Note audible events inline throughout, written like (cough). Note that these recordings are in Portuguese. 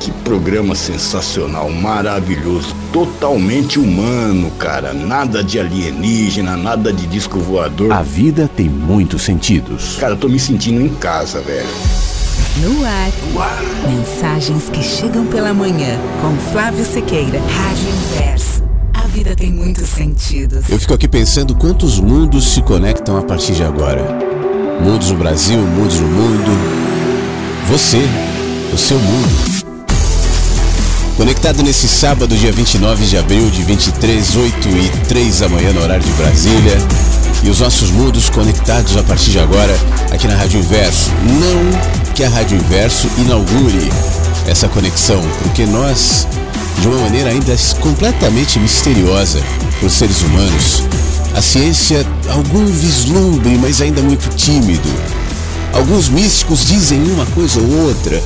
que programa sensacional, maravilhoso, totalmente humano, cara. Nada de alienígena, nada de disco voador. A vida tem muitos sentidos. Cara, eu tô me sentindo em casa, velho. No ar. Mensagens que chegam pela manhã com Flávio Sequeira. Rádio Inverso. A vida tem muitos sentidos. Eu fico aqui pensando quantos mundos se conectam a partir de agora. Mundos no Brasil, mundos no mundo. Você, o seu mundo. Conectado nesse sábado, dia 29 de abril, de 23, 8 e 3 da manhã, no horário de Brasília. E os nossos mundos conectados a partir de agora aqui na Rádio Inverso. Não que a Rádio Inverso inaugure essa conexão, porque nós, de uma maneira ainda completamente misteriosa para os seres humanos, a ciência, algum vislumbre, mas ainda muito tímido. Alguns místicos dizem uma coisa ou outra,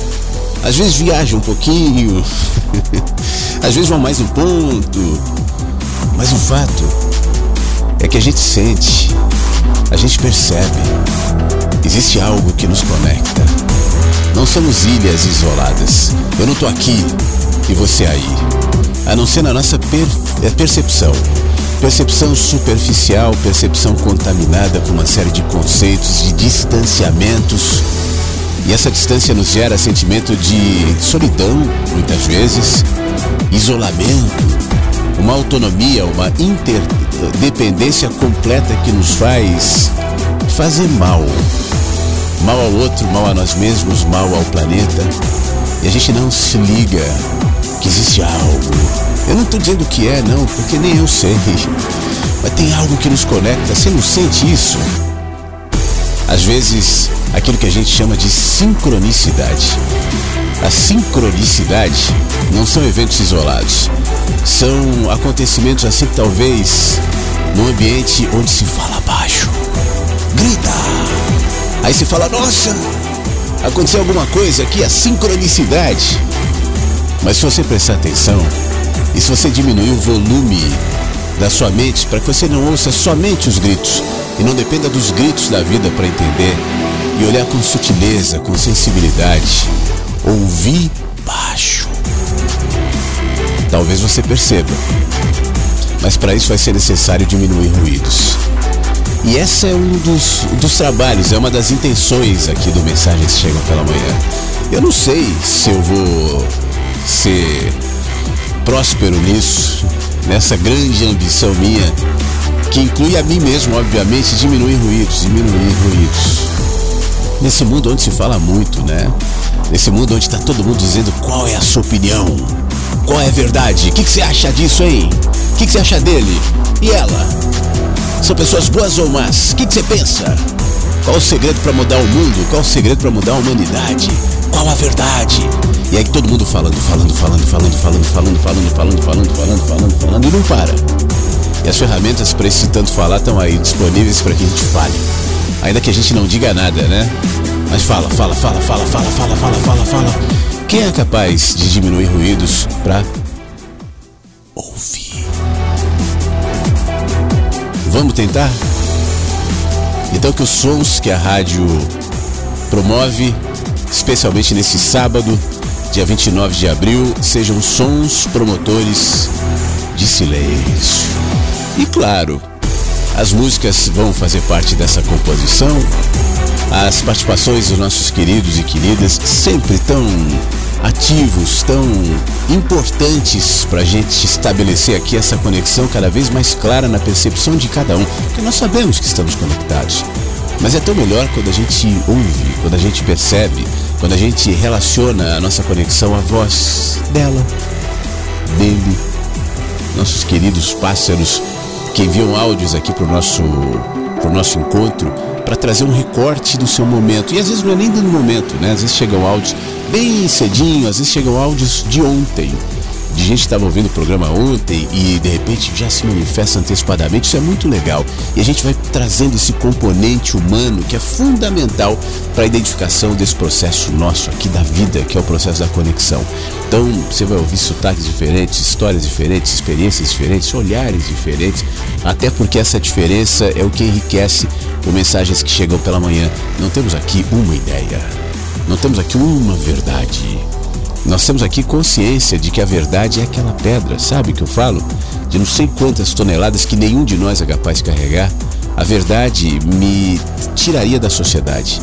às vezes viajam um pouquinho, (laughs) às vezes vão mais um ponto, mas o fato é que a gente sente, a gente percebe, existe algo que nos conecta. Não somos ilhas isoladas. Eu não tô aqui e você aí. A não ser na nossa per é, percepção. Percepção superficial, percepção contaminada com uma série de conceitos, de distanciamentos. E essa distância nos gera sentimento de solidão, muitas vezes, isolamento, uma autonomia, uma interdependência completa que nos faz fazer mal. Mal ao outro, mal a nós mesmos, mal ao planeta. E a gente não se liga que existe algo. Eu não estou dizendo o que é, não, porque nem eu sei. (laughs) Mas tem algo que nos conecta. Você não sente isso? Às vezes, aquilo que a gente chama de sincronicidade. A sincronicidade não são eventos isolados. São acontecimentos assim que talvez num ambiente onde se fala baixo. Grita! Aí se fala, nossa, aconteceu alguma coisa aqui, a sincronicidade. Mas se você prestar atenção, e se você diminuir o volume da sua mente para que você não ouça somente os gritos e não dependa dos gritos da vida para entender e olhar com sutileza, com sensibilidade, ouvir baixo. Talvez você perceba, mas para isso vai ser necessário diminuir ruídos. E esse é um dos, dos trabalhos, é uma das intenções aqui do Mensagens Chegam pela Manhã. Eu não sei se eu vou ser próspero nisso, nessa grande ambição minha, que inclui a mim mesmo, obviamente, diminuir ruídos, diminuir ruídos. Nesse mundo onde se fala muito, né? Nesse mundo onde está todo mundo dizendo qual é a sua opinião, qual é a verdade, o que, que você acha disso, hein? O que, que você acha dele? E ela? São pessoas boas ou más? O que, que você pensa? Qual o segredo para mudar o mundo? Qual o segredo para mudar a humanidade? qual a verdade? E aí todo mundo falando, falando, falando, falando, falando, falando, falando, falando, falando, falando, falando, falando, e não para. E as ferramentas para esse tanto falar estão aí disponíveis para que a gente fale. Ainda que a gente não diga nada, né? Mas fala, fala, fala, fala, fala, fala, fala, fala, fala. Quem é capaz de diminuir ruídos para ouvir? Vamos tentar? Então que os sons que a rádio promove, especialmente nesse sábado, dia 29 de abril, sejam sons promotores de silêncio. E claro, as músicas vão fazer parte dessa composição. As participações dos nossos queridos e queridas sempre tão ativos, tão importantes para a gente estabelecer aqui essa conexão cada vez mais clara na percepção de cada um, porque nós sabemos que estamos conectados. Mas é tão melhor quando a gente ouve, quando a gente percebe, quando a gente relaciona a nossa conexão à voz dela, dele, nossos queridos pássaros que enviam áudios aqui para o nosso, pro nosso encontro para trazer um recorte do seu momento. E às vezes não é nem do momento, né? Às vezes chegam áudios bem cedinho, às vezes chegam áudios de ontem de gente que estava ouvindo o programa ontem e de repente já se manifesta antecipadamente, isso é muito legal. E a gente vai trazendo esse componente humano que é fundamental para a identificação desse processo nosso aqui da vida, que é o processo da conexão. Então você vai ouvir sotaques diferentes, histórias diferentes, experiências diferentes, olhares diferentes, até porque essa diferença é o que enriquece por mensagens que chegam pela manhã. Não temos aqui uma ideia, não temos aqui uma verdade nós temos aqui consciência de que a verdade é aquela pedra, sabe que eu falo? De não sei quantas toneladas que nenhum de nós é capaz de carregar. A verdade me tiraria da sociedade.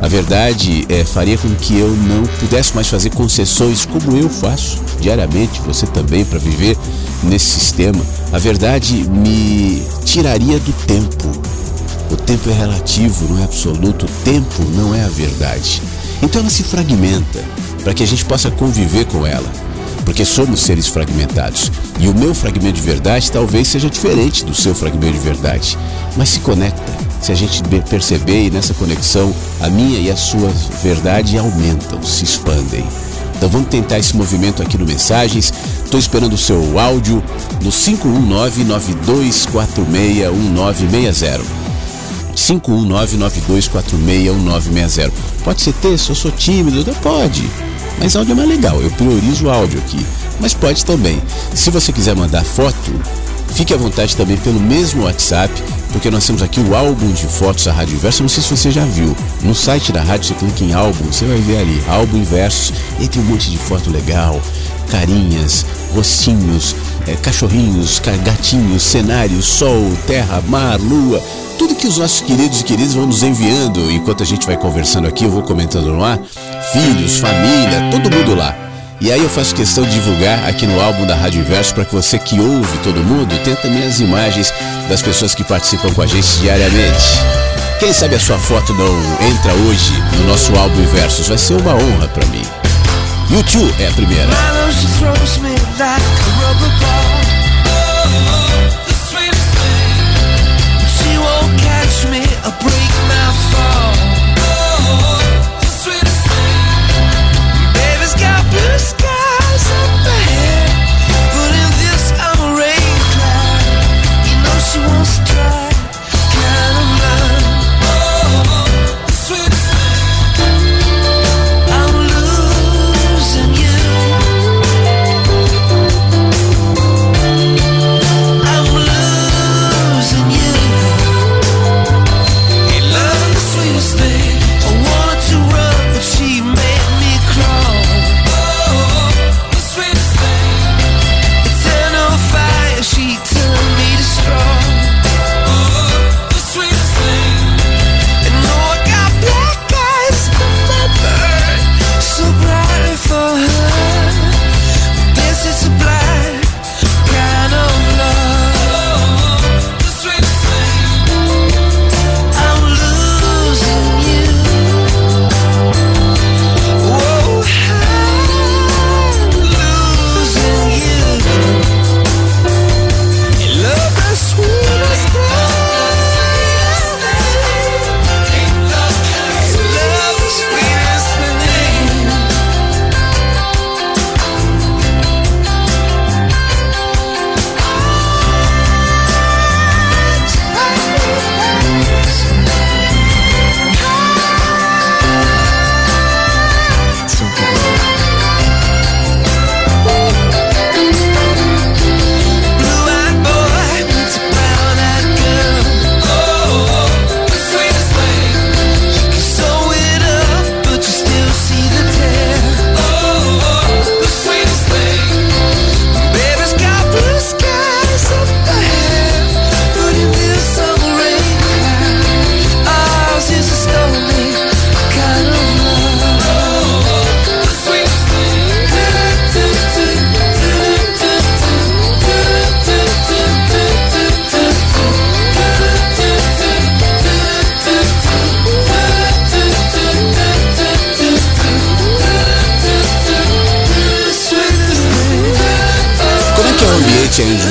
A verdade é, faria com que eu não pudesse mais fazer concessões como eu faço diariamente, você também, para viver nesse sistema. A verdade me tiraria do tempo. O tempo é relativo, não é absoluto. O tempo não é a verdade. Então ela se fragmenta para que a gente possa conviver com ela, porque somos seres fragmentados. E o meu fragmento de verdade talvez seja diferente do seu fragmento de verdade, mas se conecta. Se a gente perceber e nessa conexão, a minha e a sua verdade aumentam, se expandem. Então vamos tentar esse movimento aqui no Mensagens. Estou esperando o seu áudio no 519-9246-1960. 519-9246-1960. Pode ser texto, eu sou tímido, pode. Mas áudio é mais legal, eu priorizo o áudio aqui. Mas pode também. Se você quiser mandar foto, fique à vontade também pelo mesmo WhatsApp, porque nós temos aqui o álbum de fotos da Rádio Inverso. Não sei se você já viu. No site da rádio, você clica em álbum, você vai ver ali, álbum inverso, e tem um monte de foto legal, carinhas, rostinhos, é, cachorrinhos, gatinhos, cenários, sol, terra, mar, lua tudo que os nossos queridos e queridas vão nos enviando enquanto a gente vai conversando aqui, eu vou comentando no ar, filhos, família, todo mundo lá. E aí eu faço questão de divulgar aqui no álbum da Rádio Inverso para que você que ouve todo mundo tenha também as imagens das pessoas que participam com a gente diariamente. Quem sabe a sua foto não entra hoje no nosso álbum Inversos? Vai ser uma honra para mim. YouTube é a primeira of.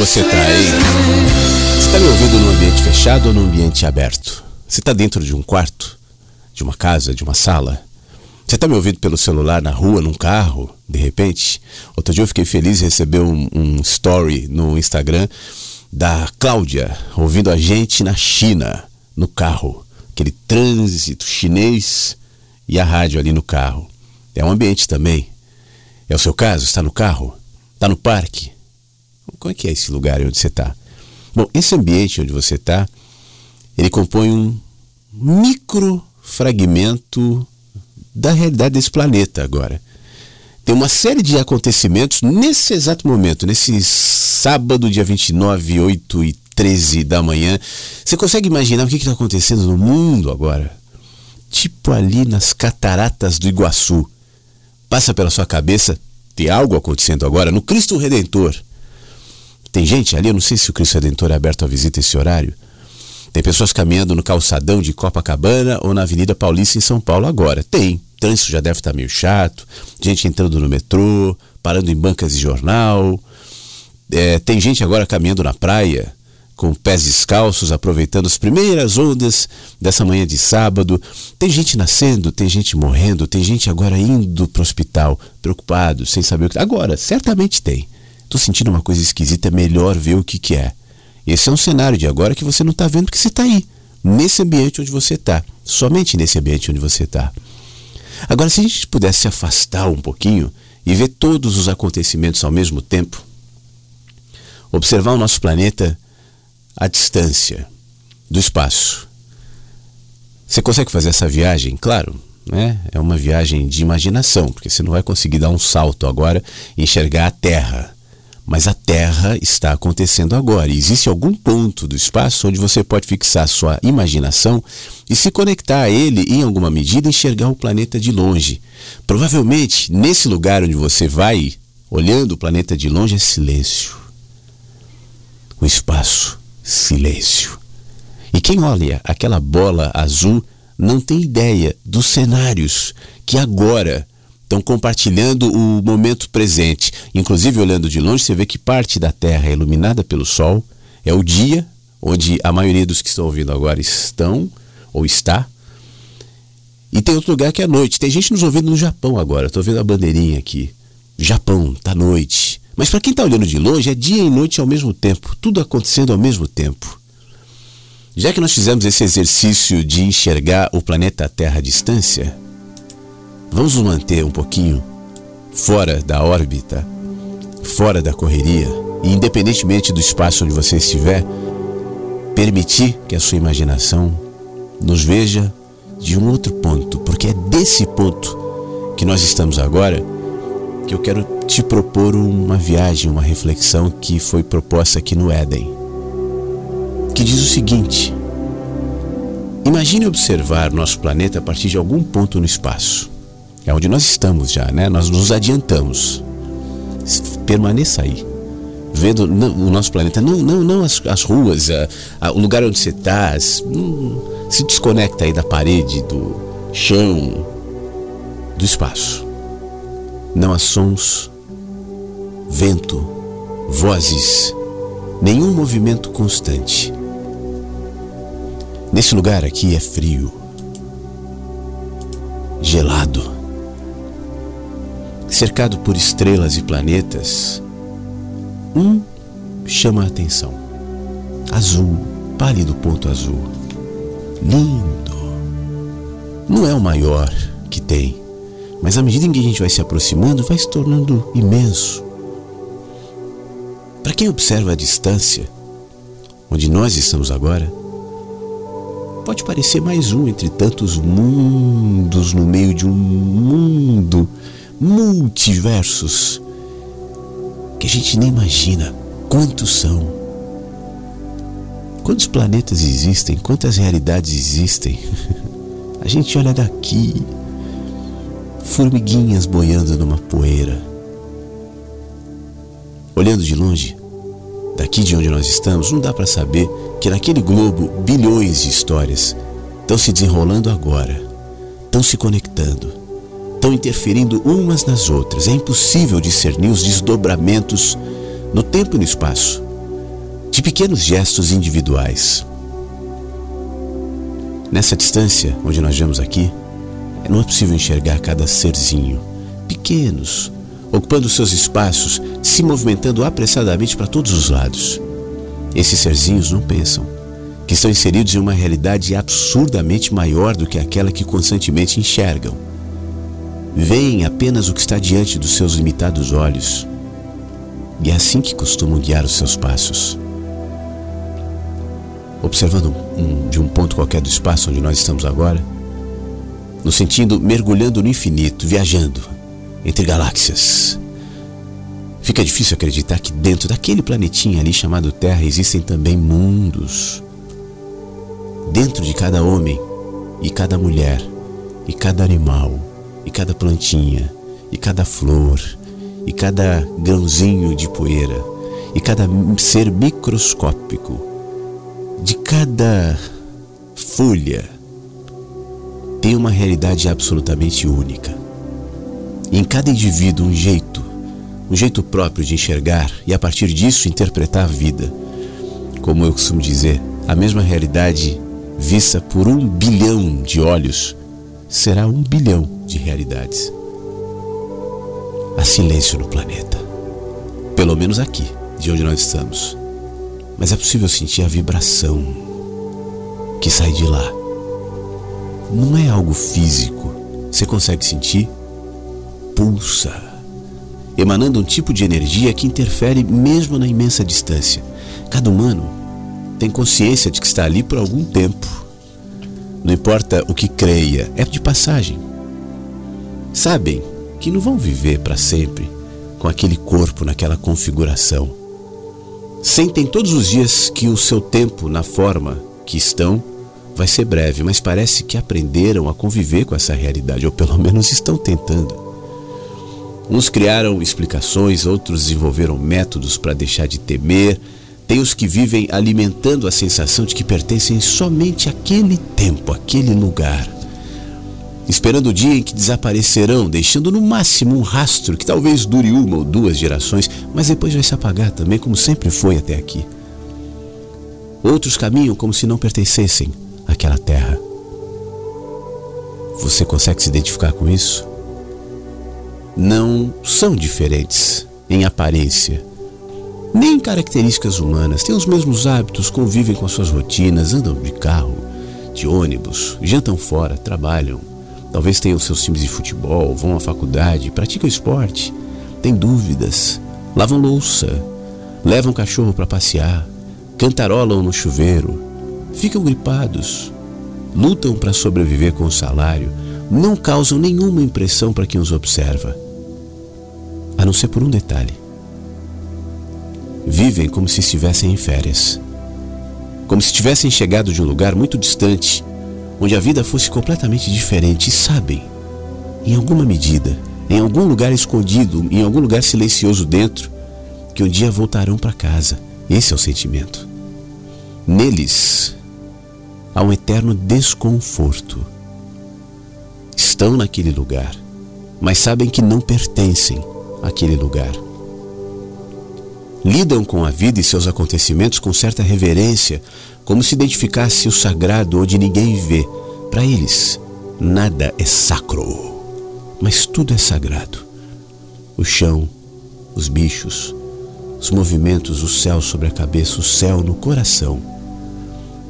Você está, hein? Você está me ouvindo num ambiente fechado ou num ambiente aberto? Você está dentro de um quarto? De uma casa? De uma sala? Você está me ouvindo pelo celular, na rua, num carro, de repente? Outro dia eu fiquei feliz em receber um, um story no Instagram da Cláudia, ouvindo a gente na China, no carro. Aquele trânsito chinês e a rádio ali no carro. É um ambiente também. É o seu caso? Está no carro? Está no parque? Como é que é esse lugar onde você está? Bom, esse ambiente onde você está, ele compõe um micro fragmento da realidade desse planeta agora. Tem uma série de acontecimentos nesse exato momento, nesse sábado, dia 29, 8 e 13 da manhã. Você consegue imaginar o que está acontecendo no mundo agora? Tipo ali nas cataratas do Iguaçu. Passa pela sua cabeça, tem algo acontecendo agora no Cristo Redentor. Tem gente ali, eu não sei se o Cristo Redentor é aberto à visita esse horário. Tem pessoas caminhando no calçadão de Copacabana ou na Avenida Paulista em São Paulo agora. Tem. Trânsito já deve estar meio chato. Gente entrando no metrô, parando em bancas de jornal. É, tem gente agora caminhando na praia com pés descalços, aproveitando as primeiras ondas dessa manhã de sábado. Tem gente nascendo, tem gente morrendo, tem gente agora indo para o hospital, preocupado, sem saber o que. Agora, certamente tem. Estou sentindo uma coisa esquisita, é melhor ver o que, que é. Esse é um cenário de agora que você não está vendo porque você está aí, nesse ambiente onde você está, somente nesse ambiente onde você está. Agora, se a gente pudesse se afastar um pouquinho e ver todos os acontecimentos ao mesmo tempo, observar o nosso planeta à distância do espaço. Você consegue fazer essa viagem? Claro, né? É uma viagem de imaginação, porque você não vai conseguir dar um salto agora e enxergar a Terra. Mas a Terra está acontecendo agora. E existe algum ponto do espaço onde você pode fixar sua imaginação e se conectar a ele e, em alguma medida, enxergar o planeta de longe. Provavelmente, nesse lugar onde você vai, olhando o planeta de longe, é silêncio. O espaço, silêncio. E quem olha aquela bola azul não tem ideia dos cenários que agora estão compartilhando o momento presente. Inclusive, olhando de longe, você vê que parte da Terra é iluminada pelo Sol. É o dia, onde a maioria dos que estão ouvindo agora estão ou está. E tem outro lugar que é a noite. Tem gente nos ouvindo no Japão agora. Estou vendo a bandeirinha aqui. Japão, tá noite. Mas para quem está olhando de longe, é dia e noite ao mesmo tempo. Tudo acontecendo ao mesmo tempo. Já que nós fizemos esse exercício de enxergar o planeta Terra à distância, Vamos nos manter um pouquinho fora da órbita, fora da correria, e independentemente do espaço onde você estiver, permitir que a sua imaginação nos veja de um outro ponto, porque é desse ponto que nós estamos agora que eu quero te propor uma viagem, uma reflexão que foi proposta aqui no Éden, que diz o seguinte: Imagine observar nosso planeta a partir de algum ponto no espaço. É onde nós estamos já, né? Nós nos adiantamos. Permaneça aí. Vendo o nosso planeta, não, não, não as, as ruas, a, a, o lugar onde você está. Hum, se desconecta aí da parede, do chão, do espaço. Não há sons, vento, vozes, nenhum movimento constante. Nesse lugar aqui é frio, gelado cercado por estrelas e planetas, um chama a atenção. Azul, pálido ponto azul. Lindo. Não é o maior que tem, mas à medida em que a gente vai se aproximando, vai se tornando imenso. Para quem observa a distância, onde nós estamos agora, pode parecer mais um entre tantos mundos no meio de um mundo multiversos que a gente nem imagina quantos são. Quantos planetas existem? Quantas realidades existem? (laughs) A gente olha daqui, formiguinhas boiando numa poeira. Olhando de longe, daqui de onde nós estamos, não dá para saber que naquele globo bilhões de histórias estão se desenrolando agora, estão se conectando estão interferindo umas nas outras. É impossível discernir os desdobramentos no tempo e no espaço, de pequenos gestos individuais. Nessa distância onde nós vemos aqui, não é possível enxergar cada serzinho, pequenos, ocupando seus espaços, se movimentando apressadamente para todos os lados. Esses serzinhos não pensam, que estão inseridos em uma realidade absurdamente maior do que aquela que constantemente enxergam. Veem apenas o que está diante dos seus limitados olhos. E é assim que costumam guiar os seus passos. Observando um, de um ponto qualquer do espaço onde nós estamos agora, no sentido mergulhando no infinito, viajando entre galáxias. Fica difícil acreditar que dentro daquele planetinha ali chamado Terra existem também mundos. Dentro de cada homem e cada mulher e cada animal e cada plantinha e cada flor e cada grãozinho de poeira e cada ser microscópico de cada folha tem uma realidade absolutamente única. em cada indivíduo um jeito, um jeito próprio de enxergar e a partir disso interpretar a vida. Como eu costumo dizer, a mesma realidade vista por um bilhão de olhos será um bilhão de realidades. Há silêncio no planeta. Pelo menos aqui, de onde nós estamos. Mas é possível sentir a vibração que sai de lá não é algo físico. Você consegue sentir? Pulsa, emanando um tipo de energia que interfere mesmo na imensa distância. Cada humano tem consciência de que está ali por algum tempo. Não importa o que creia, é de passagem. Sabem que não vão viver para sempre com aquele corpo naquela configuração. Sentem todos os dias que o seu tempo na forma que estão vai ser breve, mas parece que aprenderam a conviver com essa realidade, ou pelo menos estão tentando. Uns criaram explicações, outros desenvolveram métodos para deixar de temer. Tem os que vivem alimentando a sensação de que pertencem somente àquele tempo, àquele lugar. Esperando o dia em que desaparecerão, deixando no máximo um rastro que talvez dure uma ou duas gerações, mas depois vai se apagar também, como sempre foi até aqui. Outros caminham como se não pertencessem, aquela terra. Você consegue se identificar com isso? Não são diferentes em aparência, nem em características humanas. Têm os mesmos hábitos, convivem com as suas rotinas, andam de carro, de ônibus, jantam fora, trabalham. Talvez tenham seus times de futebol, vão à faculdade, praticam esporte, têm dúvidas, lavam louça, levam cachorro para passear, cantarolam no chuveiro, ficam gripados, lutam para sobreviver com o salário, não causam nenhuma impressão para quem os observa, a não ser por um detalhe. Vivem como se estivessem em férias, como se tivessem chegado de um lugar muito distante, onde a vida fosse completamente diferente, e sabem, em alguma medida, em algum lugar escondido, em algum lugar silencioso dentro, que um dia voltarão para casa. Esse é o sentimento. Neles a um eterno desconforto. Estão naquele lugar, mas sabem que não pertencem àquele lugar. Lidam com a vida e seus acontecimentos com certa reverência, como se identificasse o sagrado onde ninguém vê. Para eles, nada é sacro, mas tudo é sagrado. O chão, os bichos, os movimentos, o céu sobre a cabeça, o céu no coração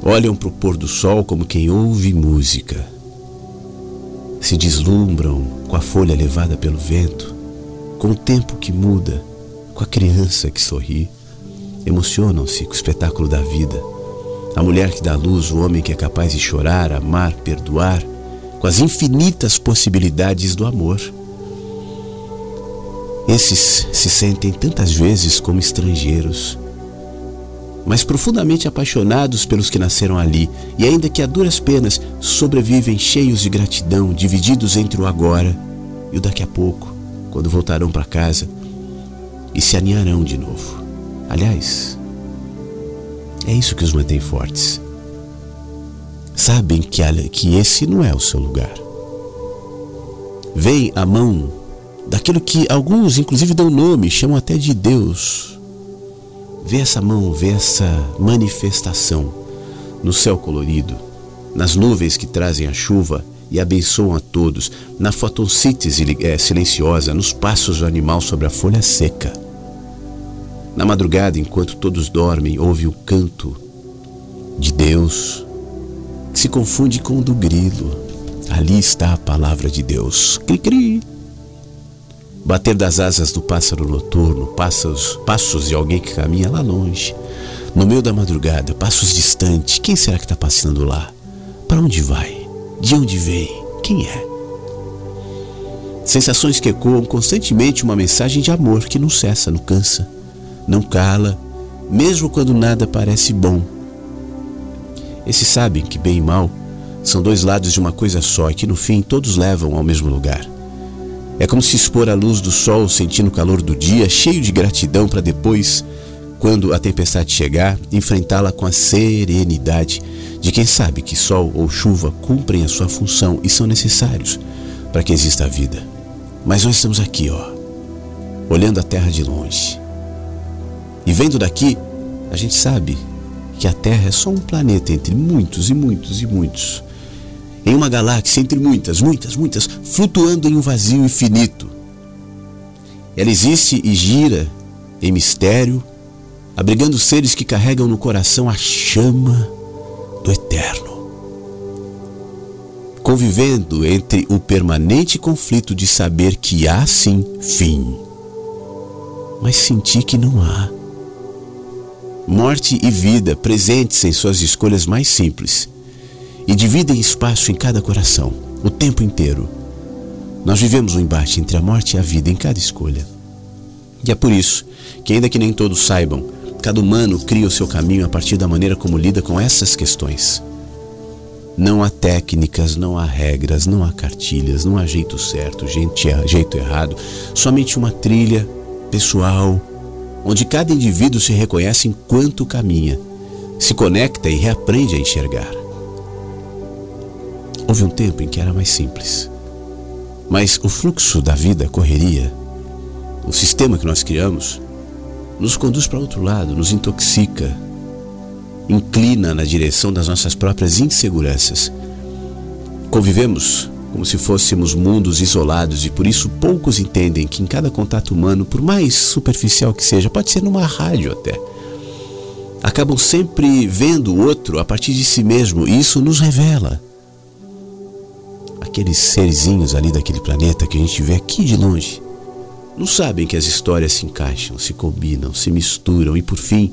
olham para o pôr do sol como quem ouve música. Se deslumbram com a folha levada pelo vento, com o tempo que muda, com a criança que sorri. Emocionam-se com o espetáculo da vida. A mulher que dá luz, o homem que é capaz de chorar, amar, perdoar, com as infinitas possibilidades do amor. Esses se sentem tantas vezes como estrangeiros mas profundamente apaixonados pelos que nasceram ali, e ainda que a duras penas sobrevivem cheios de gratidão, divididos entre o agora e o daqui a pouco, quando voltarão para casa e se aninharão de novo. Aliás, é isso que os mantém fortes. Sabem que, que esse não é o seu lugar. Vem a mão daquilo que alguns, inclusive, dão nome, chamam até de Deus Vê essa mão, vê essa manifestação no céu colorido, nas nuvens que trazem a chuva e abençoam a todos, na fotossíntese é, silenciosa, nos passos do animal sobre a folha seca. Na madrugada, enquanto todos dormem, ouve o canto de Deus, que se confunde com o do grilo. Ali está a palavra de Deus. Cri, cri. Bater das asas do pássaro noturno, passos, passos de alguém que caminha lá longe. No meio da madrugada, passos distantes. Quem será que está passando lá? Para onde vai? De onde vem? Quem é? Sensações que ecoam constantemente uma mensagem de amor que não cessa, não cansa, não cala, mesmo quando nada parece bom. Esses sabem que bem e mal são dois lados de uma coisa só e que no fim todos levam ao mesmo lugar. É como se expor à luz do sol, sentindo o calor do dia, cheio de gratidão para depois, quando a tempestade chegar, enfrentá-la com a serenidade de quem sabe que sol ou chuva cumprem a sua função e são necessários para que exista a vida. Mas nós estamos aqui, ó, olhando a terra de longe. E vendo daqui, a gente sabe que a Terra é só um planeta entre muitos e muitos e muitos. Em uma galáxia entre muitas, muitas, muitas, flutuando em um vazio infinito. Ela existe e gira em mistério, abrigando seres que carregam no coração a chama do eterno. Convivendo entre o permanente conflito de saber que há sim fim, mas sentir que não há morte e vida presentes em suas escolhas mais simples e dividem espaço em cada coração, o tempo inteiro. Nós vivemos um embate entre a morte e a vida em cada escolha. E é por isso que, ainda que nem todos saibam, cada humano cria o seu caminho a partir da maneira como lida com essas questões. Não há técnicas, não há regras, não há cartilhas, não há jeito certo, jeito errado, somente uma trilha pessoal, onde cada indivíduo se reconhece enquanto caminha, se conecta e reaprende a enxergar. Houve um tempo em que era mais simples, mas o fluxo da vida, correria, o sistema que nós criamos, nos conduz para outro lado, nos intoxica, inclina na direção das nossas próprias inseguranças. Convivemos como se fôssemos mundos isolados e por isso poucos entendem que em cada contato humano, por mais superficial que seja, pode ser numa rádio até, acabam sempre vendo o outro a partir de si mesmo e isso nos revela aqueles serizinhos ali daquele planeta que a gente vê aqui de longe. Não sabem que as histórias se encaixam, se combinam, se misturam e por fim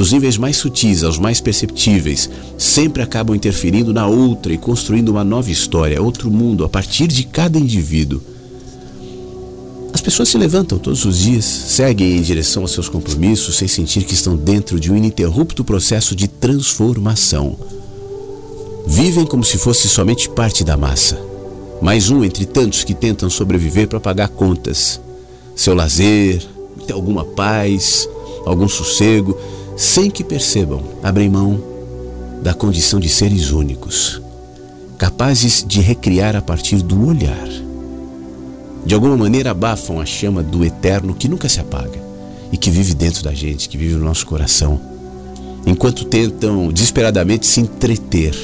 dos níveis mais sutis aos mais perceptíveis, sempre acabam interferindo na outra e construindo uma nova história, outro mundo a partir de cada indivíduo. As pessoas se levantam todos os dias, seguem em direção aos seus compromissos sem sentir que estão dentro de um ininterrupto processo de transformação. Vivem como se fosse somente parte da massa, mais um entre tantos que tentam sobreviver para pagar contas. Seu lazer, ter alguma paz, algum sossego, sem que percebam, abrem mão da condição de seres únicos, capazes de recriar a partir do olhar. De alguma maneira abafam a chama do eterno que nunca se apaga e que vive dentro da gente, que vive no nosso coração, enquanto tentam desesperadamente se entreter,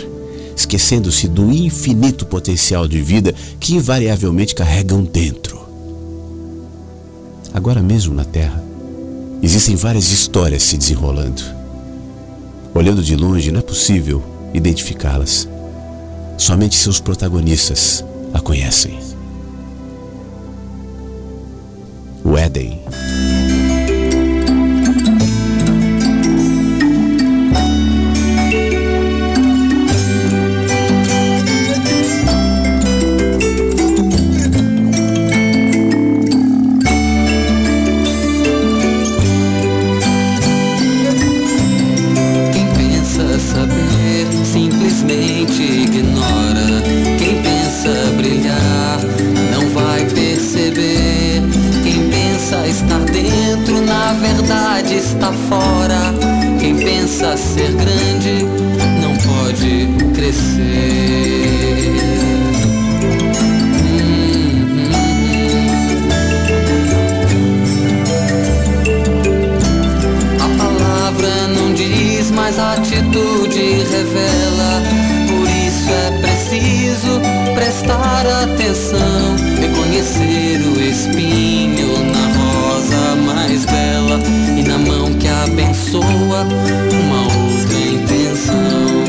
esquecendo-se do infinito potencial de vida que invariavelmente carregam dentro. Agora mesmo na Terra, Existem várias histórias se desenrolando. Olhando de longe, não é possível identificá-las. Somente seus protagonistas a conhecem. O Éden. possa ser grande, não pode crescer. Uhum. A palavra não diz, Mas a atitude revela, por isso é preciso prestar atenção, reconhecer o espinho na rosa mais bela e na mão uma outra intenção.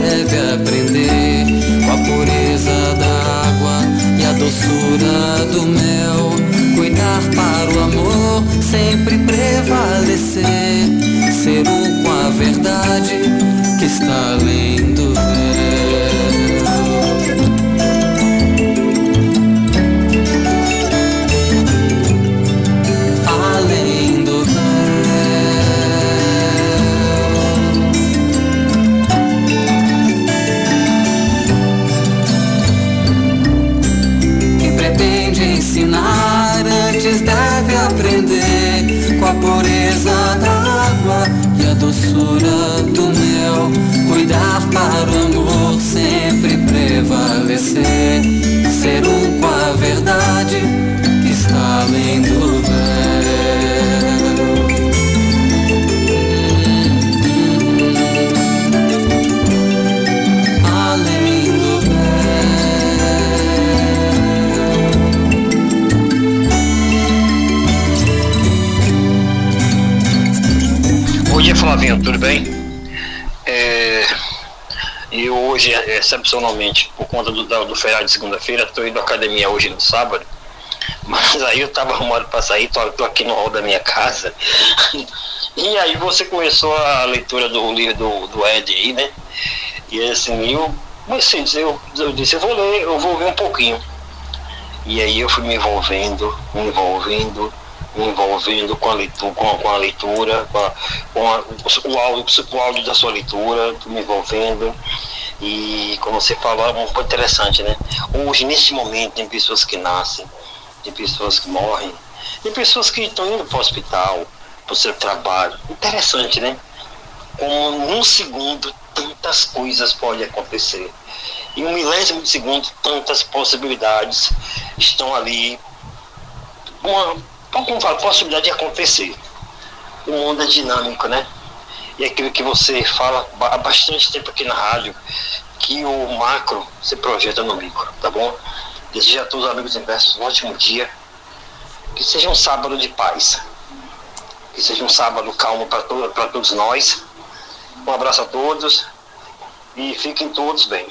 deve aprender com a pureza da água e a doçura do mel. Cuidar para o amor sempre prevalecer. Ser um com a verdade que está excepcionalmente, por conta do, do feriado de segunda-feira, estou indo à academia hoje no sábado, (laughs) mas aí eu estava arrumado para sair, estou aqui no hall da minha casa, (laughs) e aí você começou a leitura do livro do, do Ed aí, né? E assim, eu, mas assim, eu, eu disse, eu vou ler, eu vou ver um pouquinho. E aí eu fui me envolvendo, me envolvendo, me envolvendo com a leitura, com, com a leitura, com, a, com a, o áudio da sua leitura, me envolvendo. E como você falou, é muito interessante, né? Hoje, nesse momento, tem pessoas que nascem, tem pessoas que morrem, tem pessoas que estão indo para o hospital, para o seu trabalho. Interessante, né? Como num segundo tantas coisas podem acontecer. Em um milésimo de segundo, tantas possibilidades estão ali. Uma, como possibilidade de acontecer. O mundo é dinâmico, né? E é aquilo que você fala há bastante tempo aqui na rádio, que o macro se projeta no micro, tá bom? Desejo a todos os amigos inversos um ótimo dia. Que seja um sábado de paz. Que seja um sábado calmo para to todos nós. Um abraço a todos e fiquem todos bem.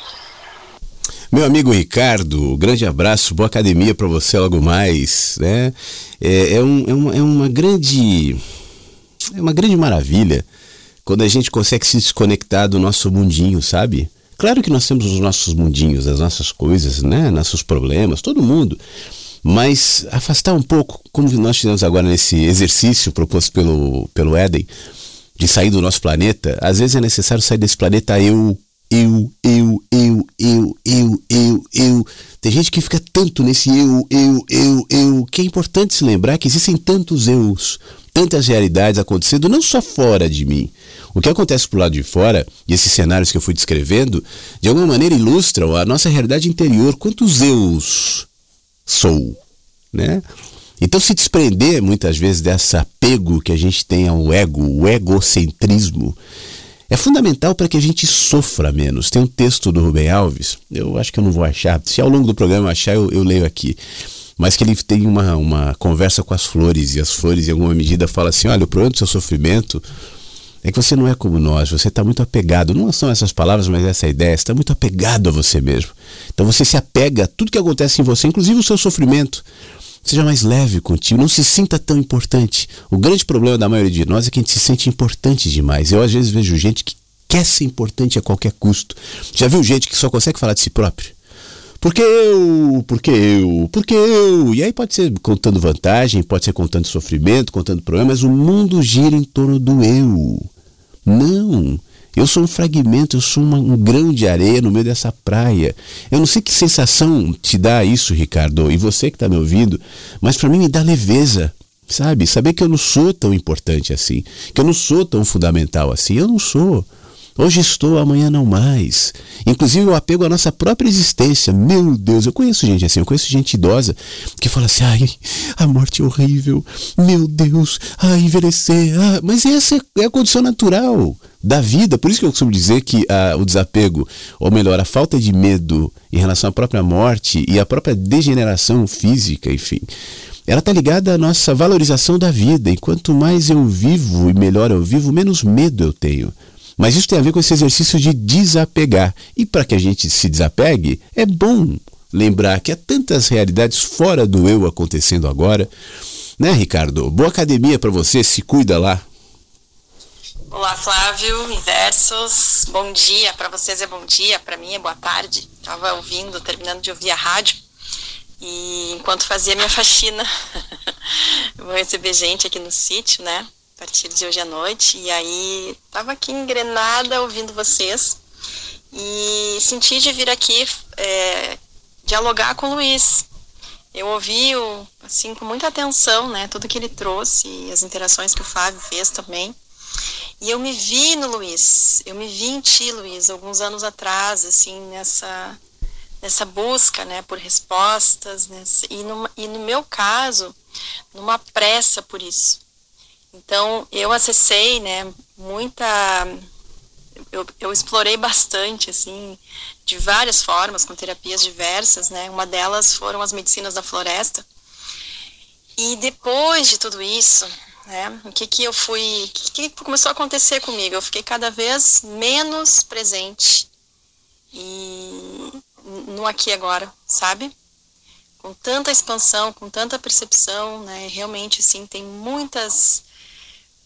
Meu amigo Ricardo, grande abraço, boa academia para você logo mais, né? É, é, um, é, uma, é uma grande é uma grande maravilha quando a gente consegue se desconectar do nosso mundinho, sabe? Claro que nós temos os nossos mundinhos, as nossas coisas, né? Nossos problemas, todo mundo. Mas afastar um pouco, como nós fizemos agora nesse exercício proposto pelo, pelo Éden, de sair do nosso planeta, às vezes é necessário sair desse planeta eu eu, eu, eu, eu, eu, eu, eu. Tem gente que fica tanto nesse eu, eu, eu, eu, que é importante se lembrar que existem tantos eus, tantas realidades acontecendo, não só fora de mim. O que acontece por lado de fora, e esses cenários que eu fui descrevendo, de alguma maneira ilustram a nossa realidade interior. Quantos eus sou? Né? Então, se desprender muitas vezes desse apego que a gente tem ao ego, o egocentrismo, é fundamental para que a gente sofra menos. Tem um texto do Rubem Alves, eu acho que eu não vou achar, se ao longo do programa eu achar, eu, eu leio aqui. Mas que ele tem uma, uma conversa com as flores, e as flores, em alguma medida, falam assim: olha, o problema do seu sofrimento é que você não é como nós, você está muito apegado. Não são essas palavras, mas essa ideia, está muito apegado a você mesmo. Então você se apega a tudo que acontece em você, inclusive o seu sofrimento. Seja mais leve contigo, não se sinta tão importante. O grande problema da maioria de nós é que a gente se sente importante demais. Eu às vezes vejo gente que quer ser importante a qualquer custo. Já viu gente que só consegue falar de si próprio? Porque eu, porque eu, porque eu. E aí pode ser contando vantagem, pode ser contando sofrimento, contando problemas, mas o mundo gira em torno do eu. Não. Eu sou um fragmento, eu sou uma, um grão de areia no meio dessa praia. Eu não sei que sensação te dá isso, Ricardo, e você que está me ouvindo, mas para mim me dá leveza, sabe? Saber que eu não sou tão importante assim, que eu não sou tão fundamental assim. Eu não sou. Hoje estou, amanhã não mais. Inclusive o apego à nossa própria existência. Meu Deus, eu conheço gente assim, eu conheço gente idosa que fala assim: ai, a morte é horrível. Meu Deus, ai, envelhecer. Ah, mas essa é a condição natural da vida. Por isso que eu costumo dizer que ah, o desapego, ou melhor, a falta de medo em relação à própria morte e à própria degeneração física, enfim, ela está ligada à nossa valorização da vida. E quanto mais eu vivo e melhor eu vivo, menos medo eu tenho. Mas isso tem a ver com esse exercício de desapegar. E para que a gente se desapegue, é bom lembrar que há tantas realidades fora do eu acontecendo agora. Né, Ricardo? Boa academia para você, se cuida lá. Olá, Flávio, inversos. Bom dia para vocês é bom dia, para mim é boa tarde. Tava ouvindo, terminando de ouvir a rádio. E enquanto fazia minha faxina, (laughs) vou receber gente aqui no sítio, né? A partir de hoje à noite. E aí, estava aqui engrenada ouvindo vocês e senti de vir aqui é, dialogar com o Luiz. Eu ouvi, o, assim, com muita atenção, né, tudo que ele trouxe e as interações que o Fábio fez também. E eu me vi no Luiz, eu me vi em ti, Luiz, alguns anos atrás, assim, nessa, nessa busca, né, por respostas, nessa, e, numa, e no meu caso, numa pressa por isso. Então, eu acessei, né, muita. Eu, eu explorei bastante, assim, de várias formas, com terapias diversas, né? Uma delas foram as medicinas da floresta. E depois de tudo isso, né, o que que eu fui. O que, que começou a acontecer comigo? Eu fiquei cada vez menos presente e no aqui agora, sabe? Com tanta expansão, com tanta percepção, né? Realmente, assim, tem muitas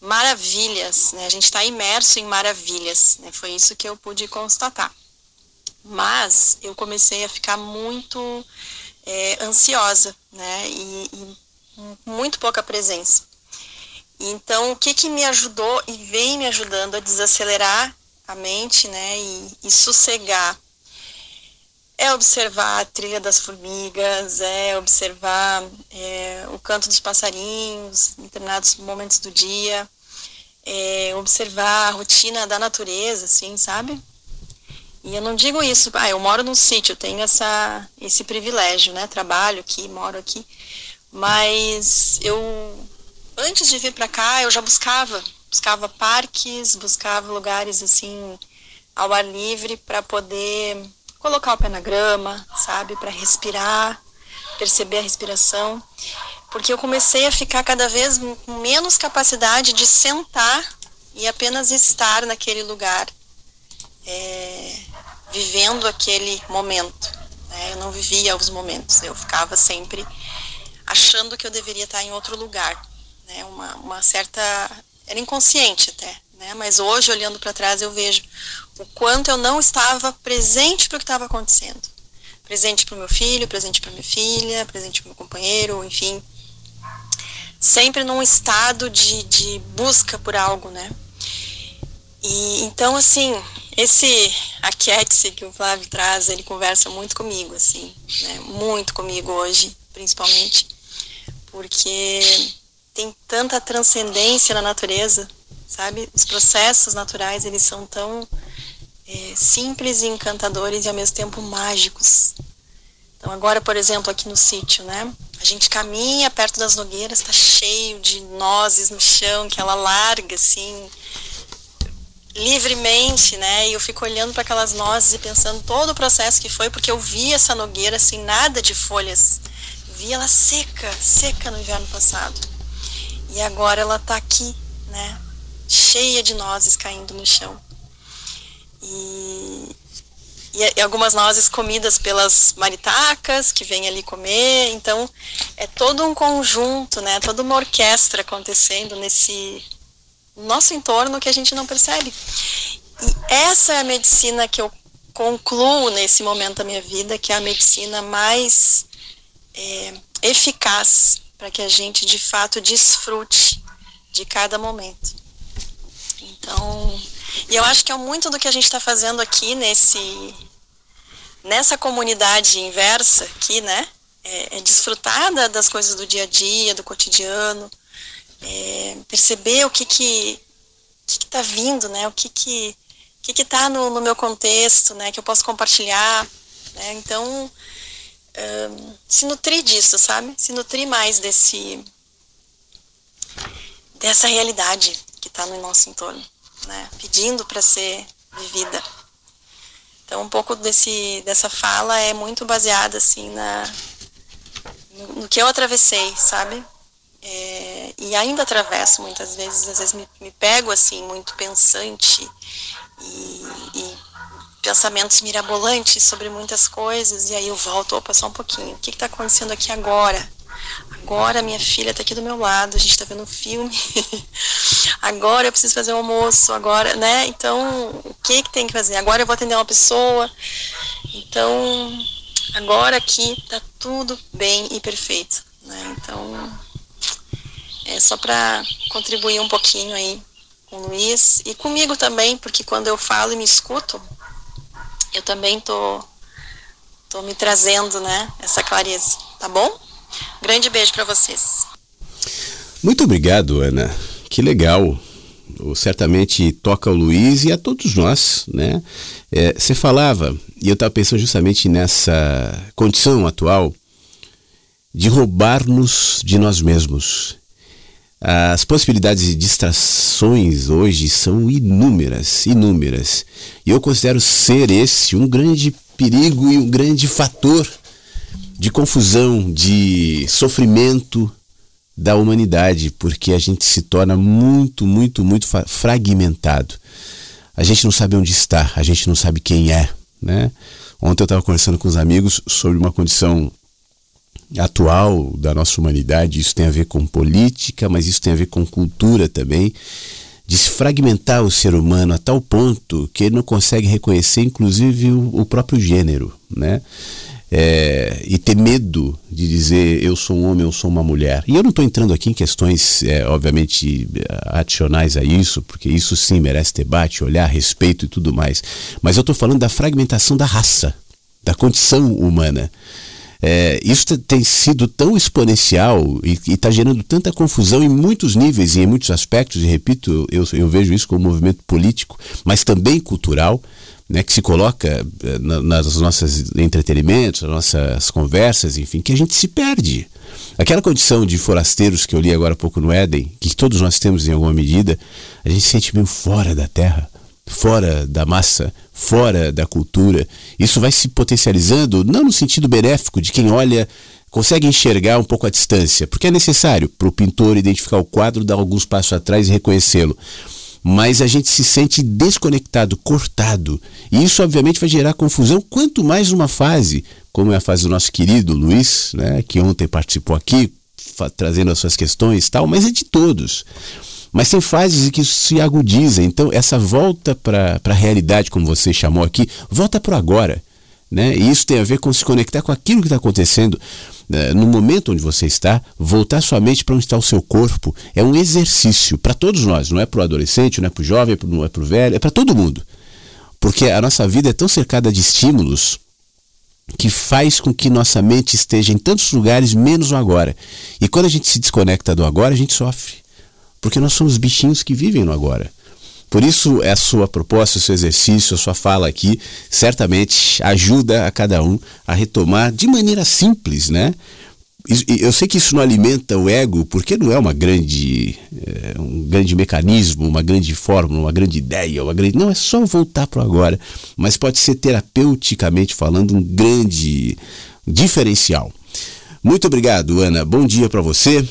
maravilhas, né? A gente está imerso em maravilhas, né? Foi isso que eu pude constatar. Mas eu comecei a ficar muito é, ansiosa, né? E, e, muito pouca presença. Então, o que que me ajudou e vem me ajudando a desacelerar a mente, né? E, e sossegar é observar a trilha das formigas, é observar é, o canto dos passarinhos em determinados momentos do dia, é, observar a rotina da natureza, assim, sabe? E eu não digo isso, ah, eu moro num sítio, tenho essa, esse privilégio, né? Trabalho aqui, moro aqui, mas eu, antes de vir para cá, eu já buscava, buscava parques, buscava lugares assim ao ar livre para poder colocar o pé na grama, sabe, para respirar, perceber a respiração, porque eu comecei a ficar cada vez com menos capacidade de sentar e apenas estar naquele lugar, é, vivendo aquele momento. Né? Eu não vivia os momentos, eu ficava sempre achando que eu deveria estar em outro lugar, né? uma, uma certa era inconsciente até, né? Mas hoje olhando para trás eu vejo o quanto eu não estava presente para o que estava acontecendo. Presente para o meu filho, presente para minha filha, presente para o meu companheiro, enfim. Sempre num estado de, de busca por algo, né? E então, assim, esse aquete que o Flávio traz, ele conversa muito comigo, assim, né? Muito comigo hoje, principalmente, porque tem tanta transcendência na natureza, sabe? Os processos naturais, eles são tão é, simples e encantadores e ao mesmo tempo mágicos. Então agora, por exemplo, aqui no sítio, né? A gente caminha perto das nogueiras, está cheio de nozes no chão que ela larga assim livremente, né? E eu fico olhando para aquelas nozes e pensando todo o processo que foi, porque eu vi essa nogueira assim nada de folhas, vi ela seca, seca no inverno passado. E agora ela está aqui, né? Cheia de nozes caindo no chão. E, e, algumas nozes comidas pelas maritacas que vêm ali comer. Então, é todo um conjunto, né? Toda uma orquestra acontecendo nesse nosso entorno que a gente não percebe. E essa é a medicina que eu concluo nesse momento da minha vida, que é a medicina mais é, eficaz para que a gente de fato desfrute de cada momento. Então, e eu acho que é muito do que a gente está fazendo aqui nesse nessa comunidade inversa aqui, né? É, é desfrutar das coisas do dia a dia, do cotidiano, é, perceber o que que está vindo, né? O que que que que tá no, no meu contexto, né, que eu posso compartilhar, né, então um, se nutrir disso, sabe, se nutrir mais desse dessa realidade que está no nosso entorno, né, pedindo para ser vivida. Então um pouco desse dessa fala é muito baseada assim na no, no que eu atravessei, sabe? É, e ainda atravesso muitas vezes, às vezes me, me pego assim muito pensante e, e, pensamentos mirabolantes sobre muitas coisas e aí eu volto, opa, só um pouquinho, o que está acontecendo aqui agora? Agora minha filha está aqui do meu lado, a gente está vendo um filme, (laughs) agora eu preciso fazer um almoço, agora, né? Então, o que que tem que fazer? Agora eu vou atender uma pessoa, então agora aqui está tudo bem e perfeito, né? Então é só para contribuir um pouquinho aí com o Luiz e comigo também, porque quando eu falo e me escuto, eu também tô tô me trazendo, né, essa clareza, tá bom? Grande beijo para vocês. Muito obrigado, Ana. Que legal. Certamente toca o Luiz e a todos nós, né? É, você falava, e eu estava pensando justamente nessa condição atual de roubar-nos de nós mesmos. As possibilidades de distrações hoje são inúmeras, inúmeras. E eu considero ser esse um grande perigo e um grande fator de confusão, de sofrimento da humanidade, porque a gente se torna muito, muito, muito fragmentado. A gente não sabe onde está, a gente não sabe quem é, né? Ontem eu estava conversando com os amigos sobre uma condição atual da nossa humanidade, isso tem a ver com política, mas isso tem a ver com cultura também, de se fragmentar o ser humano a tal ponto que ele não consegue reconhecer, inclusive, o, o próprio gênero, né? É, e ter medo de dizer eu sou um homem, eu sou uma mulher. E eu não estou entrando aqui em questões, é, obviamente, adicionais a isso, porque isso sim merece debate, olhar, respeito e tudo mais. Mas eu estou falando da fragmentação da raça, da condição humana. É, isso tem sido tão exponencial e está gerando tanta confusão em muitos níveis e em muitos aspectos, e repito, eu, eu vejo isso como um movimento político, mas também cultural, né, que se coloca eh, na, nas nossas entretenimentos, nas nossas conversas, enfim, que a gente se perde. Aquela condição de forasteiros que eu li agora há pouco no Éden, que todos nós temos em alguma medida, a gente se sente meio fora da terra fora da massa, fora da cultura. Isso vai se potencializando, não no sentido benéfico de quem olha consegue enxergar um pouco a distância, porque é necessário para o pintor identificar o quadro, dar alguns passos atrás e reconhecê-lo. Mas a gente se sente desconectado, cortado. E isso, obviamente, vai gerar confusão, quanto mais uma fase, como é a fase do nosso querido Luiz, né, que ontem participou aqui, trazendo as suas questões e tal, mas é de todos. Mas tem fases em que isso se agudiza. Então, essa volta para a realidade, como você chamou aqui, volta para o agora. Né? E isso tem a ver com se conectar com aquilo que está acontecendo né? no momento onde você está, voltar sua mente para onde está o seu corpo. É um exercício para todos nós, não é para o adolescente, não é para o jovem, não é para o velho, é para todo mundo. Porque a nossa vida é tão cercada de estímulos que faz com que nossa mente esteja em tantos lugares menos o agora. E quando a gente se desconecta do agora, a gente sofre porque nós somos bichinhos que vivem no agora. Por isso, a sua proposta, o seu exercício, a sua fala aqui, certamente ajuda a cada um a retomar de maneira simples, né? Eu sei que isso não alimenta o ego, porque não é uma grande, é, um grande mecanismo, uma grande fórmula, uma grande ideia, uma grande. Não, é só voltar para agora. Mas pode ser terapeuticamente falando um grande diferencial. Muito obrigado, Ana. Bom dia para você.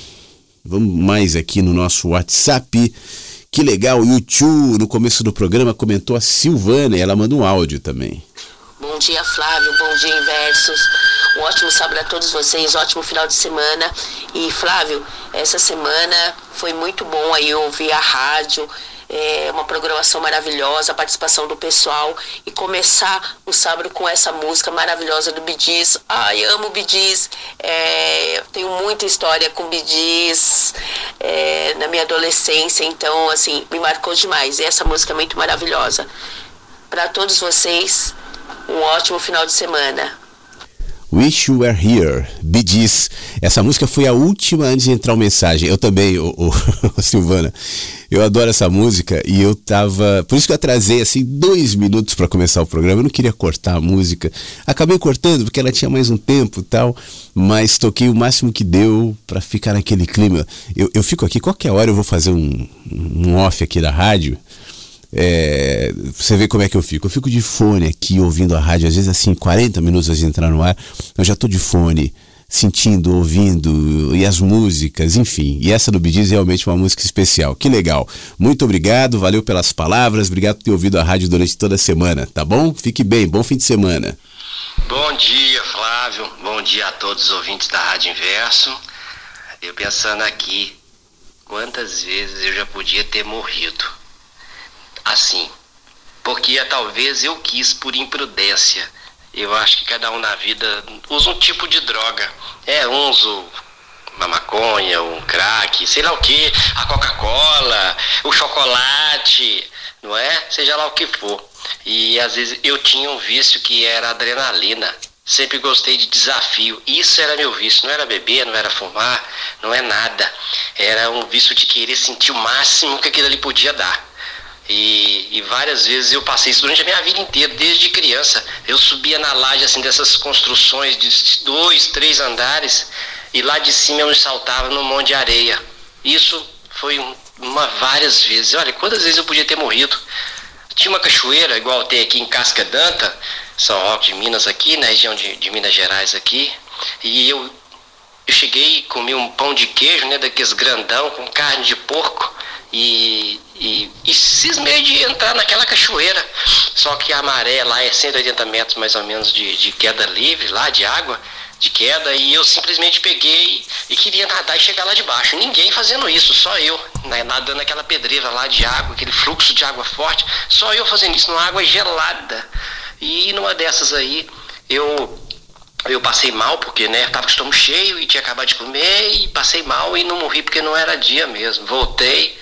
Vamos mais aqui no nosso WhatsApp. Que legal, YouTube no começo do programa comentou a Silvana e ela manda um áudio também. Bom dia, Flávio. Bom dia, Inversos. Um ótimo sábado a todos vocês, ótimo final de semana. E, Flávio, essa semana foi muito bom aí ouvir a rádio, é uma programação maravilhosa, a participação do pessoal e começar o sábado com essa música maravilhosa do Bidis. Ai, amo Bidis. É, tenho muita história com Bidis é, na minha adolescência, então assim me marcou demais. E essa música é muito maravilhosa. Para todos vocês, um ótimo final de semana. Wish You Were Here, Bee. Essa música foi a última antes de entrar o mensagem. Eu também, o, o (laughs) Silvana. Eu adoro essa música e eu tava. Por isso que eu atrasei assim dois minutos para começar o programa. Eu não queria cortar a música. Acabei cortando porque ela tinha mais um tempo tal. Mas toquei o máximo que deu para ficar naquele clima. Eu, eu fico aqui, qualquer hora eu vou fazer um, um off aqui da rádio é, você vê como é que eu fico. Eu fico de fone aqui ouvindo a rádio, às vezes assim, 40 minutos antes de entrar no ar, eu já estou de fone, sentindo, ouvindo, e as músicas, enfim. E essa do Bidiz é realmente uma música especial. Que legal. Muito obrigado, valeu pelas palavras, obrigado por ter ouvido a rádio durante toda a semana, tá bom? Fique bem, bom fim de semana. Bom dia, Flávio. Bom dia a todos os ouvintes da Rádio Inverso. Eu pensando aqui, quantas vezes eu já podia ter morrido assim. Porque talvez eu quis por imprudência. Eu acho que cada um na vida usa um tipo de droga. É, um usa uma maconha, um crack, sei lá o que, a Coca-Cola, o chocolate, não é? Seja lá o que for. E às vezes eu tinha um vício que era adrenalina. Sempre gostei de desafio. Isso era meu vício. Não era beber, não era fumar, não é nada. Era um vício de querer sentir o máximo que aquilo ali podia dar. E, e, várias vezes eu passei isso durante a minha vida inteira, desde criança. Eu subia na laje assim dessas construções de dois, três andares e lá de cima eu me saltava num monte de areia. Isso foi uma várias vezes. Olha, quantas vezes eu podia ter morrido? Tinha uma cachoeira, igual tem aqui em Casca Danta, São Roque de Minas aqui, na região de, de Minas Gerais aqui, e eu, eu cheguei comi um pão de queijo, né, daqueles grandão, com carne de porco, e, e, e cismei de entrar naquela cachoeira. Só que a maré lá é 180 metros mais ou menos de, de queda livre, lá de água, de queda, e eu simplesmente peguei e queria nadar e chegar lá de baixo. Ninguém fazendo isso, só eu, né, nadando aquela pedreira lá de água, aquele fluxo de água forte, só eu fazendo isso numa água gelada. E numa dessas aí, eu eu passei mal porque né tava com estômago cheio e tinha acabado de comer e passei mal e não morri porque não era dia mesmo voltei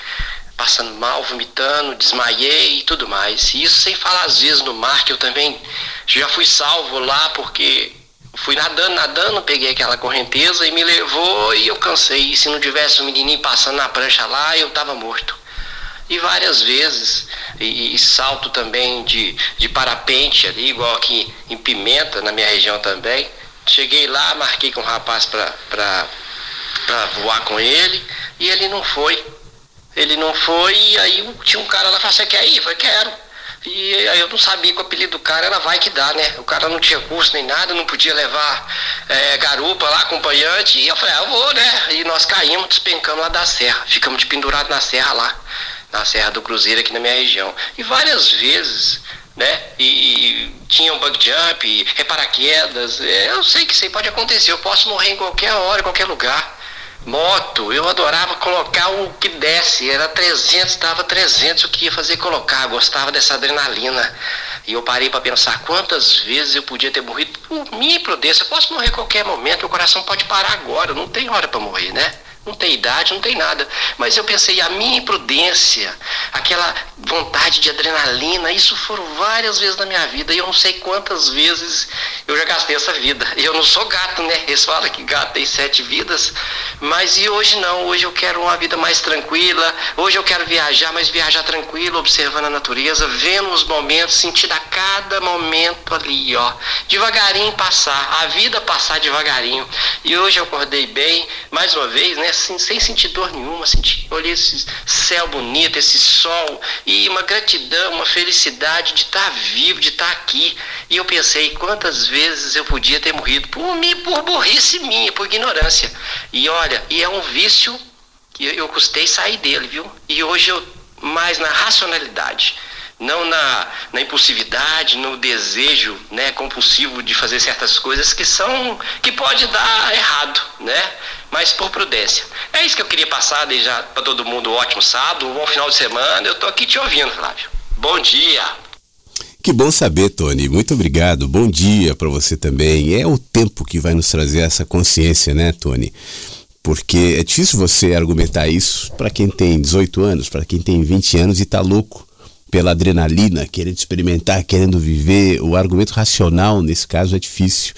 passando mal, vomitando, desmaiei e tudo mais. E isso sem falar às vezes no mar, que eu também já fui salvo lá porque fui nadando, nadando, peguei aquela correnteza e me levou e eu cansei. E se não tivesse um menininho passando na prancha lá, eu tava morto. E várias vezes, e, e salto também de, de parapente ali, igual aqui em Pimenta, na minha região também. Cheguei lá, marquei com o um rapaz para voar com ele e ele não foi. Ele não foi, e aí tinha um cara lá, falou, você quer ir? Eu falei, quero. E aí eu não sabia que o apelido do cara era Vai Que Dá, né? O cara não tinha curso nem nada, não podia levar é, garupa lá, acompanhante. E eu falei, ah, eu vou, né? E nós caímos, despencando lá da serra. Ficamos de pendurado na serra lá, na Serra do Cruzeiro aqui na minha região. E várias vezes, né? E, e tinha um bug jump, reparaquedas. É, eu sei que isso aí pode acontecer. Eu posso morrer em qualquer hora, em qualquer lugar. Moto, eu adorava colocar o que desce, era 300, dava 300, eu queria fazer colocar, gostava dessa adrenalina. E eu parei para pensar quantas vezes eu podia ter morrido por minha imprudência. Eu posso morrer a qualquer momento, meu coração pode parar agora, não tem hora para morrer, né? Não tem idade, não tem nada. Mas eu pensei, a minha imprudência, aquela vontade de adrenalina, isso foram várias vezes na minha vida. E eu não sei quantas vezes eu já gastei essa vida. E eu não sou gato, né? Eles falam que gato tem sete vidas. Mas e hoje não, hoje eu quero uma vida mais tranquila. Hoje eu quero viajar, mas viajar tranquilo, observando a natureza, vendo os momentos, sentindo a cada momento ali, ó. Devagarinho passar, a vida passar devagarinho. E hoje eu acordei bem, mais uma vez, né? Assim, sem sentir dor nenhuma, senti, olhei esse céu bonito, esse sol, e uma gratidão, uma felicidade de estar vivo, de estar aqui. E eu pensei quantas vezes eu podia ter morrido por mim, por burrice minha, por ignorância. E olha, e é um vício que eu, eu custei sair dele, viu? E hoje eu mais na racionalidade não na, na impulsividade, no desejo né, compulsivo de fazer certas coisas que são que pode dar errado, né? Mas por prudência. É isso que eu queria passar já para todo mundo. Um ótimo sábado, um bom final de semana. Eu estou aqui te ouvindo, Flávio. Bom dia. Que bom saber, Tony. Muito obrigado. Bom dia para você também. É o tempo que vai nos trazer essa consciência, né, Tony? Porque é difícil você argumentar isso para quem tem 18 anos, para quem tem 20 anos e está louco pela adrenalina, querendo experimentar, querendo viver. O argumento racional, nesse caso, é difícil.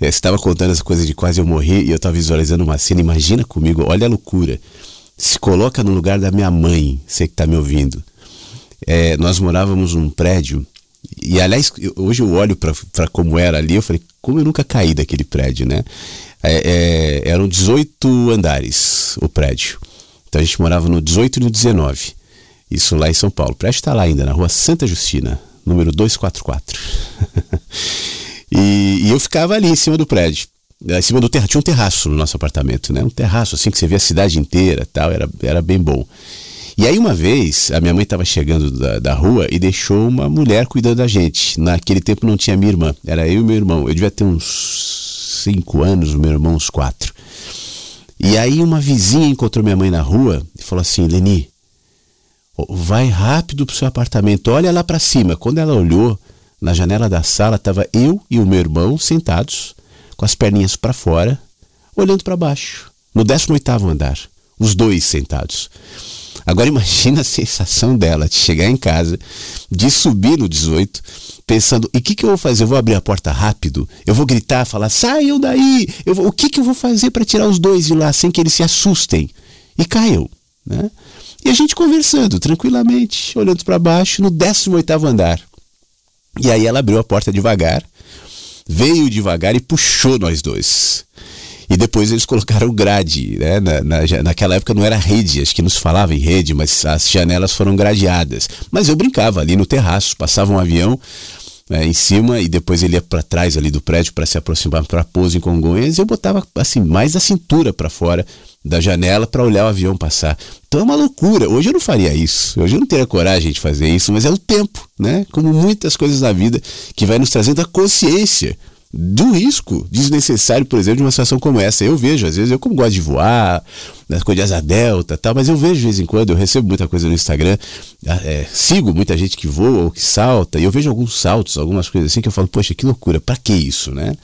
É, você estava contando essa coisa de quase eu morrer e eu estava visualizando uma cena. Imagina comigo, olha a loucura. Se coloca no lugar da minha mãe, você que está me ouvindo. É, nós morávamos num prédio e aliás, hoje eu olho para como era ali, eu falei, como eu nunca caí daquele prédio, né? É, é, eram 18 andares o prédio. Então a gente morava no 18 e no 19. Isso lá em São Paulo. O prédio está lá ainda, na rua Santa Justina, número 244. (laughs) e, e eu ficava ali em cima do prédio. Em cima do terraço. Tinha um terraço no nosso apartamento, né? Um terraço assim que você vê a cidade inteira tal. Era, era bem bom. E aí uma vez, a minha mãe estava chegando da, da rua e deixou uma mulher cuidando da gente. Naquele tempo não tinha minha irmã, era eu e meu irmão. Eu devia ter uns cinco anos, meu irmão uns quatro. E aí uma vizinha encontrou minha mãe na rua e falou assim, Leni, vai rápido pro seu apartamento, olha lá para cima. Quando ela olhou, na janela da sala estava eu e o meu irmão sentados, com as perninhas para fora, olhando para baixo, no 18 andar, os dois sentados. Agora (laughs) imagina a sensação dela de chegar em casa, de subir no 18, pensando: e o que, que eu vou fazer? Eu vou abrir a porta rápido? Eu vou gritar, falar: saiam daí! Vou, o que, que eu vou fazer para tirar os dois de lá sem que eles se assustem? E caiu. Né? E a gente conversando tranquilamente, olhando para baixo, no 18 andar. E aí ela abriu a porta devagar, veio devagar e puxou nós dois. E depois eles colocaram grade, né? Na, na, naquela época não era rede, acho que nos falava em rede, mas as janelas foram gradeadas. Mas eu brincava ali no terraço, passava um avião né, em cima e depois ele ia para trás ali do prédio para se aproximar para Pouso em Congonhas e eu botava assim mais a cintura para fora da janela para olhar o avião passar. Então é uma loucura. Hoje eu não faria isso. Hoje eu não teria coragem de fazer isso, mas é o tempo, né? Como muitas coisas na vida que vai nos trazendo a consciência do risco desnecessário, por exemplo, de uma situação como essa. Eu vejo, às vezes, eu como gosto de voar, nas coisas de asa delta tal, mas eu vejo de vez em quando, eu recebo muita coisa no Instagram, ah, é, sigo muita gente que voa ou que salta, e eu vejo alguns saltos, algumas coisas assim, que eu falo, poxa, que loucura, para que isso, né?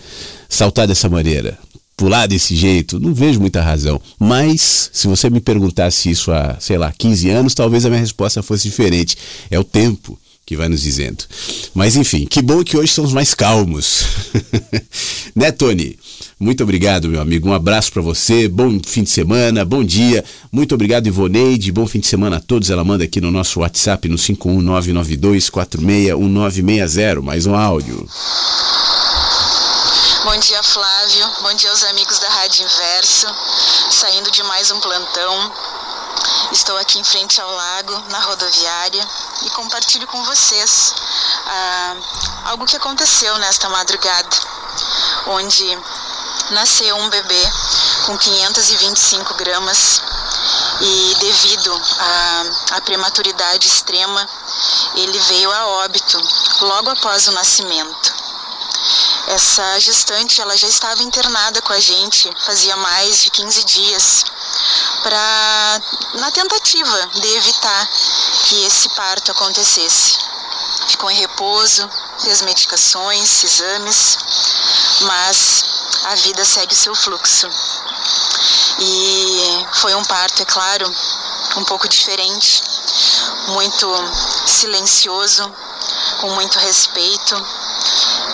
Saltar dessa maneira, pular desse jeito, não vejo muita razão. Mas, se você me perguntasse isso há, sei lá, 15 anos, talvez a minha resposta fosse diferente. É o tempo que vai nos dizendo. Mas enfim, que bom que hoje somos mais calmos. (laughs) né, Tony? Muito obrigado, meu amigo. Um abraço para você. Bom fim de semana, bom dia. Muito obrigado, Ivoneide. Bom fim de semana a todos. Ela manda aqui no nosso WhatsApp no 51992461960. Mais um áudio. Bom dia, Flávio. Bom dia aos amigos da Rádio Inverso. Saindo de mais um plantão. Estou aqui em frente ao lago, na rodoviária, e compartilho com vocês ah, algo que aconteceu nesta madrugada, onde nasceu um bebê com 525 gramas e devido à prematuridade extrema, ele veio a óbito logo após o nascimento. Essa gestante ela já estava internada com a gente fazia mais de 15 dias para na tentativa de evitar que esse parto acontecesse. Ficou em repouso, fez medicações, exames, mas a vida segue seu fluxo. E foi um parto, é claro, um pouco diferente, muito silencioso, com muito respeito.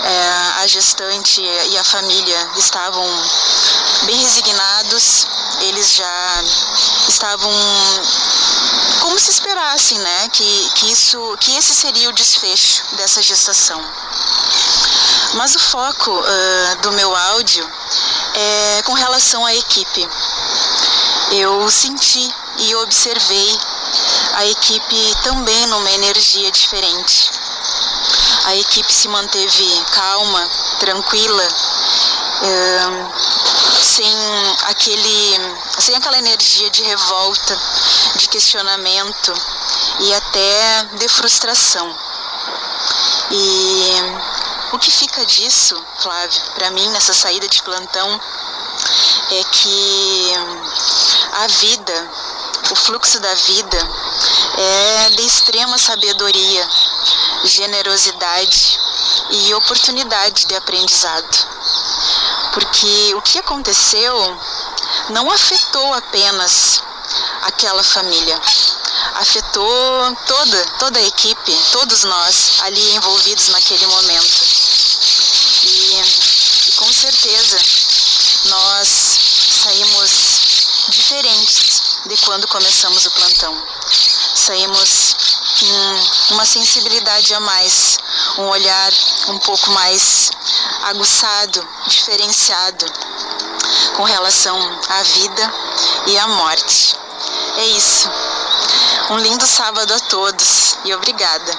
É, a gestante e a família estavam bem resignados, eles já estavam como se esperassem, né, que, que isso, que esse seria o desfecho dessa gestação. Mas o foco uh, do meu áudio é com relação à equipe. Eu senti e observei a equipe também numa energia diferente. A equipe se manteve calma, tranquila, sem aquele sem aquela energia de revolta, de questionamento e até de frustração. E o que fica disso, Flávio, para mim nessa saída de plantão é que a vida, o fluxo da vida é de extrema sabedoria, generosidade e oportunidade de aprendizado porque o que aconteceu não afetou apenas aquela família, afetou toda, toda a equipe, todos nós ali envolvidos naquele momento. E, e com certeza nós saímos diferentes de quando começamos o plantão. Saímos uma sensibilidade a mais, um olhar um pouco mais aguçado, diferenciado com relação à vida e à morte. É isso. Um lindo sábado a todos e obrigada.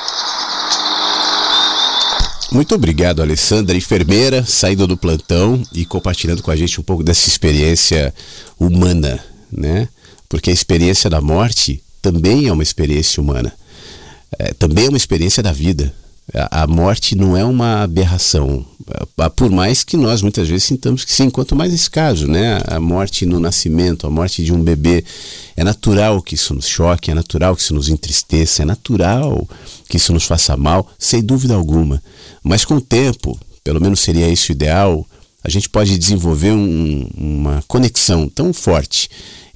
Muito obrigado, Alessandra, enfermeira, saindo do plantão e compartilhando com a gente um pouco dessa experiência humana, né? Porque a experiência da morte também é uma experiência humana. É, também é uma experiência da vida. A, morte não é uma aberração, por mais que nós muitas vezes sintamos que sim, quanto mais esse caso, né? A morte no nascimento, a morte de um bebê, é natural que isso nos choque, é natural que isso nos entristeça, é natural que isso nos faça mal, sem dúvida alguma. Mas com o tempo, pelo menos seria isso o ideal, a gente pode desenvolver um, uma conexão tão forte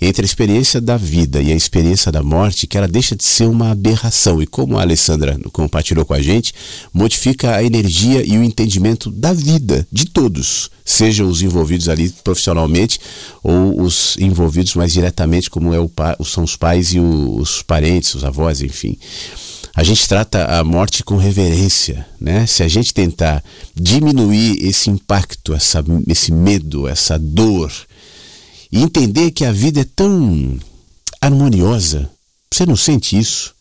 entre a experiência da vida e a experiência da morte que ela deixa de ser uma aberração. E como a Alessandra compartilhou com a gente, modifica a energia e o entendimento da vida de todos, sejam os envolvidos ali profissionalmente ou os envolvidos mais diretamente, como é o, são os pais e os parentes, os avós, enfim a gente trata a morte com reverência, né? Se a gente tentar diminuir esse impacto, essa, esse medo, essa dor, e entender que a vida é tão harmoniosa, você não sente isso?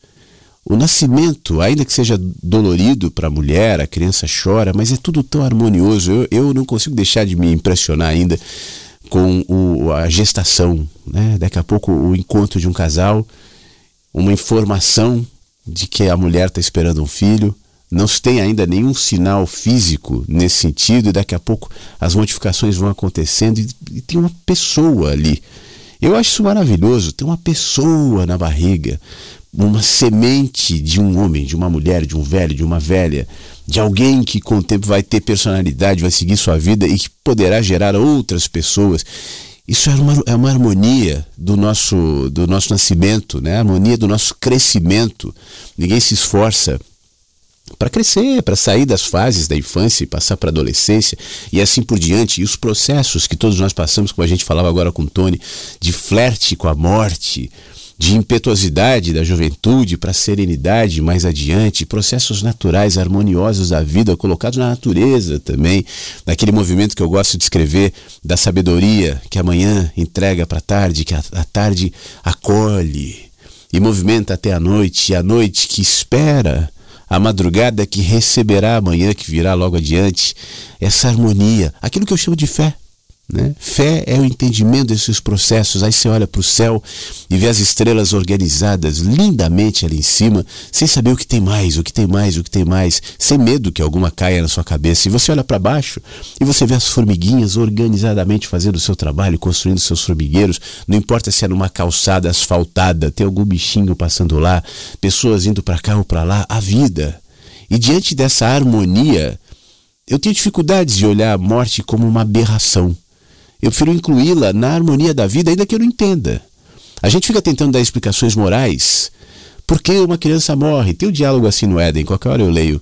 O nascimento, ainda que seja dolorido para a mulher, a criança chora, mas é tudo tão harmonioso. Eu, eu não consigo deixar de me impressionar ainda com o, a gestação. Né? Daqui a pouco o encontro de um casal, uma informação de que a mulher está esperando um filho, não se tem ainda nenhum sinal físico nesse sentido, e daqui a pouco as modificações vão acontecendo e, e tem uma pessoa ali. Eu acho isso maravilhoso, tem uma pessoa na barriga, uma semente de um homem, de uma mulher, de um velho, de uma velha, de alguém que com o tempo vai ter personalidade, vai seguir sua vida e que poderá gerar outras pessoas. Isso é uma, é uma harmonia do nosso, do nosso nascimento, né? a harmonia do nosso crescimento. Ninguém se esforça para crescer, para sair das fases da infância e passar para a adolescência e assim por diante. E os processos que todos nós passamos, como a gente falava agora com o Tony, de flerte com a morte, de impetuosidade da juventude para serenidade mais adiante, processos naturais, harmoniosos da vida, colocados na natureza também, naquele movimento que eu gosto de escrever da sabedoria que amanhã entrega para a tarde, que a, a tarde acolhe e movimenta até a noite, e a noite que espera a madrugada que receberá amanhã, que virá logo adiante, essa harmonia, aquilo que eu chamo de fé. Né? Fé é o entendimento desses processos. Aí você olha para o céu e vê as estrelas organizadas lindamente ali em cima, sem saber o que tem mais, o que tem mais, o que tem mais, sem medo que alguma caia na sua cabeça. E você olha para baixo e você vê as formiguinhas organizadamente fazendo o seu trabalho, construindo seus formigueiros. Não importa se é numa calçada asfaltada, tem algum bichinho passando lá, pessoas indo para cá ou para lá, a vida. E diante dessa harmonia, eu tenho dificuldades de olhar a morte como uma aberração. Eu prefiro incluí-la na harmonia da vida, ainda que eu não entenda. A gente fica tentando dar explicações morais. Por que uma criança morre? Tem um diálogo assim no Éden, qualquer hora eu leio.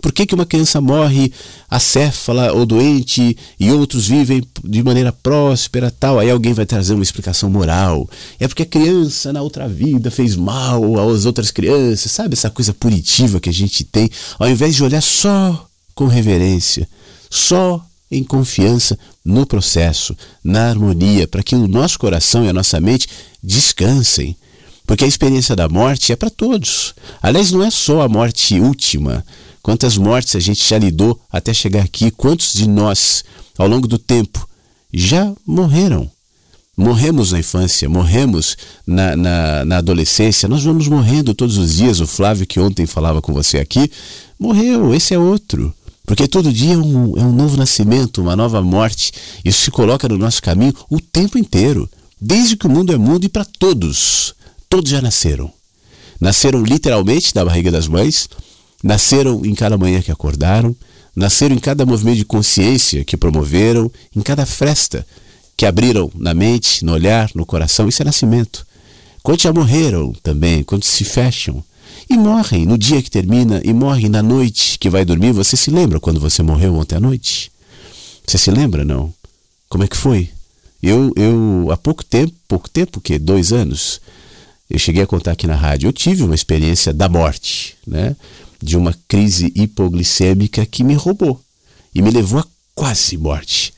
Por que, que uma criança morre acéfala ou doente e outros vivem de maneira próspera tal? Aí alguém vai trazer uma explicação moral. É porque a criança na outra vida fez mal às outras crianças, sabe? Essa coisa punitiva que a gente tem, ao invés de olhar só com reverência, só em confiança no processo, na harmonia, para que o nosso coração e a nossa mente descansem. Porque a experiência da morte é para todos. Aliás, não é só a morte última. Quantas mortes a gente já lidou até chegar aqui? Quantos de nós, ao longo do tempo, já morreram? Morremos na infância, morremos na, na, na, adolescência, nós vamos morrendo todos os dias. O Flávio, que ontem falava com você aqui, morreu, esse é outro. Porque todo dia é um, é um novo nascimento, uma nova morte. Isso se coloca no nosso caminho o tempo inteiro, desde que o mundo é mundo e para todos. Todos já nasceram. Nasceram literalmente da barriga das mães, nasceram em cada manhã que acordaram, nasceram em cada movimento de consciência que promoveram, em cada fresta que abriram na mente, no olhar, no coração. Isso é nascimento. Quantos já morreram também? Quantos se fecham? E morrem no dia que termina e morrem na noite que vai dormir. Você se lembra quando você morreu ontem à noite? Você se lembra, não? Como é que foi? Eu, eu há pouco tempo, pouco tempo, que dois anos, eu cheguei a contar aqui na rádio, eu tive uma experiência da morte, né? De uma crise hipoglicêmica que me roubou e me levou a quase morte.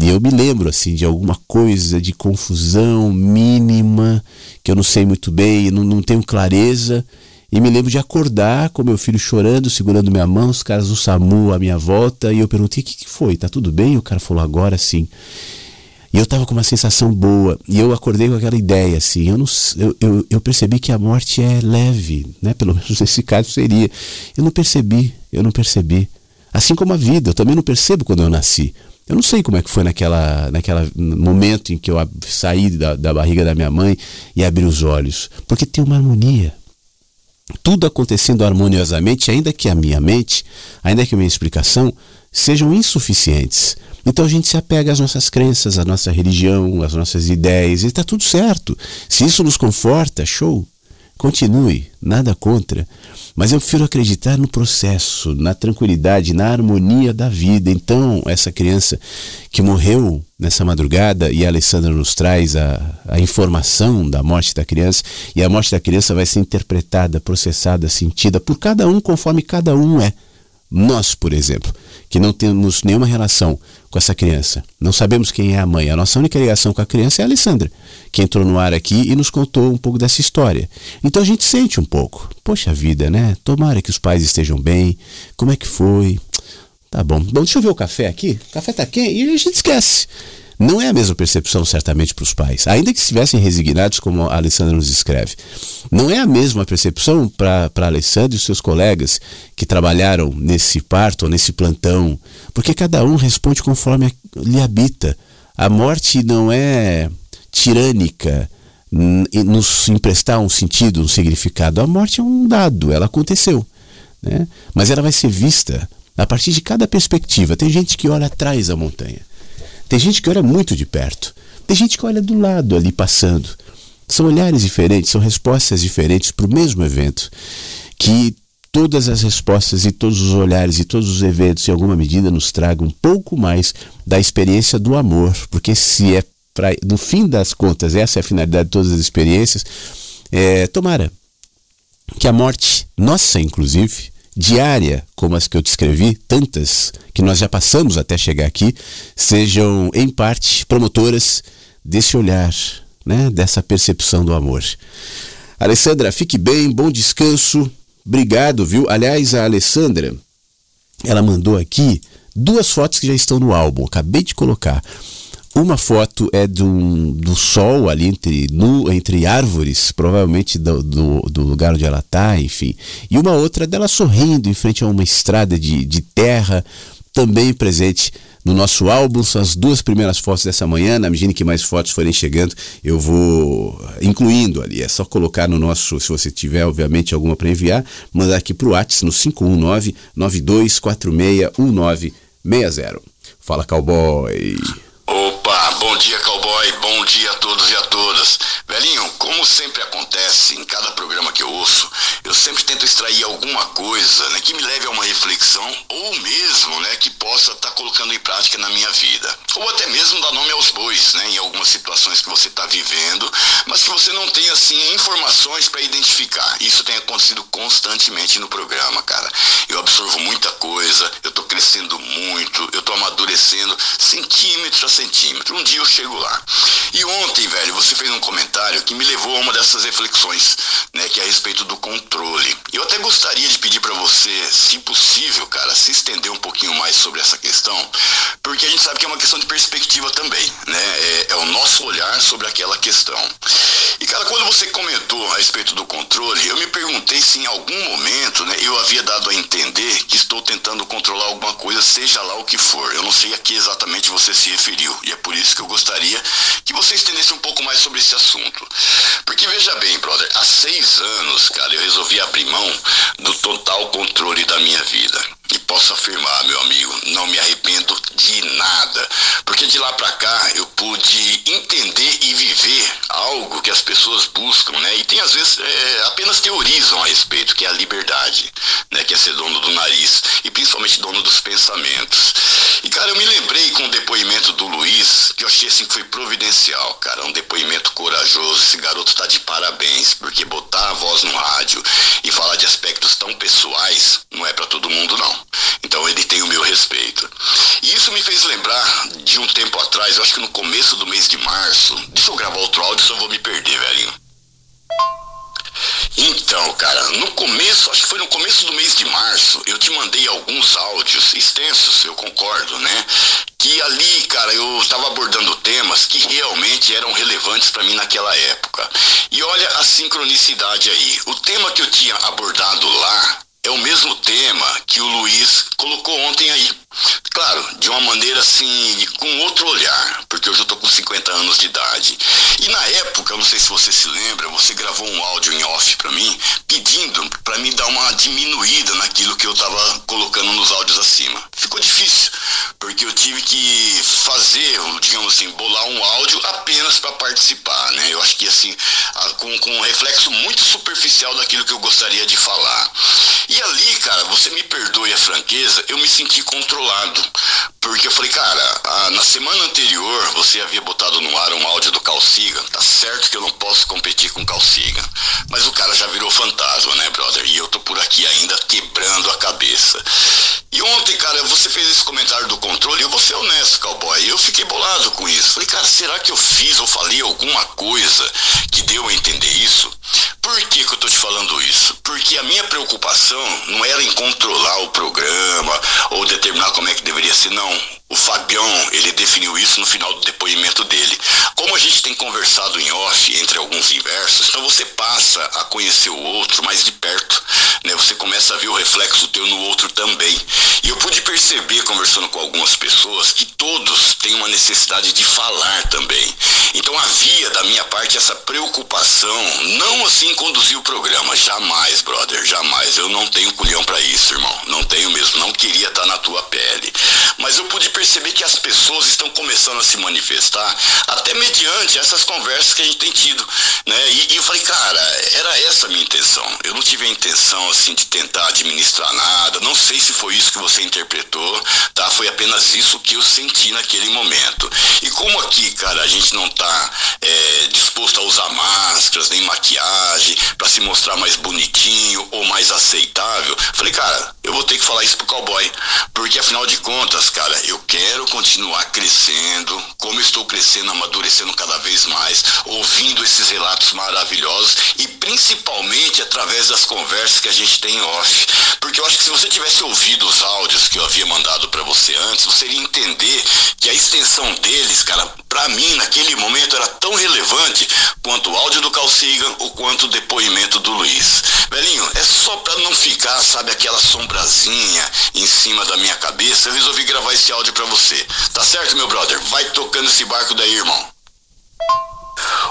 E eu me lembro assim de alguma coisa de confusão mínima que eu não sei muito bem, não, não tenho clareza. E me lembro de acordar com meu filho chorando, segurando minha mão, os caras do SAMU à minha volta, e eu perguntei: o que, que foi? Tá tudo bem? O cara falou: agora sim. E eu estava com uma sensação boa, e eu acordei com aquela ideia, assim, eu, não, eu, eu, eu, percebi que a morte é leve, né? Pelo (laughs) menos nesse caso seria. Eu não percebi, eu não percebi. Assim como a vida, eu também não percebo quando eu nasci. Eu não sei como é que foi naquela, naquela momento em que eu saí da, da barriga da minha mãe e abri os olhos. Porque tem uma harmonia. Tudo acontecendo harmoniosamente, ainda que a minha mente, ainda que a minha explicação sejam insuficientes. Então a gente se apega às nossas crenças, à nossa religião, às nossas ideias, e está tudo certo. Se isso nos conforta, show. Continue, nada contra. Mas eu prefiro acreditar no processo, na tranquilidade, na harmonia da vida. Então, essa criança que morreu nessa madrugada, e a Alessandra nos traz a, a informação da morte da criança, e a morte da criança vai ser interpretada, processada, sentida por cada um conforme cada um é. Nós, por exemplo, que não temos nenhuma relação com essa criança, não sabemos quem é a mãe, a nossa única ligação com a criança é a Alessandra, que entrou no ar aqui e nos contou um pouco dessa história. Então a gente sente um pouco. Poxa vida, né? Tomara que os pais estejam bem. Como é que foi? Tá bom. Bom, deixa eu ver o café aqui. O café tá quente e a gente esquece. Não é a mesma percepção, certamente, para os pais, ainda que estivessem resignados, como a Alessandra nos escreve. Não é a mesma percepção para a Alessandra e os seus colegas que trabalharam nesse parto ou nesse plantão, porque cada um responde conforme lhe habita. A morte não é tirânica, nos emprestar um sentido, um significado. A morte é um dado, ela aconteceu. Né? Mas ela vai ser vista a partir de cada perspectiva. Tem gente que olha atrás da montanha. Tem gente que olha muito de perto. Tem gente que olha do lado ali passando. São olhares diferentes, são respostas diferentes para o mesmo evento. Que todas as respostas e todos os olhares e todos os eventos, em alguma medida, nos tragam um pouco mais da experiência do amor. Porque se é, pra, no fim das contas, essa é a finalidade de todas as experiências, é, tomara que a morte, nossa inclusive, diária, como as que eu descrevi, tantas que nós já passamos até chegar aqui, sejam em parte promotoras desse olhar, né, dessa percepção do amor. Alessandra, fique bem, bom descanso. Obrigado, viu? Aliás, a Alessandra, ela mandou aqui duas fotos que já estão no álbum, acabei de colocar. Uma foto é do, do sol ali entre, no, entre árvores, provavelmente do, do, do lugar onde ela está, enfim. E uma outra dela sorrindo em frente a uma estrada de, de terra, também presente no nosso álbum. São as duas primeiras fotos dessa manhã. Na medida que mais fotos forem chegando, eu vou incluindo ali. É só colocar no nosso, se você tiver, obviamente, alguma para enviar, mandar aqui para o WhatsApp no 519 9246 1960. Fala, cowboy! Bom dia cowboy, bom dia a todos e a todas. Velhinho, como sempre acontece em cada programa que eu ouço, eu sempre tento extrair alguma coisa né, que me leve a uma reflexão ou mesmo né, que possa estar tá colocando em prática na minha vida. Ou até mesmo dar nome aos bois né, em algumas situações que você está vivendo, mas que você não tem assim informações para identificar. Isso tem acontecido constantemente no programa, cara. Eu absorvo muita coisa, eu estou crescendo muito, eu estou amadurecendo centímetro a centímetro. Um dia eu chego lá. E ontem, velho, você fez um comentário que me levou a uma dessas reflexões, né, que é a respeito do controle. Eu até gostaria de pedir para você, se possível, cara, se estender um pouquinho mais sobre essa questão, porque a gente sabe que é uma questão de perspectiva também, né? É, é o nosso olhar sobre aquela questão. E, cara, quando você comentou a respeito do controle, eu me perguntei se em algum momento, né, eu havia dado a entender que estou tentando controlar alguma coisa, seja lá o que for. Eu não sei a que exatamente você se referiu. E é por isso que eu gostaria que você estendesse um pouco mais sobre esse assunto. Porque veja bem, brother, há seis anos, cara, eu resolvi abrir mão do total controle da minha vida. E posso afirmar, meu amigo, não me arrependo de nada, porque de lá para cá eu pude entender e viver algo que as pessoas buscam, né? E tem às vezes é, apenas teorizam a respeito, que é a liberdade, né? Que é ser dono do nariz e principalmente dono dos pensamentos. E cara, eu me lembrei com o depoimento do Luiz, que eu achei assim que foi providencial, cara, um depoimento corajoso. Esse garoto tá de parabéns, porque botar a voz no rádio e falar de aspectos tão pessoais não é para todo mundo não. Então ele tem o meu respeito. E isso me fez lembrar de um tempo atrás, eu acho que no começo do mês de março. Deixa eu gravar outro áudio, só vou me perder, velhinho. Então, cara, no começo, acho que foi no começo do mês de março, eu te mandei alguns áudios extensos, eu concordo, né? Que ali, cara, eu estava abordando temas que realmente eram relevantes para mim naquela época. E olha a sincronicidade aí. O tema que eu tinha abordado lá é o mesmo tema que o Luiz colocou ontem aí. Claro, de uma maneira assim, com outro olhar, porque eu já estou com 50 anos de idade. E na época, não sei se você se lembra, você gravou um áudio em off para mim, pedindo para me dar uma diminuída naquilo que eu estava colocando nos áudios acima. Ficou difícil, porque eu tive que fazer, digamos assim, bolar um áudio apenas para participar, né? Eu acho que assim, com, com um reflexo muito superficial daquilo que eu gostaria de falar. E ali, cara, você me perdoe a franqueza, eu me senti controlado. Porque eu falei, cara, a, na semana anterior você havia botado no ar um áudio do Calciga. Tá certo que eu não posso competir com Calciga. Mas o cara já virou fantasma, né, brother? E eu tô por aqui ainda quebrando a cabeça. E ontem, cara, você fez esse comentário do controle, eu vou ser honesto, cowboy. Eu fiquei bolado com isso. Falei, cara, será que eu fiz ou falei alguma coisa que deu a entender isso? Por que, que eu tô te falando isso? Porque a minha preocupação não era em controlar o programa ou determinar como é que deveria ser, não. O Fabião, ele definiu isso no final do depoimento dele. Como a gente tem conversado em off entre alguns inversos, então você passa a conhecer o outro mais de perto, né? Você começa a ver o reflexo teu no outro também. E eu pude perceber conversando com algumas pessoas que todos têm uma necessidade de falar também. Então havia da minha parte essa preocupação, não assim conduzir o programa, jamais, brother, jamais. Eu não tenho culhão para isso, irmão. Não tenho mesmo, não queria estar na tua pele. Mas eu pude perceber perceber que as pessoas estão começando a se manifestar, até mediante essas conversas que a gente tem tido, né? E, e eu falei, cara, era essa a minha intenção. Eu não tive a intenção, assim, de tentar administrar nada, não sei se foi isso que você interpretou, tá? Foi apenas isso que eu senti naquele momento. E como aqui, cara, a gente não tá é, disposto a usar máscaras, nem maquiagem, para se mostrar mais bonitinho ou mais aceitável, falei, cara, eu vou ter que falar isso pro cowboy, porque afinal de contas, cara, eu quero continuar crescendo, como estou crescendo, amadurecendo cada vez mais, ouvindo esses relatos maravilhosos e principalmente através das conversas que a gente tem off. Porque eu acho que se você tivesse ouvido os áudios que eu havia mandado para você antes, você iria entender que a extensão deles, cara, para mim naquele momento era tão relevante quanto o áudio do Carl Sagan ou quanto o depoimento do Luiz. Velhinho, é só para não ficar, sabe, aquela sombrazinha em cima da minha cabeça, eu resolvi gravar esse áudio para você. Tá certo, meu brother? Vai tocando esse barco daí, irmão.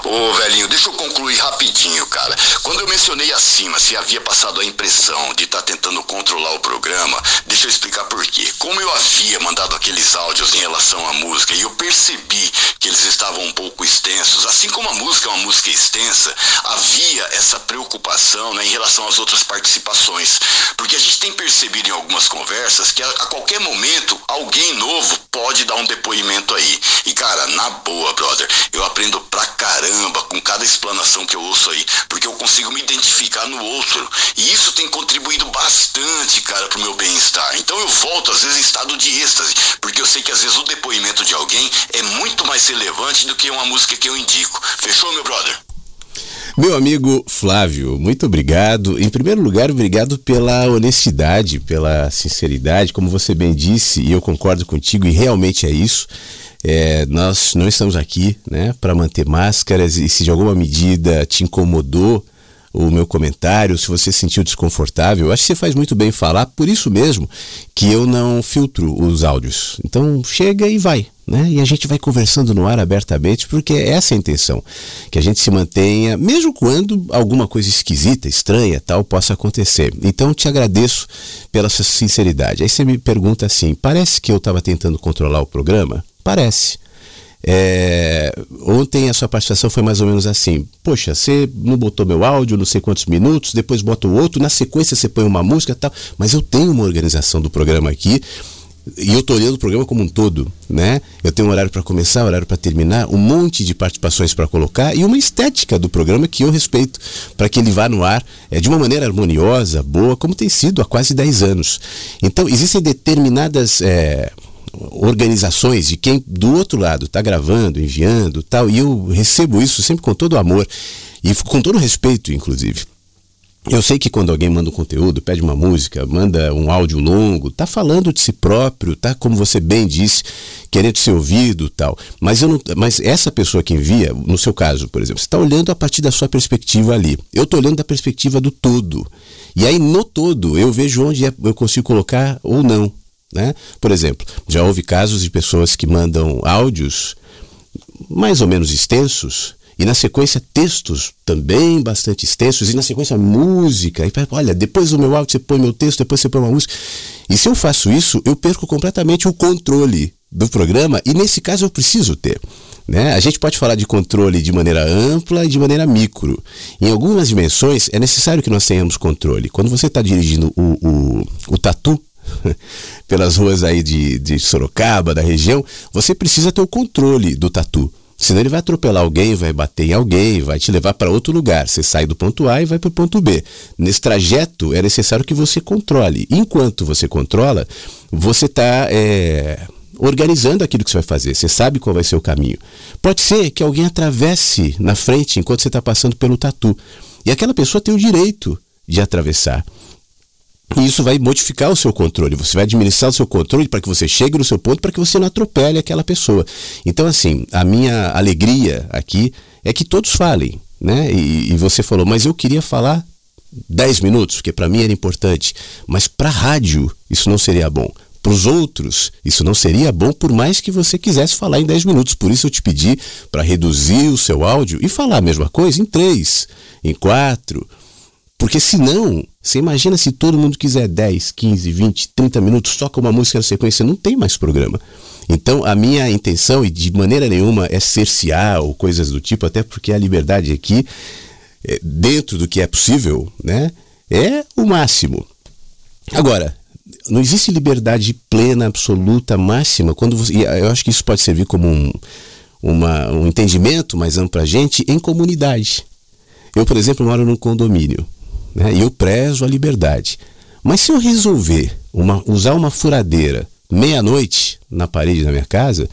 Ô velhinho, deixa eu concluir rapidinho, cara. Quando eu mencionei acima se havia passado a impressão de estar tá tentando controlar o programa, deixa eu explicar por quê. Como eu havia mandado aqueles áudios em relação à música e eu percebi que eles estavam um pouco extensos, assim como a música é uma música extensa, havia essa preocupação né, em relação às outras participações. Porque a gente tem percebido em algumas conversas que a, a qualquer momento alguém novo pode dar um depoimento aí. E cara, na boa, brother, eu aprendo pra caramba com cada explanação que eu ouço aí, porque eu consigo me identificar no outro. E isso tem contribuído bastante, cara, pro meu bem-estar. Então eu volto às vezes em estado de êxtase, porque eu sei que às vezes o depoimento de alguém é muito mais relevante do que uma música que eu indico. Fechou, meu brother? Meu amigo Flávio, muito obrigado. Em primeiro lugar, obrigado pela honestidade, pela sinceridade, como você bem disse, e eu concordo contigo, e realmente é isso. É, nós não estamos aqui né, para manter máscaras e se de alguma medida te incomodou o meu comentário, se você se sentiu desconfortável. Acho que você faz muito bem falar, por isso mesmo que eu não filtro os áudios. Então chega e vai. Né? E a gente vai conversando no ar abertamente, porque é essa é a intenção, que a gente se mantenha, mesmo quando alguma coisa esquisita, estranha, tal, possa acontecer. Então te agradeço pela sua sinceridade. Aí você me pergunta assim: parece que eu estava tentando controlar o programa? Parece. É, ontem a sua participação foi mais ou menos assim: Poxa, você não botou meu áudio, não sei quantos minutos, depois bota o outro, na sequência você põe uma música tal. Mas eu tenho uma organização do programa aqui e eu estou olhando o programa como um todo, né? Eu tenho um horário para começar, um horário para terminar, um monte de participações para colocar e uma estética do programa que eu respeito para que ele vá no ar é, de uma maneira harmoniosa, boa, como tem sido há quase 10 anos. Então, existem determinadas. É, organizações de quem do outro lado está gravando, enviando, tal, e eu recebo isso sempre com todo amor e com todo respeito, inclusive. Eu sei que quando alguém manda um conteúdo, pede uma música, manda um áudio longo, tá falando de si próprio, tá como você bem disse, querendo ser ouvido, tal. Mas eu não, mas essa pessoa que envia, no seu caso, por exemplo, está olhando a partir da sua perspectiva ali. Eu estou olhando da perspectiva do todo. E aí no todo eu vejo onde é, eu consigo colocar ou não. Né? Por exemplo, já houve casos de pessoas que mandam áudios mais ou menos extensos e na sequência textos também bastante extensos e na sequência música. E olha, depois do meu áudio você põe meu texto, depois você põe uma música. E se eu faço isso, eu perco completamente o controle do programa e nesse caso eu preciso ter. Né? A gente pode falar de controle de maneira ampla e de maneira micro. Em algumas dimensões é necessário que nós tenhamos controle. Quando você está dirigindo o, o, o tatu, (laughs) pelas ruas aí de, de Sorocaba, da região, você precisa ter o controle do tatu. Senão ele vai atropelar alguém, vai bater em alguém, vai te levar para outro lugar. Você sai do ponto A e vai para o ponto B. Nesse trajeto é necessário que você controle. Enquanto você controla, você está é, organizando aquilo que você vai fazer. Você sabe qual vai ser o caminho. Pode ser que alguém atravesse na frente enquanto você está passando pelo tatu. E aquela pessoa tem o direito de atravessar. E isso vai modificar o seu controle. Você vai administrar o seu controle para que você chegue no seu ponto, para que você não atropele aquela pessoa. Então, assim, a minha alegria aqui é que todos falem, né? E, e você falou, mas eu queria falar 10 minutos, porque para mim era importante. Mas para a rádio, isso não seria bom. Para os outros, isso não seria bom, por mais que você quisesse falar em 10 minutos. Por isso eu te pedi para reduzir o seu áudio e falar a mesma coisa em 3, em 4 porque senão, você imagina se todo mundo quiser 10, 15, 20, 30 minutos só com uma música na sequência, não tem mais programa. Então, a minha intenção, e de maneira nenhuma é cercear ou coisas do tipo, até porque a liberdade aqui, é, dentro do que é possível, né, é o máximo. Agora, não existe liberdade plena, absoluta, máxima, quando você, e eu acho que isso pode servir como um, uma, um entendimento mais amplo para a gente em comunidade. Eu, por exemplo, moro num condomínio né? e eu prezo a liberdade. Mas se eu resolver uma, usar uma furadeira meia-noite na parede da minha casa,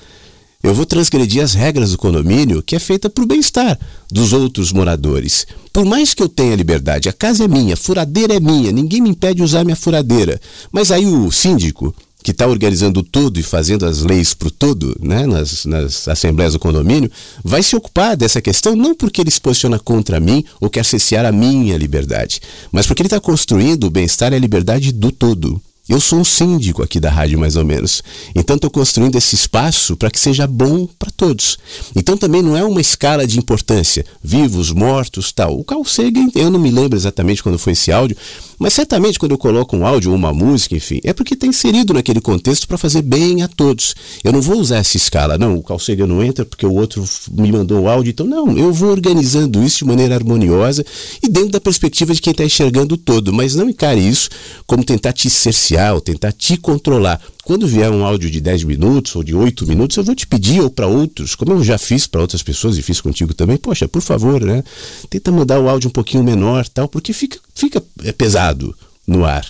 eu vou transgredir as regras do condomínio, que é feita para o bem-estar dos outros moradores. Por mais que eu tenha liberdade, a casa é minha, a furadeira é minha, ninguém me impede de usar minha furadeira. Mas aí o síndico que está organizando tudo e fazendo as leis para o todo, né, nas, nas assembleias do condomínio, vai se ocupar dessa questão não porque ele se posiciona contra mim ou quer cessear a minha liberdade, mas porque ele está construindo o bem-estar e a liberdade do todo. Eu sou um síndico aqui da rádio, mais ou menos. Então estou construindo esse espaço para que seja bom para todos. Então também não é uma escala de importância, vivos, mortos, tal. O Carl Sagan, eu não me lembro exatamente quando foi esse áudio, mas certamente quando eu coloco um áudio ou uma música, enfim, é porque está inserido naquele contexto para fazer bem a todos. Eu não vou usar essa escala, não, o Sagan não entra porque o outro me mandou o áudio, então não, eu vou organizando isso de maneira harmoniosa e dentro da perspectiva de quem está enxergando todo, mas não encare isso como tentar te cercear ou tentar te controlar. Quando vier um áudio de 10 minutos ou de 8 minutos, eu vou te pedir, ou para outros, como eu já fiz para outras pessoas e fiz contigo também, poxa, por favor, né? Tenta mandar o áudio um pouquinho menor, tal, porque fica, fica é pesado no ar.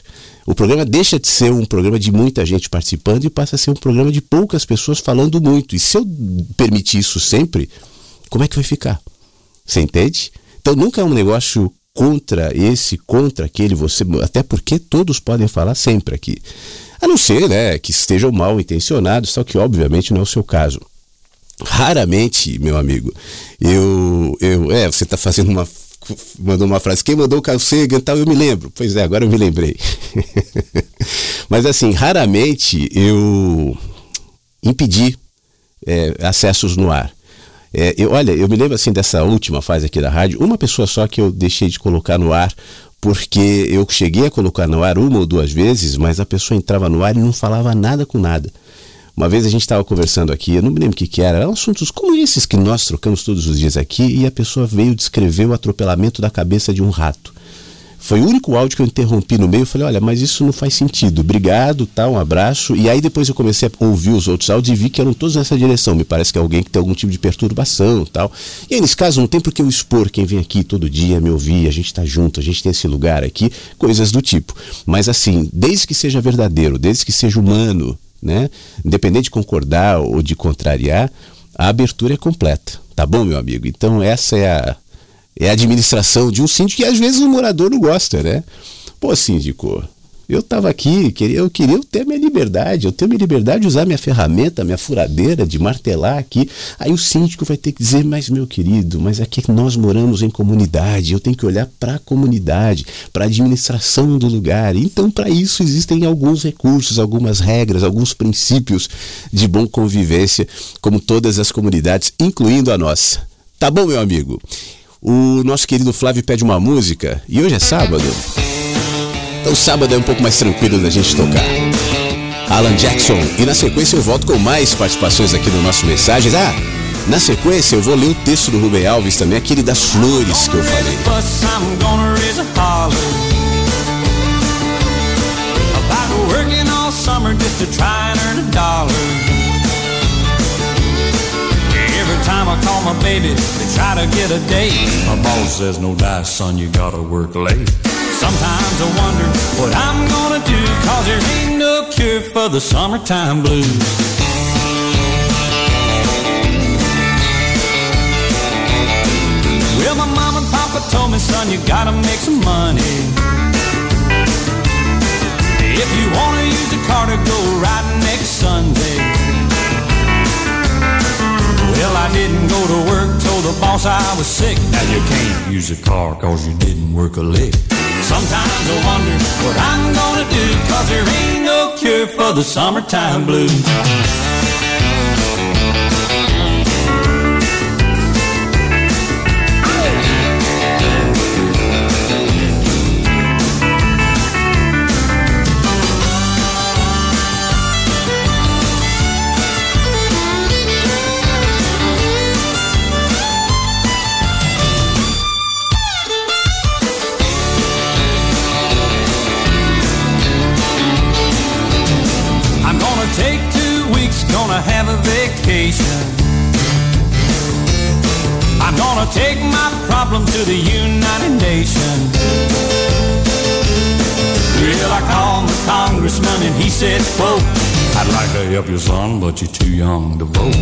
O programa deixa de ser um programa de muita gente participando e passa a ser um programa de poucas pessoas falando muito. E se eu permitir isso sempre, como é que vai ficar? Você entende? Então nunca é um negócio contra esse, contra aquele, você, até porque todos podem falar sempre aqui. A não ser, né, que estejam mal intencionados, só que obviamente não é o seu caso. Raramente, meu amigo, eu, eu é, você está fazendo uma mandou uma frase: quem mandou o Carl Sagan tal, eu me lembro. Pois é, agora eu me lembrei. (laughs) Mas assim, raramente eu impedi é, acessos no ar. É, eu, olha, eu me lembro assim dessa última fase aqui da rádio, uma pessoa só que eu deixei de colocar no ar, porque eu cheguei a colocar no ar uma ou duas vezes, mas a pessoa entrava no ar e não falava nada com nada. Uma vez a gente estava conversando aqui, eu não me lembro o que, que era, eram assuntos como esses que nós trocamos todos os dias aqui, e a pessoa veio descrever o atropelamento da cabeça de um rato. Foi o único áudio que eu interrompi no meio. Eu falei, olha, mas isso não faz sentido. Obrigado, tá, um abraço. E aí depois eu comecei a ouvir os outros áudios e vi que eram todos nessa direção. Me parece que é alguém que tem algum tipo de perturbação tal. E aí, nesse caso, não tem por que eu expor quem vem aqui todo dia me ouvir, a gente está junto, a gente tem esse lugar aqui, coisas do tipo. Mas assim, desde que seja verdadeiro, desde que seja humano, né? Independente de concordar ou de contrariar, a abertura é completa. Tá bom, meu amigo? Então essa é a é a administração de um síndico que às vezes o morador não gosta, né? Pô, síndico, eu estava aqui, queria, eu queria ter minha liberdade, eu tenho minha liberdade de usar minha ferramenta, minha furadeira, de martelar aqui. Aí o síndico vai ter que dizer, mas meu querido, mas aqui nós moramos em comunidade, eu tenho que olhar para a comunidade, para a administração do lugar. Então, para isso existem alguns recursos, algumas regras, alguns princípios de bom convivência, como todas as comunidades, incluindo a nossa. Tá bom, meu amigo? O nosso querido Flávio pede uma música e hoje é sábado. Então sábado é um pouco mais tranquilo da gente tocar. Alan Jackson. E na sequência eu volto com mais participações aqui no nosso Mensagens. Ah, na sequência eu vou ler o texto do Rubem Alves também, aquele das flores que eu falei. time I call my baby to try to get a date. My boss says, no dice, son, you gotta work late. Sometimes I wonder what I'm gonna do, cause there ain't no cure for the summertime blues. Well, my mom and papa told me, son, you gotta make some money. If you wanna use a car to go riding next Sunday. Well, I didn't go to work, told the boss I was sick. Now you can't use a car cause you didn't work a lick. Sometimes I wonder what I'm gonna do, cause there ain't no cure for the summertime blues. Gonna take my problem to the United Nations. Well, I called the congressman and he said, quote, I'd like to help your son, but you're too young to vote.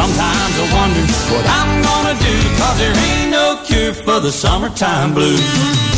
Sometimes I wonder what I'm gonna do, cause there ain't no cure for the summertime blues.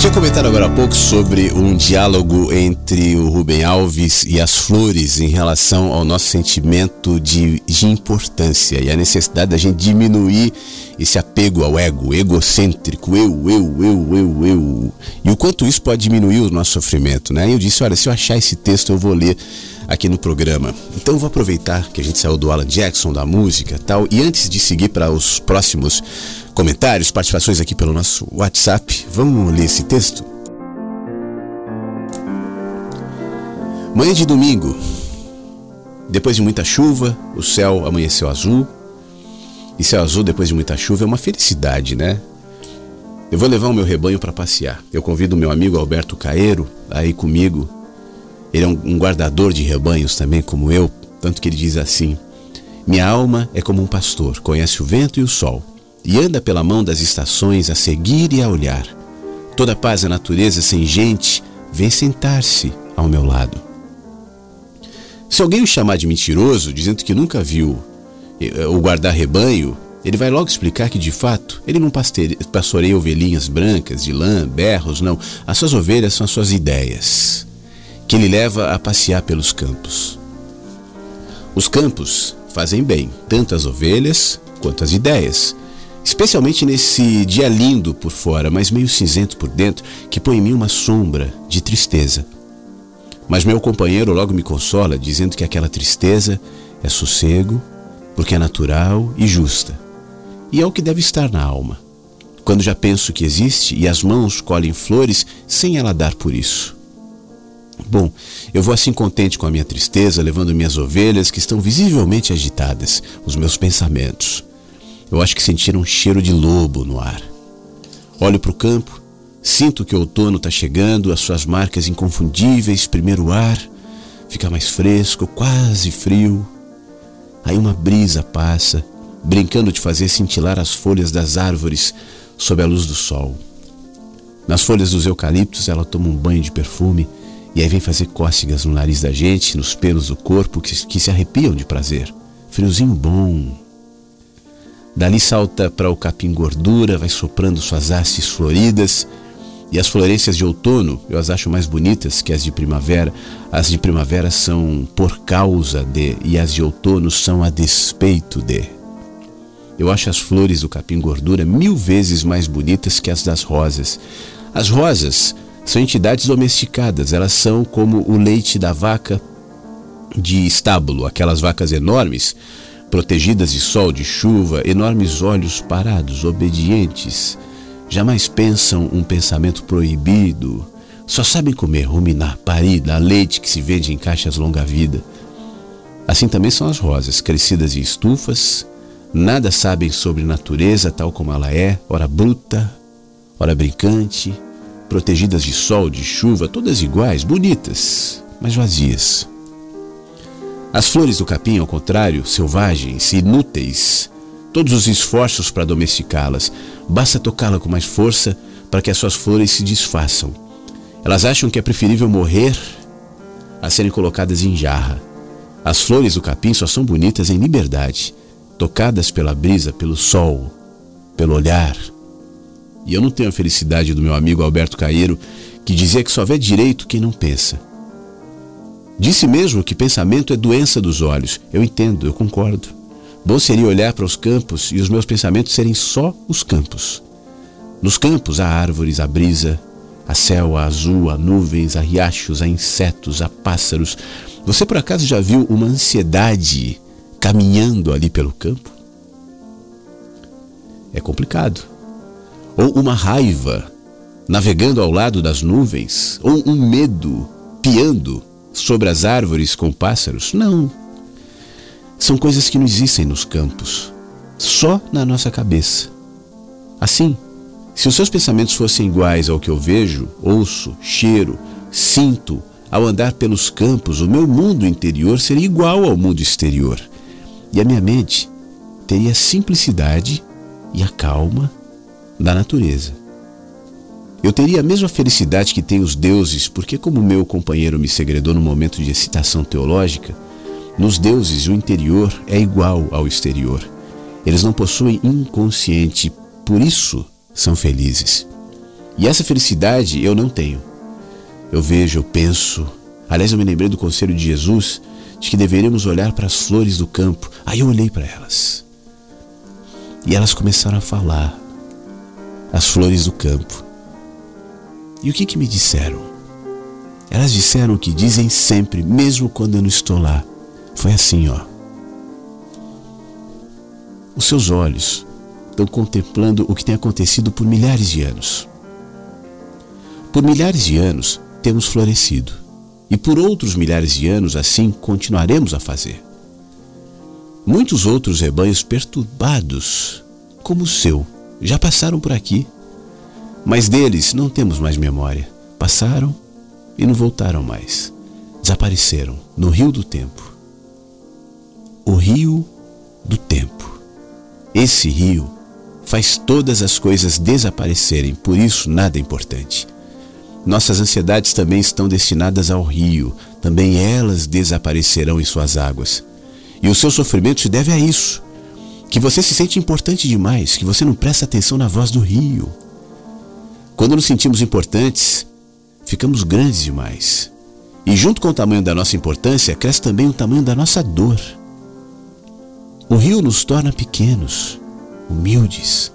Tinha comentado agora há pouco sobre um diálogo entre o Rubem Alves e as flores em relação ao nosso sentimento de, de importância e a necessidade da gente diminuir esse apego ao ego, egocêntrico, eu, eu, eu, eu, eu. E o quanto isso pode diminuir o nosso sofrimento, né? E eu disse, olha, se eu achar esse texto, eu vou ler aqui no programa. Então vou aproveitar que a gente saiu do Alan Jackson, da música tal, e antes de seguir para os próximos comentários, participações aqui pelo nosso WhatsApp, vamos ler esse texto? Manhã de domingo. Depois de muita chuva, o céu amanheceu azul. E céu azul depois de muita chuva é uma felicidade, né? Eu vou levar o meu rebanho para passear. Eu convido o meu amigo Alberto Caeiro a ir comigo. Ele é um, um guardador de rebanhos também, como eu, tanto que ele diz assim: Minha alma é como um pastor, conhece o vento e o sol, e anda pela mão das estações a seguir e a olhar. Toda paz da natureza sem gente vem sentar-se ao meu lado. Se alguém o chamar de mentiroso, dizendo que nunca viu eh, o guardar rebanho, ele vai logo explicar que, de fato, ele não pastoreia ovelhinhas brancas, de lã, berros, não. As suas ovelhas são as suas ideias, que ele leva a passear pelos campos. Os campos fazem bem, tanto as ovelhas quanto as ideias. Especialmente nesse dia lindo por fora, mas meio cinzento por dentro, que põe em mim uma sombra de tristeza. Mas meu companheiro logo me consola, dizendo que aquela tristeza é sossego, porque é natural e justa e é o que deve estar na alma. Quando já penso que existe e as mãos colhem flores sem ela dar por isso. Bom, eu vou assim contente com a minha tristeza, levando minhas ovelhas que estão visivelmente agitadas, os meus pensamentos. Eu acho que sentiram um cheiro de lobo no ar. Olho para o campo, sinto que o outono está chegando, as suas marcas inconfundíveis, primeiro ar, fica mais fresco, quase frio. Aí uma brisa passa, brincando de fazer cintilar as folhas das árvores sob a luz do sol. Nas folhas dos eucaliptos ela toma um banho de perfume e aí vem fazer cócegas no nariz da gente, nos pelos do corpo que, que se arrepiam de prazer. Friozinho bom. Dali salta para o capim gordura, vai soprando suas hastes floridas. E as florescências de outono eu as acho mais bonitas que as de primavera. As de primavera são por causa de, e as de outono são a despeito de. Eu acho as flores do capim gordura mil vezes mais bonitas que as das rosas. As rosas são entidades domesticadas, elas são como o leite da vaca de estábulo, aquelas vacas enormes, protegidas de sol, de chuva, enormes olhos parados, obedientes, jamais pensam um pensamento proibido, só sabem comer, ruminar, parir, dar leite que se vende em caixas longa-vida. Assim também são as rosas, crescidas em estufas, Nada sabem sobre natureza tal como ela é, ora bruta, ora brincante, protegidas de sol, de chuva, todas iguais, bonitas, mas vazias. As flores do capim, ao contrário, selvagens, inúteis, todos os esforços para domesticá-las, basta tocá-la com mais força para que as suas flores se desfaçam. Elas acham que é preferível morrer a serem colocadas em jarra. As flores do capim só são bonitas em liberdade tocadas pela brisa, pelo sol, pelo olhar. E eu não tenho a felicidade do meu amigo Alberto Caeiro, que dizia que só vê direito quem não pensa. Disse mesmo que pensamento é doença dos olhos. Eu entendo, eu concordo. Bom seria olhar para os campos e os meus pensamentos serem só os campos. Nos campos há árvores, há brisa, há céu, há azul, há nuvens, há riachos, há insetos, há pássaros. Você por acaso já viu uma ansiedade caminhando ali pelo campo? É complicado. Ou uma raiva navegando ao lado das nuvens? Ou um medo piando sobre as árvores com pássaros? Não. São coisas que não existem nos campos, só na nossa cabeça. Assim, se os seus pensamentos fossem iguais ao que eu vejo, ouço, cheiro, sinto ao andar pelos campos, o meu mundo interior seria igual ao mundo exterior. E a minha mente teria a simplicidade e a calma da natureza. Eu teria a mesma felicidade que têm os deuses, porque, como meu companheiro me segredou no momento de excitação teológica, nos deuses o interior é igual ao exterior. Eles não possuem inconsciente, por isso são felizes. E essa felicidade eu não tenho. Eu vejo, eu penso. Aliás, eu me lembrei do conselho de Jesus de que deveríamos olhar para as flores do campo. Aí eu olhei para elas. E elas começaram a falar. As flores do campo. E o que, que me disseram? Elas disseram o que dizem sempre, mesmo quando eu não estou lá. Foi assim, ó. Os seus olhos estão contemplando o que tem acontecido por milhares de anos. Por milhares de anos temos florescido, e por outros milhares de anos assim continuaremos a fazer. Muitos outros rebanhos perturbados, como o seu, já passaram por aqui, mas deles não temos mais memória. Passaram e não voltaram mais. Desapareceram no rio do tempo. O rio do tempo. Esse rio faz todas as coisas desaparecerem, por isso nada é importante. Nossas ansiedades também estão destinadas ao rio, também elas desaparecerão em suas águas. E o seu sofrimento se deve a isso, que você se sente importante demais, que você não presta atenção na voz do rio. Quando nos sentimos importantes, ficamos grandes demais. E junto com o tamanho da nossa importância, cresce também o tamanho da nossa dor. O rio nos torna pequenos, humildes.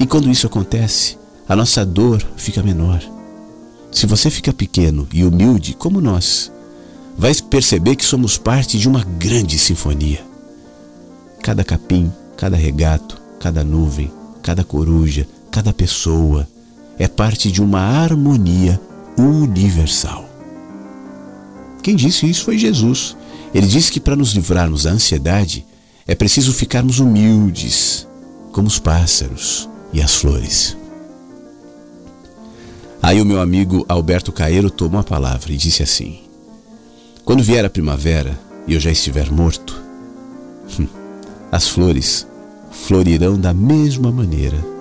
E quando isso acontece, a nossa dor fica menor. Se você fica pequeno e humilde como nós, vai perceber que somos parte de uma grande sinfonia. Cada capim, cada regato, cada nuvem, cada coruja, cada pessoa é parte de uma harmonia universal. Quem disse isso foi Jesus. Ele disse que para nos livrarmos da ansiedade é preciso ficarmos humildes, como os pássaros e as flores. Aí o meu amigo Alberto Caeiro tomou a palavra e disse assim: Quando vier a primavera e eu já estiver morto, (laughs) as flores florirão da mesma maneira.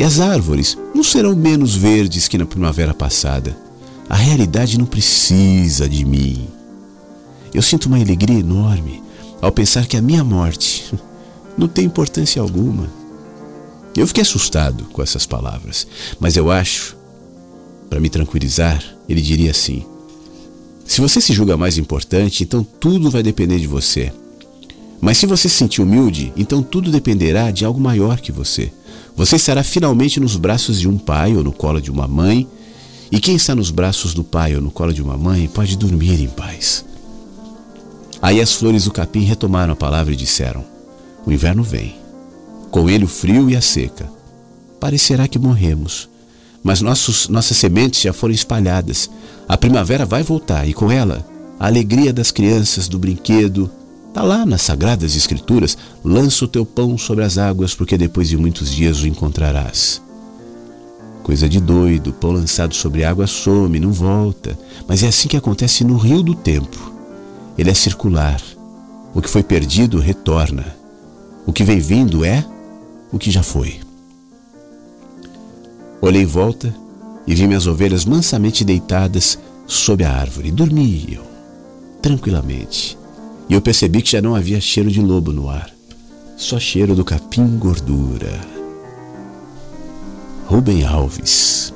E as árvores não serão menos verdes que na primavera passada. A realidade não precisa de mim. Eu sinto uma alegria enorme ao pensar que a minha morte (laughs) não tem importância alguma. Eu fiquei assustado com essas palavras, mas eu acho, para me tranquilizar, ele diria assim: se você se julga mais importante, então tudo vai depender de você. Mas se você se sentir humilde, então tudo dependerá de algo maior que você. Você estará finalmente nos braços de um pai ou no colo de uma mãe, e quem está nos braços do pai ou no colo de uma mãe pode dormir em paz. Aí as flores do capim retomaram a palavra e disseram: O inverno vem, com ele o frio e a seca. Parecerá que morremos, mas nossos, nossas sementes já foram espalhadas. A primavera vai voltar e com ela a alegria das crianças, do brinquedo, Está lá nas Sagradas Escrituras: lança o teu pão sobre as águas, porque depois de muitos dias o encontrarás. Coisa de doido, pão lançado sobre água some, não volta. Mas é assim que acontece no rio do tempo. Ele é circular. O que foi perdido retorna. O que vem vindo é o que já foi. Olhei em volta e vi minhas ovelhas mansamente deitadas sob a árvore. Dormiam tranquilamente e eu percebi que já não havia cheiro de lobo no ar, só cheiro do capim gordura. Rubem Alves.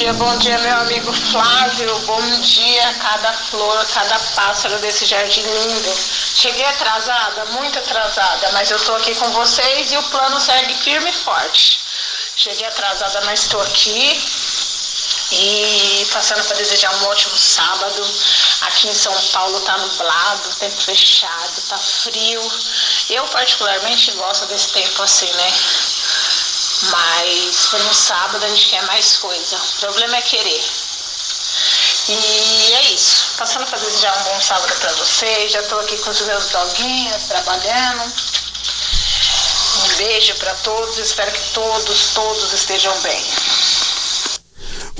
Dia, bom dia, meu amigo Flávio. Bom dia, cada flor, cada pássaro desse jardim lindo. Cheguei atrasada, muito atrasada, mas eu estou aqui com vocês e o plano segue firme e forte. Cheguei atrasada, mas estou aqui e passando para desejar um ótimo sábado. Aqui em São Paulo tá nublado, tempo fechado, tá frio. Eu particularmente gosto desse tempo assim, né? Mas por um sábado a gente quer mais coisa. O problema é querer. E é isso. Passando para desejar um bom sábado para vocês. Já estou aqui com os meus doguinhos trabalhando. Um beijo para todos. Espero que todos, todos estejam bem.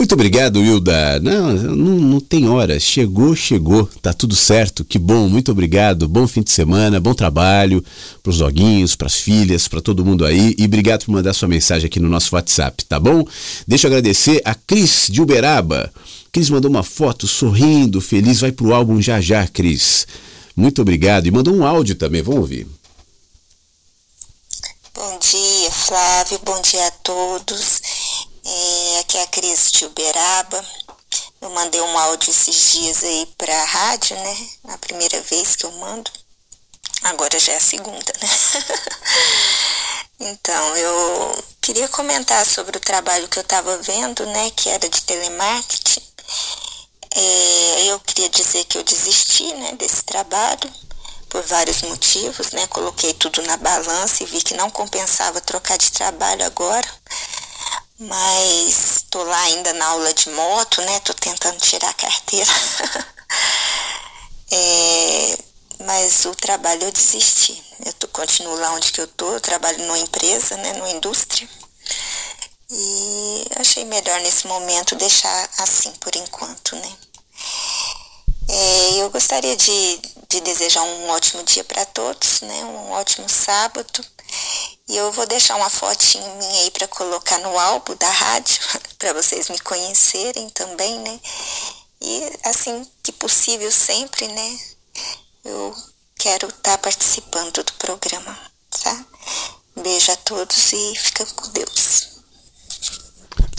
Muito obrigado, Hilda. Não, não, não, tem hora. Chegou, chegou. Tá tudo certo. Que bom. Muito obrigado. Bom fim de semana, bom trabalho para os doguinhos, para as filhas, para todo mundo aí. E obrigado por mandar sua mensagem aqui no nosso WhatsApp, tá bom? Deixa eu agradecer a Cris de Uberaba. Cris mandou uma foto sorrindo, feliz. Vai pro álbum já já, Cris. Muito obrigado. E mandou um áudio também. Vamos ouvir. Bom dia, Flávio. Bom dia a todos. É, aqui é a Cris de Uberaba. Eu mandei um áudio esses dias aí pra rádio, né? A primeira vez que eu mando. Agora já é a segunda, né? (laughs) então, eu queria comentar sobre o trabalho que eu estava vendo, né? Que era de telemarketing. É, eu queria dizer que eu desisti, né? Desse trabalho por vários motivos, né? Coloquei tudo na balança e vi que não compensava trocar de trabalho agora. Mas tô lá ainda na aula de moto, né? Tô tentando tirar a carteira. (laughs) é, mas o trabalho eu desisti. Eu tô, continuo lá onde que eu tô, eu trabalho numa empresa, né? Numa indústria. E achei melhor nesse momento deixar assim por enquanto, né? É, eu gostaria de, de desejar um ótimo dia para todos, né? Um ótimo sábado. E eu vou deixar uma fotinha minha aí para colocar no álbum da rádio, (laughs) para vocês me conhecerem também, né? E assim que possível sempre, né? Eu quero estar tá participando do programa, tá? Beijo a todos e fica com Deus.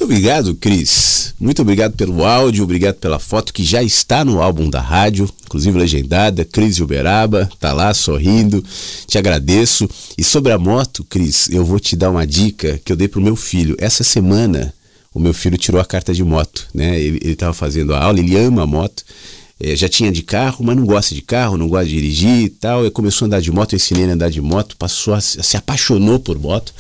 Muito obrigado, Cris. Muito obrigado pelo áudio, obrigado pela foto que já está no álbum da rádio, inclusive legendada. Cris Uberaba, tá lá sorrindo. Te agradeço. E sobre a moto, Cris, eu vou te dar uma dica que eu dei pro meu filho. Essa semana, o meu filho tirou a carta de moto, né? Ele estava fazendo a aula, ele ama a moto. É, já tinha de carro, mas não gosta de carro, não gosta de dirigir e tal. Ele começou a andar de moto, eu ensinei ele a andar de moto, passou a, se apaixonou por moto.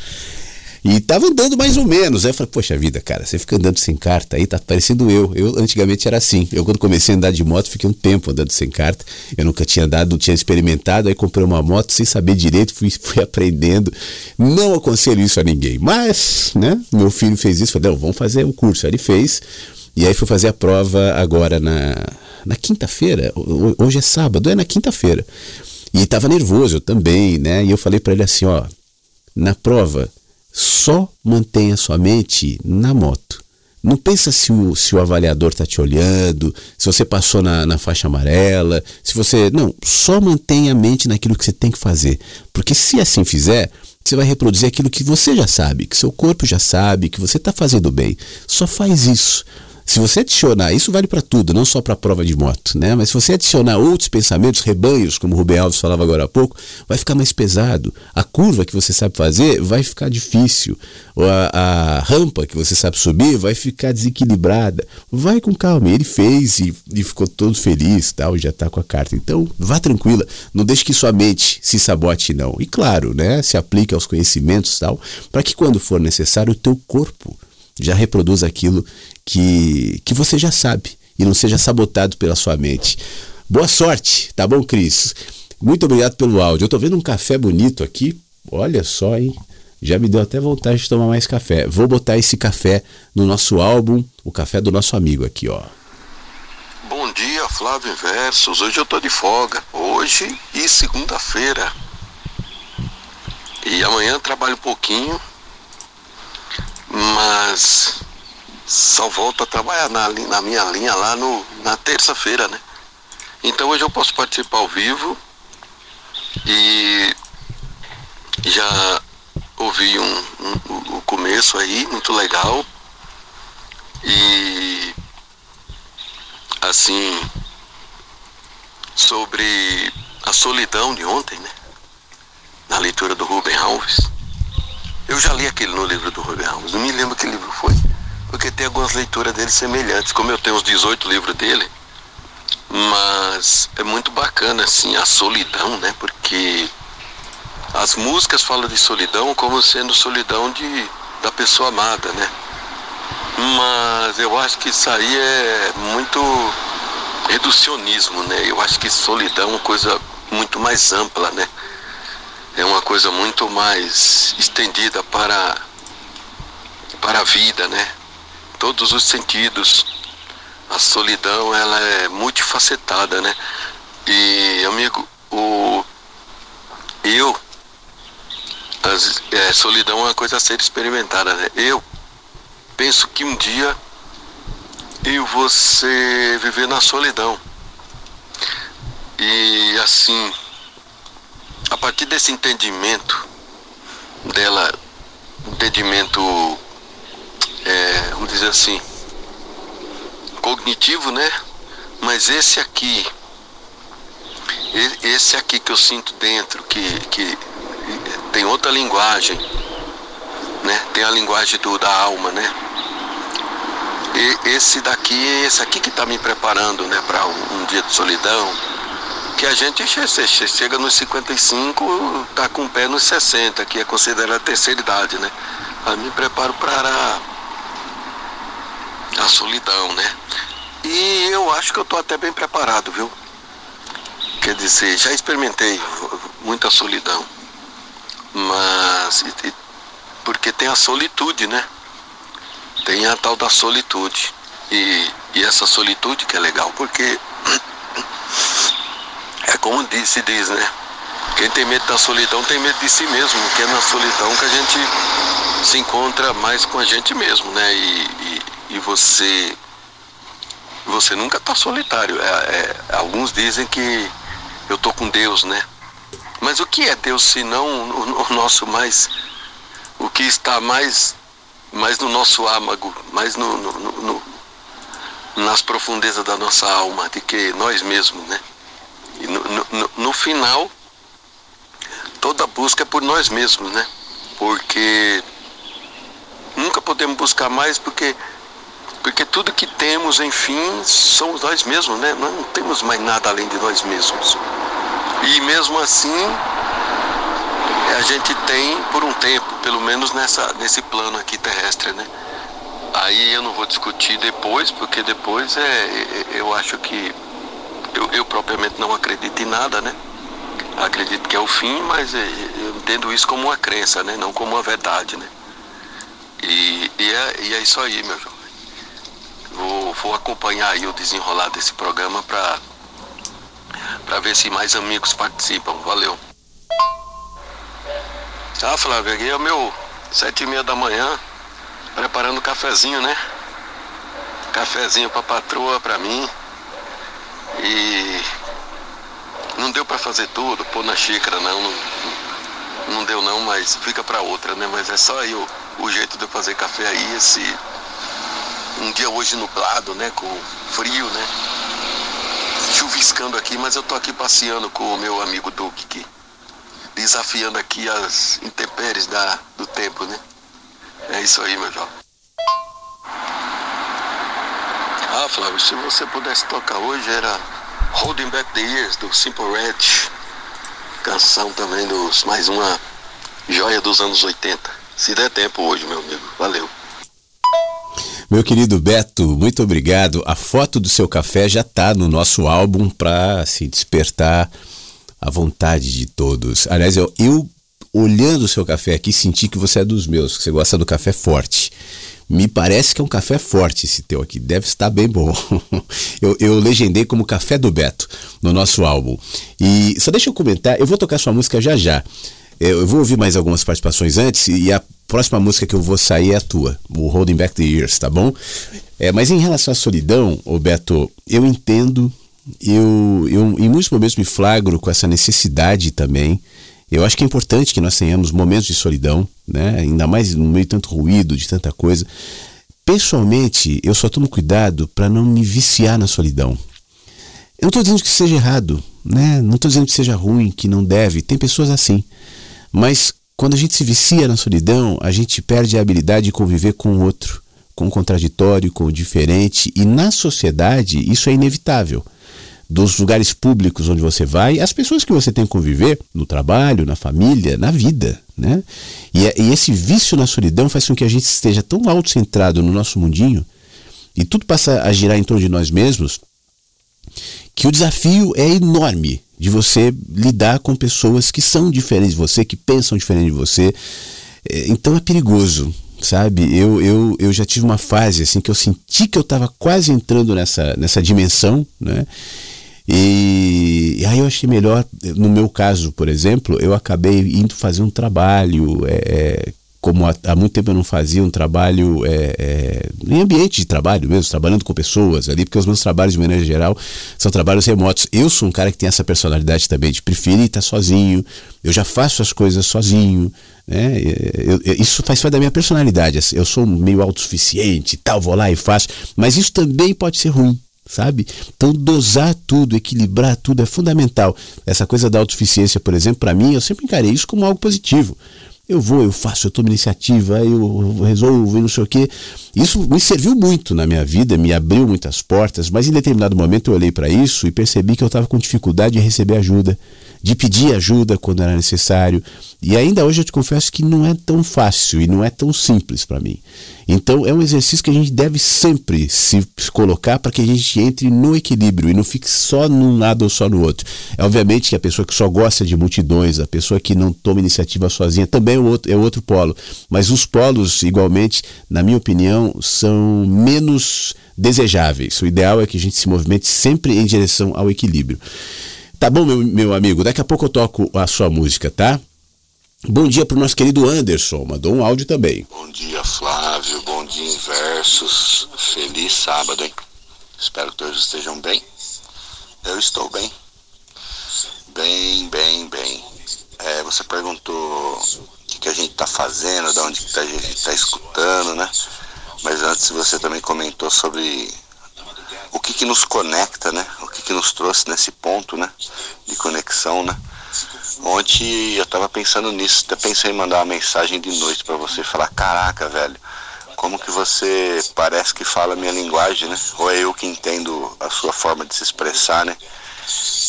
E tava andando mais ou menos. Aí eu falei, poxa vida, cara, você fica andando sem carta aí, tá parecendo eu. Eu antigamente era assim. Eu quando comecei a andar de moto, fiquei um tempo andando sem carta. Eu nunca tinha andado, não tinha experimentado, aí comprei uma moto sem saber direito, fui, fui aprendendo. Não aconselho isso a ninguém. Mas, né, meu filho fez isso, falei, não, vamos fazer o curso. Aí ele fez. E aí fui fazer a prova agora na, na quinta-feira. Hoje é sábado, é na quinta-feira. E estava nervoso eu também, né? E eu falei para ele assim, ó, na prova só mantenha sua mente na moto. Não pensa se o, se o avaliador está te olhando, se você passou na, na faixa amarela, se você. Não, só mantenha a mente naquilo que você tem que fazer. Porque se assim fizer, você vai reproduzir aquilo que você já sabe, que seu corpo já sabe, que você está fazendo bem. Só faz isso. Se você adicionar, isso vale para tudo, não só para a prova de moto, né? Mas se você adicionar outros pensamentos, rebanhos, como o Rubem Alves falava agora há pouco, vai ficar mais pesado. A curva que você sabe fazer vai ficar difícil. A, a rampa que você sabe subir vai ficar desequilibrada. Vai com calma. Ele fez e, e ficou todo feliz, tal, já está com a carta. Então, vá tranquila. Não deixe que sua mente se sabote, não. E claro, né? Se aplique aos conhecimentos, tal, para que quando for necessário o teu corpo já reproduz aquilo que, que você já sabe e não seja sabotado pela sua mente. Boa sorte, tá bom, Cris? Muito obrigado pelo áudio. Eu tô vendo um café bonito aqui. Olha só, hein? Já me deu até vontade de tomar mais café. Vou botar esse café no nosso álbum, o café do nosso amigo aqui, ó. Bom dia, Flávio Versos. Hoje eu tô de folga. Hoje e segunda-feira. E amanhã trabalho um pouquinho. Mas só volto a trabalhar na, na minha linha lá no, na terça-feira, né? Então hoje eu posso participar ao vivo e já ouvi um, um, o começo aí, muito legal. E assim sobre a solidão de ontem, né? Na leitura do Ruben Alves. Eu já li aquele no livro do Ruben Alves, não me lembro que livro foi porque tem algumas leituras dele semelhantes, como eu tenho os 18 livros dele, mas é muito bacana assim a solidão, né? Porque as músicas falam de solidão como sendo solidão de, da pessoa amada, né? Mas eu acho que isso aí é muito reducionismo, né? Eu acho que solidão é uma coisa muito mais ampla, né? É uma coisa muito mais estendida para, para a vida, né? todos os sentidos. A solidão ela é multifacetada, né? E amigo, o eu as, é, solidão é uma coisa a ser experimentada, né? Eu penso que um dia eu vou ser, viver na solidão. E assim, a partir desse entendimento dela, entendimento é, vamos dizer assim, cognitivo, né? Mas esse aqui, esse aqui que eu sinto dentro, que, que tem outra linguagem, né? Tem a linguagem do, da alma, né? E esse daqui, esse aqui que está me preparando, né, para um, um, dia de solidão, que a gente chega nos 55, tá com o pé nos 60, que é considerada terceira idade, né? Aí me preparo para a solidão, né? E eu acho que eu estou até bem preparado, viu? Quer dizer, já experimentei muita solidão. Mas porque tem a solitude, né? Tem a tal da solitude. E, e essa solitude que é legal, porque é como se diz, né? Quem tem medo da solidão tem medo de si mesmo, que é na solidão que a gente se encontra mais com a gente mesmo, né? E, e, e você você nunca está solitário. É, é, alguns dizem que eu tô com Deus, né? Mas o que é Deus se não o, o nosso mais o que está mais mais no nosso âmago, mais no, no, no, nas profundezas da nossa alma, de que nós mesmos, né? E no, no, no final, toda busca é por nós mesmos, né? Porque nunca podemos buscar mais porque porque tudo que temos, enfim, somos nós mesmos, né? Nós não temos mais nada além de nós mesmos. E mesmo assim, a gente tem por um tempo, pelo menos nessa, nesse plano aqui terrestre, né? Aí eu não vou discutir depois, porque depois é, é eu acho que eu, propriamente não acredito em nada, né? Acredito que é o fim, mas é, eu entendo isso como uma crença, né? Não como uma verdade, né? E, e, é, e é isso aí, meu jovem. Vou, vou acompanhar aí o desenrolar desse programa para para ver se mais amigos participam. Valeu. Ah, Flávio, aqui é o meu sete e meia da manhã, preparando o cafezinho, né? Cafezinho pra patroa, pra mim. E não deu para fazer tudo, pôr na xícara não, não, não deu não, mas fica para outra, né? Mas é só aí o, o jeito de eu fazer café aí, esse um dia hoje nublado, né? Com frio, né? Chuviscando aqui, mas eu tô aqui passeando com o meu amigo Duque, que, desafiando aqui as intempéries da, do tempo, né? É isso aí, meu jovem. Ah, Flávio, se você pudesse tocar hoje era Holding Back the Years do Simple Red. Canção também dos mais uma joia dos anos 80. Se der tempo hoje, meu amigo. Valeu. Meu querido Beto, muito obrigado. A foto do seu café já está no nosso álbum para se despertar a vontade de todos. Aliás, eu, eu olhando o seu café aqui senti que você é dos meus, que você gosta do café forte. Me parece que é um café forte esse teu aqui, deve estar bem bom. (laughs) eu, eu legendei como Café do Beto no nosso álbum. E só deixa eu comentar, eu vou tocar sua música já já. Eu vou ouvir mais algumas participações antes e a próxima música que eu vou sair é a tua, o Holding Back the Years, tá bom? É, mas em relação à solidão, ô Beto, eu entendo, eu, eu em muitos momentos me flagro com essa necessidade também. Eu acho que é importante que nós tenhamos momentos de solidão, né? ainda mais no meio de tanto ruído, de tanta coisa. Pessoalmente, eu só tomo cuidado para não me viciar na solidão. Eu não estou dizendo que seja errado, né? não estou dizendo que seja ruim, que não deve, tem pessoas assim. Mas quando a gente se vicia na solidão, a gente perde a habilidade de conviver com o outro, com o contraditório, com o diferente, e na sociedade isso é inevitável. Dos lugares públicos onde você vai, as pessoas que você tem que conviver, no trabalho, na família, na vida. Né? E, é, e esse vício na solidão faz com que a gente esteja tão autocentrado no nosso mundinho e tudo passa a girar em torno de nós mesmos que o desafio é enorme de você lidar com pessoas que são diferentes de você, que pensam diferente de você. É, então é perigoso, sabe? Eu, eu, eu já tive uma fase assim que eu senti que eu estava quase entrando nessa, nessa dimensão, né? E, e, aí eu achei melhor, no meu caso, por exemplo, eu acabei indo fazer um trabalho é, é como há, há, muito tempo eu não fazia um trabalho é, é, em ambiente de trabalho mesmo, trabalhando com pessoas ali, porque os meus trabalhos, de maneira geral, são trabalhos remotos. Eu sou um cara que tem essa personalidade também de preferir estar sozinho, eu já faço as coisas sozinho. Né? Eu, eu, isso faz parte da minha personalidade. Assim, eu sou meio autossuficiente e tal, vou lá e faço, mas isso também pode ser ruim sabe? Então, dosar tudo, equilibrar tudo é fundamental. Essa coisa da autossuficiência, por exemplo, para mim, eu sempre encarei isso como algo positivo eu vou, eu faço, eu tomo iniciativa, eu resolvo e não sei o quê. Isso me serviu muito na minha vida, me abriu muitas portas, mas em determinado momento eu olhei para isso e percebi que eu estava com dificuldade de receber ajuda, de pedir ajuda quando era necessário. E ainda hoje eu te confesso que não é tão fácil e não é tão simples para mim. Então é um exercício que a gente deve sempre se colocar para que a gente entre no equilíbrio e não fique só num lado ou só no outro. É obviamente que a pessoa que só gosta de multidões, a pessoa que não toma iniciativa sozinha, também é outro, é outro polo. Mas os polos, igualmente, na minha opinião, são menos desejáveis. O ideal é que a gente se movimente sempre em direção ao equilíbrio. Tá bom, meu, meu amigo? Daqui a pouco eu toco a sua música, tá? Bom dia para o nosso querido Anderson, mandou um áudio também. Bom dia, Flávio, bom dia, Inversos. Feliz sábado, hein? Espero que todos estejam bem. Eu estou bem. Bem, bem, bem. É, você perguntou o que, que a gente está fazendo, de onde que tá, a gente está escutando, né? Mas antes você também comentou sobre o que, que nos conecta, né? O que, que nos trouxe nesse ponto, né? De conexão, né? Ontem eu tava pensando nisso, até pensei em mandar uma mensagem de noite para você falar, caraca, velho, como que você parece que fala a minha linguagem, né? Ou é eu que entendo a sua forma de se expressar, né?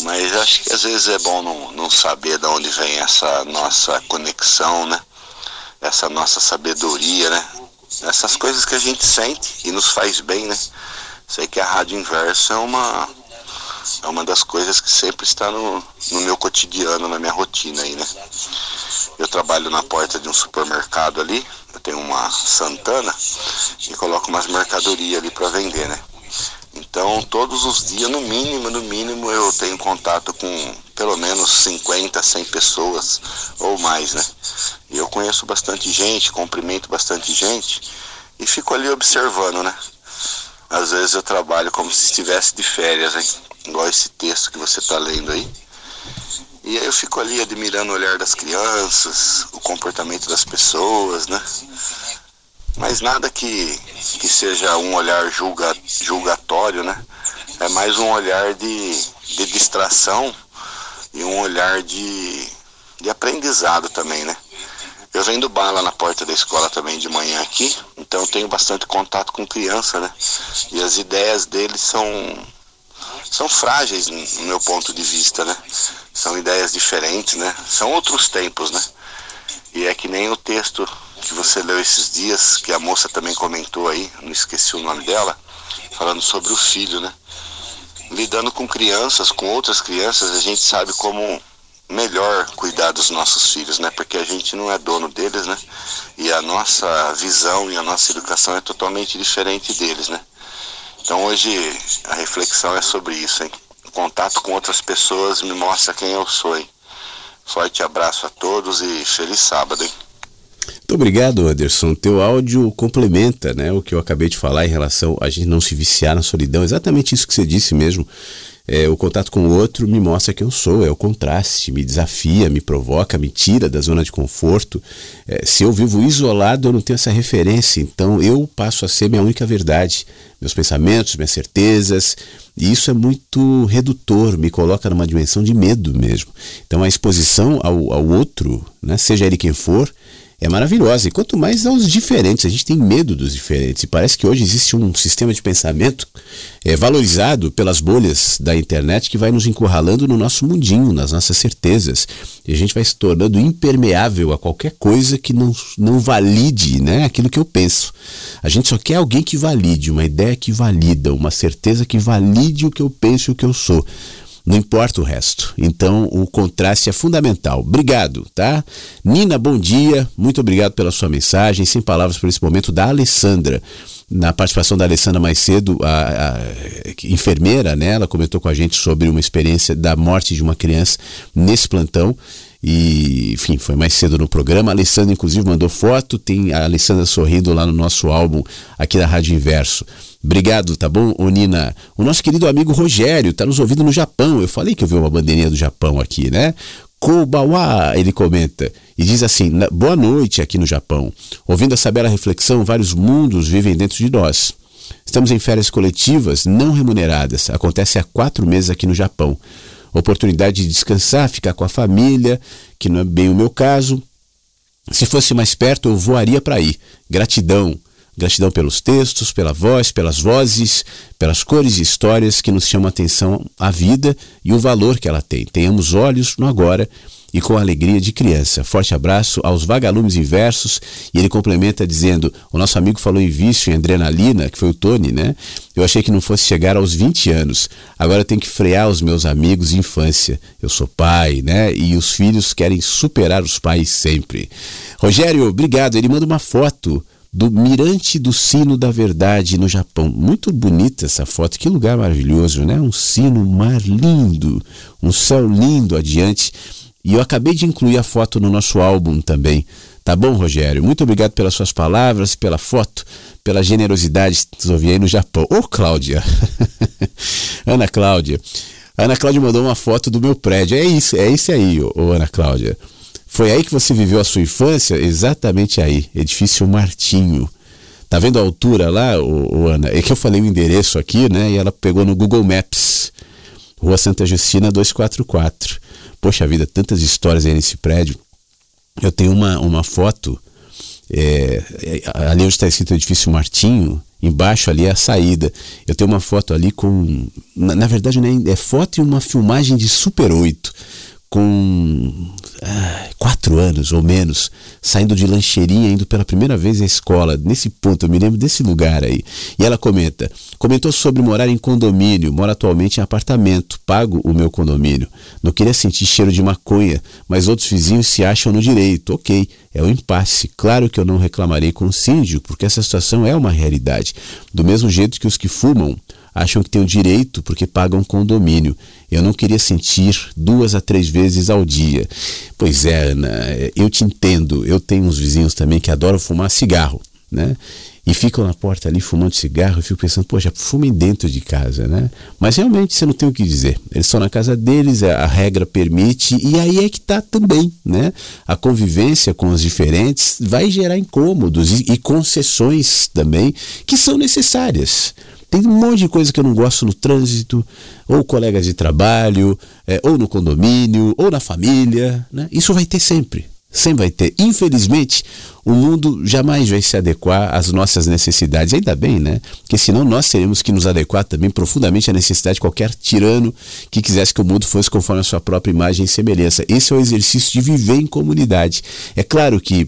Mas acho que às vezes é bom não, não saber de onde vem essa nossa conexão, né? Essa nossa sabedoria, né? Essas coisas que a gente sente e nos faz bem, né? Sei que a Rádio Inverso é uma é uma das coisas que sempre está no, no meu cotidiano, na minha rotina aí, né? Eu trabalho na porta de um supermercado ali, eu tenho uma Santana e coloco umas mercadorias ali para vender, né? Então, todos os dias, no mínimo, no mínimo, eu tenho contato com pelo menos 50, 100 pessoas ou mais, né? E eu conheço bastante gente, cumprimento bastante gente e fico ali observando, né? Às vezes eu trabalho como se estivesse de férias, hein? igual esse texto que você está lendo aí. E aí eu fico ali admirando o olhar das crianças, o comportamento das pessoas, né? Mas nada que, que seja um olhar julga, julgatório, né? É mais um olhar de, de distração e um olhar de, de aprendizado também, né? Eu vendo bala na porta da escola também de manhã aqui, então tenho bastante contato com criança, né? E as ideias deles são são frágeis no meu ponto de vista, né? São ideias diferentes, né? São outros tempos, né? E é que nem o texto que você leu esses dias, que a moça também comentou aí, não esqueci o nome dela, falando sobre o filho, né? Lidando com crianças, com outras crianças, a gente sabe como melhor cuidar dos nossos filhos, né? Porque a gente não é dono deles, né? E a nossa visão e a nossa educação é totalmente diferente deles, né? Então hoje a reflexão é sobre isso, hein? O contato com outras pessoas me mostra quem eu sou, hein? Forte abraço a todos e feliz sábado, hein? Muito obrigado, Anderson. Teu áudio complementa né, o que eu acabei de falar em relação a gente não se viciar na solidão. Exatamente isso que você disse mesmo. É, o contato com o outro me mostra quem eu sou, é o contraste, me desafia, me provoca, me tira da zona de conforto. É, se eu vivo isolado, eu não tenho essa referência, então eu passo a ser minha única verdade, meus pensamentos, minhas certezas, e isso é muito redutor, me coloca numa dimensão de medo mesmo. Então a exposição ao, ao outro, né, seja ele quem for, é maravilhosa. E quanto mais aos diferentes, a gente tem medo dos diferentes. E parece que hoje existe um sistema de pensamento é, valorizado pelas bolhas da internet que vai nos encurralando no nosso mundinho, nas nossas certezas. E a gente vai se tornando impermeável a qualquer coisa que não, não valide né, aquilo que eu penso. A gente só quer alguém que valide, uma ideia que valida, uma certeza que valide o que eu penso e o que eu sou. Não importa o resto. Então, o contraste é fundamental. Obrigado, tá? Nina, bom dia. Muito obrigado pela sua mensagem. Sem palavras por esse momento da Alessandra. Na participação da Alessandra mais cedo, a, a enfermeira, né? Ela comentou com a gente sobre uma experiência da morte de uma criança nesse plantão. E, enfim, foi mais cedo no programa. A Alessandra, inclusive, mandou foto. Tem a Alessandra sorrindo lá no nosso álbum aqui da Rádio Inverso. Obrigado, tá bom, ô Nina? O nosso querido amigo Rogério tá nos ouvindo no Japão. Eu falei que eu vi uma bandeirinha do Japão aqui, né? Kobawa, ele comenta, e diz assim: Boa noite aqui no Japão. Ouvindo essa bela reflexão, vários mundos vivem dentro de nós. Estamos em férias coletivas não remuneradas. Acontece há quatro meses aqui no Japão. Oportunidade de descansar, ficar com a família, que não é bem o meu caso. Se fosse mais perto, eu voaria para aí. Gratidão. Gratidão pelos textos, pela voz, pelas vozes, pelas cores e histórias que nos chamam a atenção à vida e o valor que ela tem. Tenhamos olhos no agora e com a alegria de criança. Forte abraço aos vagalumes inversos. E ele complementa dizendo: o nosso amigo falou em vício, em adrenalina, que foi o Tony, né? Eu achei que não fosse chegar aos 20 anos. Agora tenho que frear os meus amigos de infância. Eu sou pai, né? E os filhos querem superar os pais sempre. Rogério, obrigado. Ele manda uma foto do Mirante do Sino da Verdade no Japão. Muito bonita essa foto, que lugar maravilhoso, né? Um sino mar lindo, um céu lindo adiante. E eu acabei de incluir a foto no nosso álbum também. Tá bom, Rogério? Muito obrigado pelas suas palavras, pela foto, pela generosidade que ouvi aí no Japão. Ô, Cláudia! (laughs) Ana Cláudia. Ana Cláudia mandou uma foto do meu prédio. É isso, é isso aí, ô, ô Ana Cláudia. Foi aí que você viveu a sua infância? Exatamente aí, edifício Martinho. Tá vendo a altura lá, ô Ana? É que eu falei o endereço aqui, né? E ela pegou no Google Maps. Rua Santa Justina 244. Poxa vida, tantas histórias aí nesse prédio. Eu tenho uma, uma foto, é, é ali onde está escrito edifício Martinho, embaixo ali é a saída. Eu tenho uma foto ali com. Na, na verdade, né, é foto e uma filmagem de Super 8 com ah, quatro anos ou menos, saindo de lancheirinha, indo pela primeira vez à escola. Nesse ponto, eu me lembro desse lugar aí. E ela comenta: comentou sobre morar em condomínio, mora atualmente em apartamento, pago o meu condomínio. Não queria sentir cheiro de maconha, mas outros vizinhos se acham no direito. Ok, é um impasse. Claro que eu não reclamarei com o síndico, porque essa situação é uma realidade. Do mesmo jeito que os que fumam acham que têm o direito porque pagam condomínio. Eu não queria sentir duas a três vezes ao dia. Pois é, Ana, eu te entendo. Eu tenho uns vizinhos também que adoram fumar cigarro, né? E ficam na porta ali fumando cigarro. Eu fico pensando, poxa, fumem dentro de casa, né? Mas realmente você não tem o que dizer. Eles estão na casa deles, a regra permite, e aí é que está também, né? A convivência com os diferentes vai gerar incômodos e, e concessões também que são necessárias. Tem um monte de coisa que eu não gosto no trânsito, ou colegas de trabalho, é, ou no condomínio, ou na família. Né? Isso vai ter sempre. Sempre vai ter. Infelizmente, o mundo jamais vai se adequar às nossas necessidades. Ainda bem, né? Porque senão nós teríamos que nos adequar também profundamente à necessidade de qualquer tirano que quisesse que o mundo fosse conforme a sua própria imagem e semelhança. Esse é o exercício de viver em comunidade. É claro que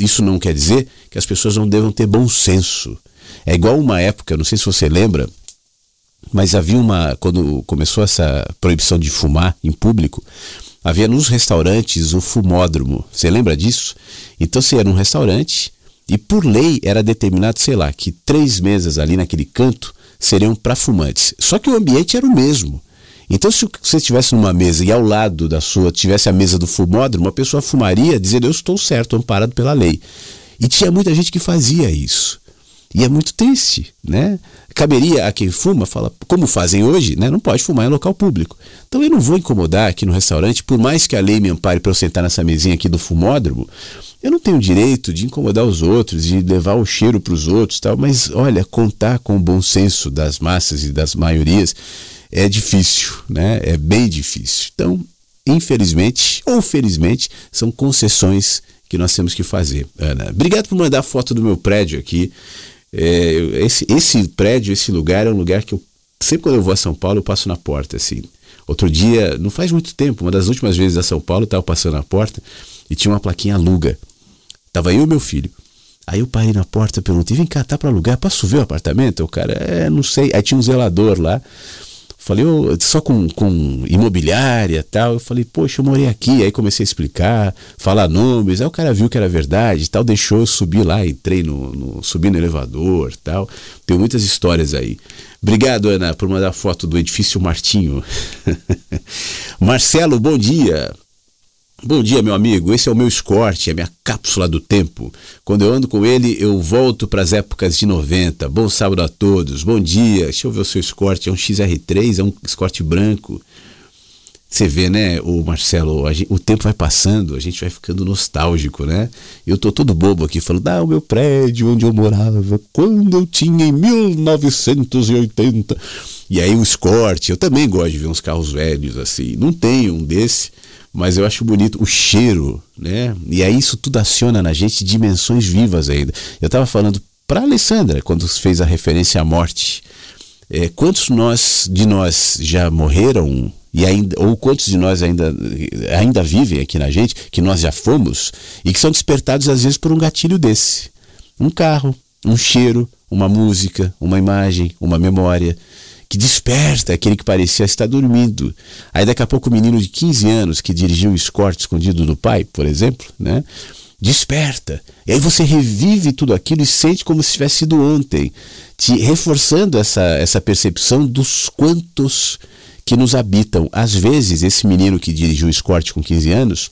isso não quer dizer que as pessoas não devam ter bom senso. É igual uma época, não sei se você lembra, mas havia uma. Quando começou essa proibição de fumar em público, havia nos restaurantes o fumódromo. Você lembra disso? Então você ia num restaurante e por lei era determinado, sei lá, que três mesas ali naquele canto seriam para fumantes. Só que o ambiente era o mesmo. Então, se você estivesse numa mesa e ao lado da sua tivesse a mesa do fumódromo, a pessoa fumaria dizendo eu estou certo, amparado pela lei. E tinha muita gente que fazia isso. E é muito triste, né? Caberia a quem fuma, fala, como fazem hoje, né? Não pode fumar em local público. Então eu não vou incomodar aqui no restaurante, por mais que a lei me ampare para eu sentar nessa mesinha aqui do fumódromo, eu não tenho direito de incomodar os outros, de levar o cheiro para os outros, tal. Mas olha, contar com o bom senso das massas e das maiorias é difícil, né? É bem difícil. Então, infelizmente ou felizmente, são concessões que nós temos que fazer. Ana, obrigado por mandar a foto do meu prédio aqui. É, esse, esse prédio, esse lugar é um lugar que eu sempre quando eu vou a São Paulo eu passo na porta assim. Outro dia, não faz muito tempo, uma das últimas vezes a São Paulo, estava passando na porta e tinha uma plaquinha aluga. Tava eu e meu filho. Aí eu parei na porta, perguntei: "Vem cá, tá para alugar? Posso ver o apartamento?" O cara: "É, não sei". Aí tinha um zelador lá. Falei, oh, só com, com imobiliária e tal. Eu falei, poxa, eu morei aqui. Aí comecei a explicar, falar nomes. Aí o cara viu que era verdade tal, deixou eu subir lá, entrei no, no subi no elevador tal. Tem muitas histórias aí. Obrigado, Ana, por mandar foto do edifício Martinho. (laughs) Marcelo, bom dia. Bom dia, meu amigo. Esse é o meu Escort, é a minha cápsula do tempo. Quando eu ando com ele, eu volto para as épocas de 90. Bom sábado a todos. Bom dia. Deixa eu ver o seu Escort. É um XR3, é um Escort branco. Você vê, né, o Marcelo, gente, o tempo vai passando, a gente vai ficando nostálgico, né? Eu tô todo bobo aqui falando, ah, o meu prédio onde eu morava, quando eu tinha em 1980. E aí o Escort, eu também gosto de ver uns carros velhos assim. Não tenho um desse, mas eu acho bonito o cheiro, né? E aí isso tudo aciona na gente dimensões vivas ainda. Eu estava falando para Alessandra quando fez a referência à morte. É, quantos nós de nós já morreram e ainda ou quantos de nós ainda ainda vivem aqui na gente que nós já fomos e que são despertados às vezes por um gatilho desse, um carro, um cheiro, uma música, uma imagem, uma memória que desperta aquele que parecia estar dormindo. Aí daqui a pouco o menino de 15 anos que dirigiu o escorte escondido do pai, por exemplo, né? Desperta. E aí você revive tudo aquilo e sente como se tivesse sido ontem, te reforçando essa, essa percepção dos quantos que nos habitam. Às vezes, esse menino que dirigiu o escorte com 15 anos,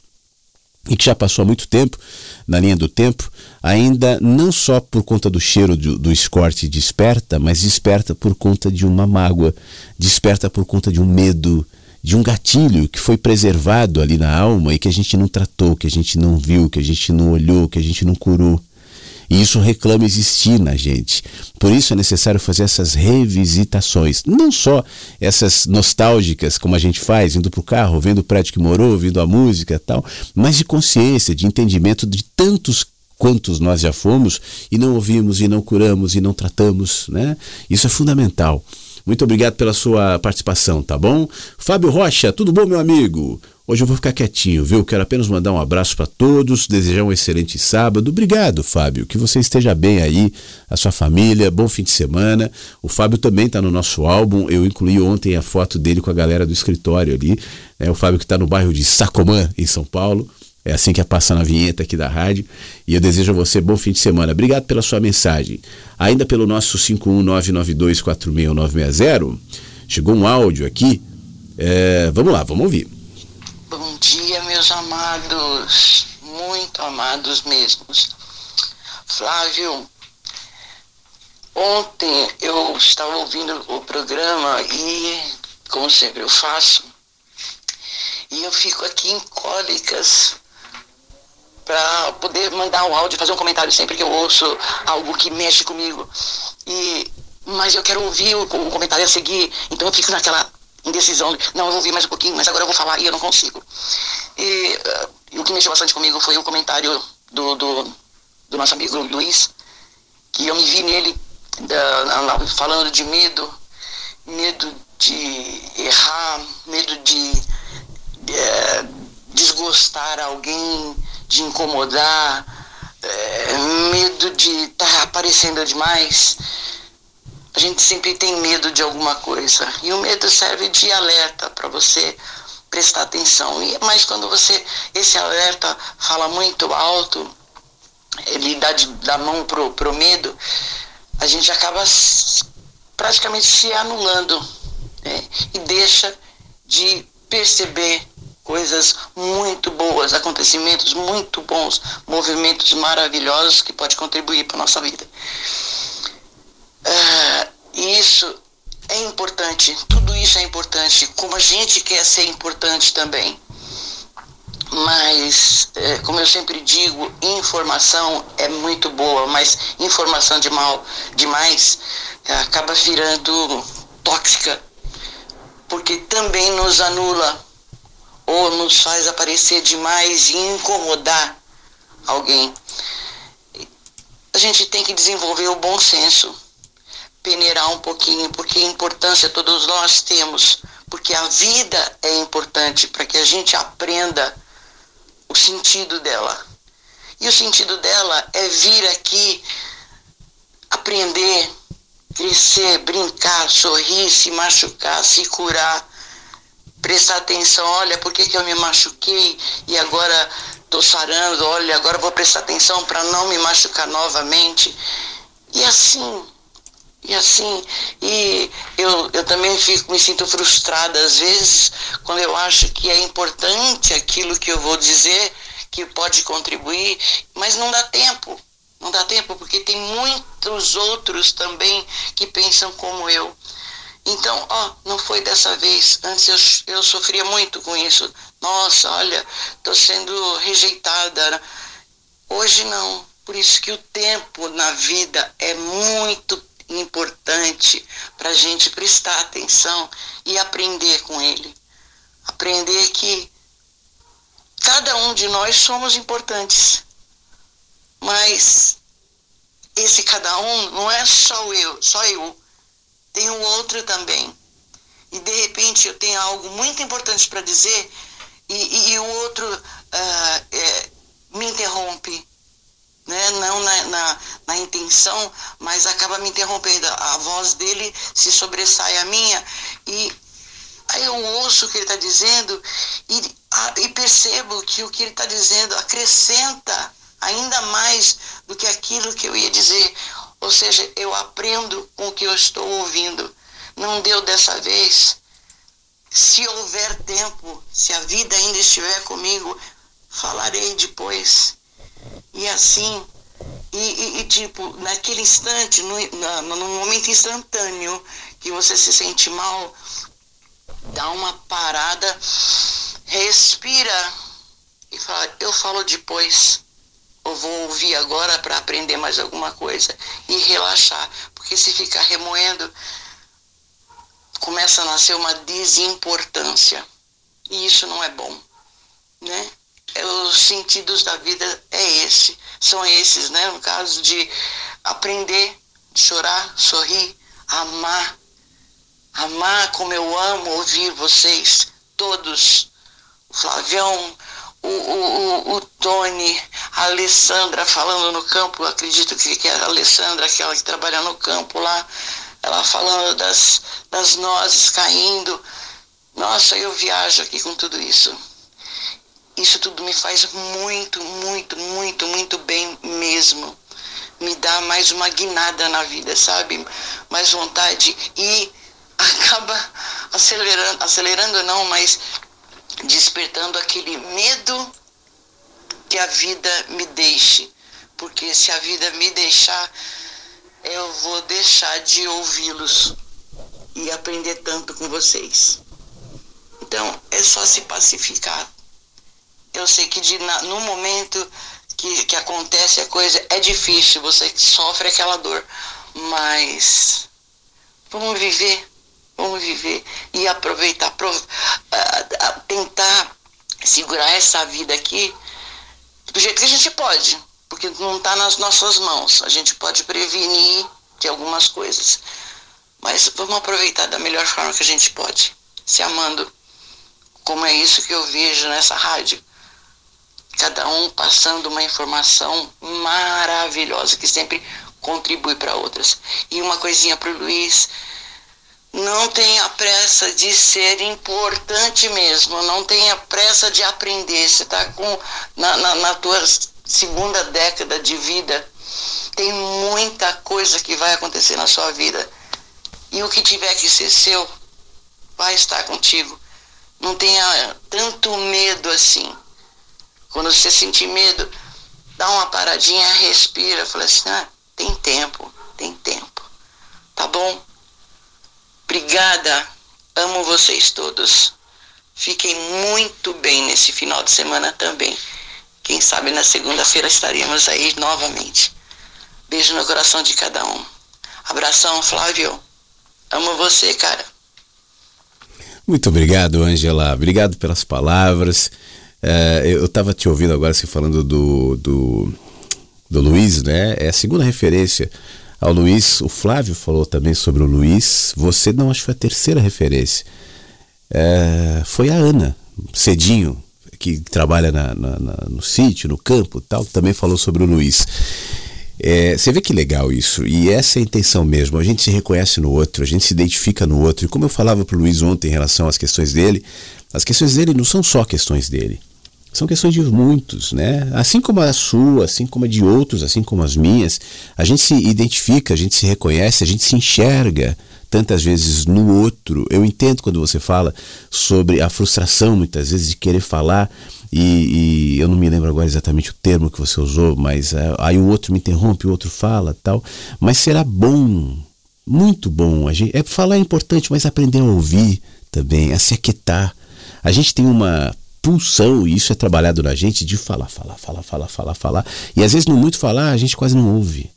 e que já passou há muito tempo na linha do tempo, ainda não só por conta do cheiro do, do escorte desperta, mas desperta por conta de uma mágoa, desperta por conta de um medo, de um gatilho que foi preservado ali na alma e que a gente não tratou, que a gente não viu, que a gente não olhou, que a gente não curou. E isso reclama existir na gente. Por isso é necessário fazer essas revisitações. Não só essas nostálgicas, como a gente faz, indo para o carro, vendo o prédio que morou, ouvindo a música tal, mas de consciência, de entendimento de tantos quantos nós já fomos e não ouvimos e não curamos e não tratamos, né? Isso é fundamental. Muito obrigado pela sua participação, tá bom? Fábio Rocha, tudo bom, meu amigo? Hoje eu vou ficar quietinho, viu? Quero apenas mandar um abraço para todos, desejar um excelente sábado. Obrigado, Fábio. Que você esteja bem aí, a sua família. Bom fim de semana. O Fábio também está no nosso álbum. Eu incluí ontem a foto dele com a galera do escritório ali. É o Fábio que está no bairro de Sacomã, em São Paulo. É assim que é passar na vinheta aqui da rádio. E eu desejo a você bom fim de semana. Obrigado pela sua mensagem. Ainda pelo nosso 51992461960, chegou um áudio aqui. É, vamos lá, vamos ouvir. Bom dia, meus amados, muito amados mesmos. Flávio, ontem eu estava ouvindo o programa e, como sempre eu faço, e eu fico aqui em cólicas para poder mandar um áudio, fazer um comentário sempre que eu ouço algo que mexe comigo. E, mas eu quero ouvir o, o comentário a seguir, então eu fico naquela indecisão. Não, eu vou ouvir mais um pouquinho, mas agora eu vou falar e eu não consigo. E, uh, o que mexeu bastante comigo foi o comentário do, do, do nosso amigo Luiz, que eu me vi nele da, falando de medo, medo de errar, medo de, é, desgostar alguém, de incomodar, é, medo de estar tá aparecendo demais a gente sempre tem medo de alguma coisa. E o medo serve de alerta para você prestar atenção. E, mas quando você, esse alerta fala muito alto, ele dá, de, dá mão pro, pro medo, a gente acaba praticamente se anulando né? e deixa de perceber coisas muito boas, acontecimentos muito bons, movimentos maravilhosos que pode contribuir para nossa vida. Uh, isso é importante, tudo isso é importante, como a gente quer ser importante também. Mas, é, como eu sempre digo, informação é muito boa, mas informação de mal demais acaba virando tóxica, porque também nos anula ou nos faz aparecer demais e incomodar alguém. A gente tem que desenvolver o bom senso peneirar um pouquinho, porque a importância todos nós temos, porque a vida é importante para que a gente aprenda o sentido dela. E o sentido dela é vir aqui aprender, crescer, brincar, sorrir, se machucar, se curar, prestar atenção, olha, por que, que eu me machuquei e agora estou sarando, olha, agora vou prestar atenção para não me machucar novamente. E assim, E assim, e eu, eu também fico, me sinto frustrada às vezes quando eu acho que é importante aquilo que eu vou dizer, que pode contribuir, mas não dá tempo. Não dá tempo porque tem muitos outros também que pensam como eu. Então, ó, não foi dessa vez. Antes eu, eu sofria muito com isso. Nossa, olha, estou sendo rejeitada. Hoje não. Por isso que o tempo na vida é muito importante para a gente prestar atenção e aprender com ele. Aprender que cada um de nós somos importantes. Mas esse cada um não é só eu, só eu. Tem o outro também. E de repente eu tenho algo muito importante para dizer e, e, e, o outro uh, é, me interrompe né? não na, na, na, intenção, mas acaba me interrompendo. A voz dele se sobressai a minha e aí eu ouço o que ele está dizendo e, a, e percebo que o que ele está dizendo acrescenta ainda mais do que aquilo que eu ia dizer. Ou seja, eu aprendo com o que eu estou ouvindo. Não deu dessa vez. Se houver tempo, se a vida ainda estiver comigo, falarei depois. E assim, e, e, e tipo, naquele instante, no, no momento instantâneo que você se sente mal, dá uma parada, respira e fala, eu falo depois. Eu vou ouvir agora para aprender mais alguma coisa e relaxar. Porque se ficar remoendo, começa a nascer uma desimportância. E isso não é bom, né? É, os sentidos da vida é esse, são esses, né? No caso de aprender, chorar, sorrir, amar, amar como eu amo ouvir vocês, todos, o Flavião, o, o, o, Tony, a Alessandra falando no campo, acredito que, que é a Alessandra, aquela que trabalha no campo lá, ela falando das, das nozes caindo. Nossa, eu viajo aqui com tudo isso. Isso tudo me faz muito, muito, muito, muito bem mesmo. Me dá mais uma guinada na vida, sabe? Mais vontade e (laughs) acaba acelerando, acelerando não, mas despertando aquele medo que a vida me deixe. Porque se a vida me deixar, eu vou deixar de ouvi-los e aprender tanto com vocês. Então, é só se pacificar, eu sei que de, na, no momento que, que acontece a coisa é difícil, você sofre aquela dor, mas vamos viver, vamos viver e aproveitar, prov, uh, tentar segurar essa vida aqui do jeito que a gente pode, porque não está nas nossas mãos. A gente pode prevenir de algumas coisas, mas vamos aproveitar da melhor forma que a gente pode, se amando, como é isso que eu vejo nessa rádio cada um passando uma informação maravilhosa que sempre contribui para outras. E uma coisinha para o Luiz, não tenha pressa de ser importante mesmo, não tenha pressa de aprender. Você está com na, na, na tua segunda década de vida, tem muita coisa que vai acontecer na sua vida. E o que tiver que ser seu, vai estar contigo. Não tenha tanto medo assim. Quando você sentir medo, dá uma paradinha, respira, fala assim, ah, tem tempo, tem tempo. Tá bom? Obrigada. Amo vocês todos. Fiquem muito bem nesse final de semana também. Quem sabe na segunda-feira estaremos aí novamente. Beijo no coração de cada um. Abração, Flávio. Amo você, cara. Muito obrigado, Angela. Obrigado pelas palavras. É, eu estava te ouvindo agora você falando do, do, do Luiz, né? É a segunda referência ao Luiz. O Flávio falou também sobre o Luiz. Você não, acho que foi a terceira referência. É, foi a Ana, cedinho, que trabalha na, na, na, no sítio, no campo tal, também falou sobre o Luiz. É, você vê que legal isso, e essa é a intenção mesmo. A gente se reconhece no outro, a gente se identifica no outro. E como eu falava para o Luiz ontem em relação às questões dele, as questões dele não são só questões dele. São questões de muitos, né? Assim como a sua, assim como a de outros, assim como as minhas, a gente se identifica, a gente se reconhece, a gente se enxerga tantas vezes no outro. Eu entendo quando você fala sobre a frustração, muitas vezes, de querer falar e, e, eu não me lembro agora exatamente o termo que você usou, mas é, aí o outro me interrompe, o outro fala tal. Mas será bom, muito bom. A gente, é falar é importante, mas aprender a ouvir também, a se aquietar. A gente tem uma pulsão, e isso é trabalhado na gente, de falar, falar, falar, falar, falar, falar. E às vezes, no muito falar, a gente quase não ouve.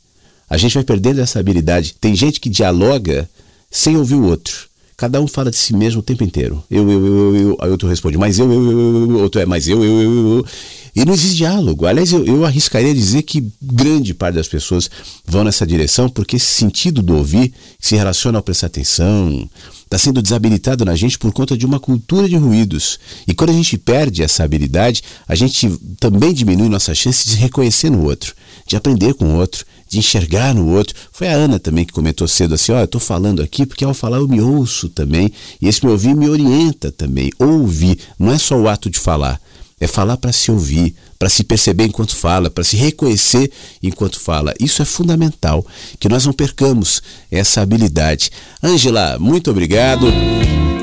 A gente vai perdendo essa habilidade. Tem gente que dialoga sem ouvir o outro. Cada um fala de si mesmo o tempo inteiro. Eu, eu, eu, eu, Aí outro responde, mas eu, eu, eu, eu, outro é, mas eu, eu, eu, eu. E não existe diálogo. Aliás, eu, eu arriscaria dizer que grande parte das pessoas vão nessa direção porque esse sentido do ouvir se relaciona ao prestar atenção, está sendo desabilitado na gente por conta de uma cultura de ruídos. E quando a gente perde essa habilidade, a gente também diminui nossa chance de reconhecer no outro, de aprender com o outro, de enxergar no outro. Foi a Ana também que comentou cedo assim: ó, oh, eu estou falando aqui porque ao falar eu me ouço também, e esse me ouvir me orienta também. Ouvir não é só o ato de falar, é falar para se ouvir, para se perceber enquanto fala, para se reconhecer enquanto fala. Isso é fundamental, que nós não percamos essa habilidade. Ângela, muito obrigado.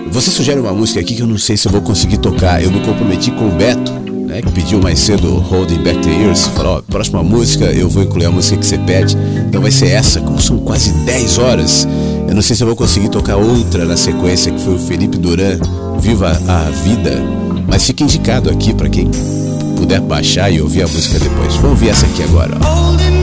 Você sugere uma música aqui que eu não sei se eu vou conseguir tocar. Eu me comprometi com o Beto né, que pediu mais cedo Holding Back the Years, falou, próxima música eu vou incluir a música que você pede, então vai ser essa, como são quase 10 horas, eu não sei se eu vou conseguir tocar outra na sequência, que foi o Felipe Duran, Viva a Vida, mas fica indicado aqui para quem puder baixar e ouvir a música depois. Vamos ouvir essa aqui agora. Ó.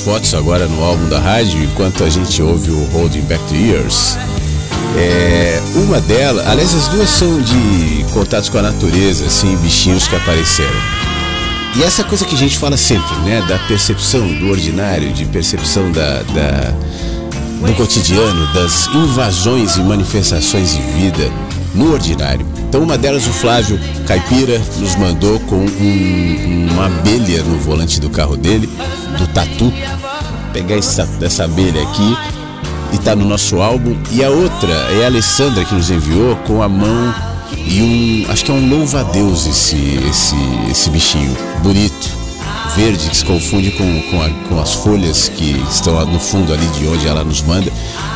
fotos agora no álbum da rádio enquanto a gente ouve o Holding Back the Years. É, uma delas, aliás, as duas são de contatos com a natureza, assim, bichinhos que apareceram. E essa coisa que a gente fala sempre, né, da percepção do ordinário, de percepção da, da do cotidiano, das invasões e manifestações de vida no ordinário. Então, uma delas, o Flávio Caipira nos mandou com um, uma abelha no volante do carro dele, do Tatu, pegar essa, essa abelha aqui e tá no nosso álbum. E a outra é a Alessandra que nos enviou com a mão e um. Acho que é um louva-a-Deus esse, esse, esse bichinho. Bonito. Verde que se confunde com, com, a, com as folhas que estão no fundo ali de onde ela nos manda.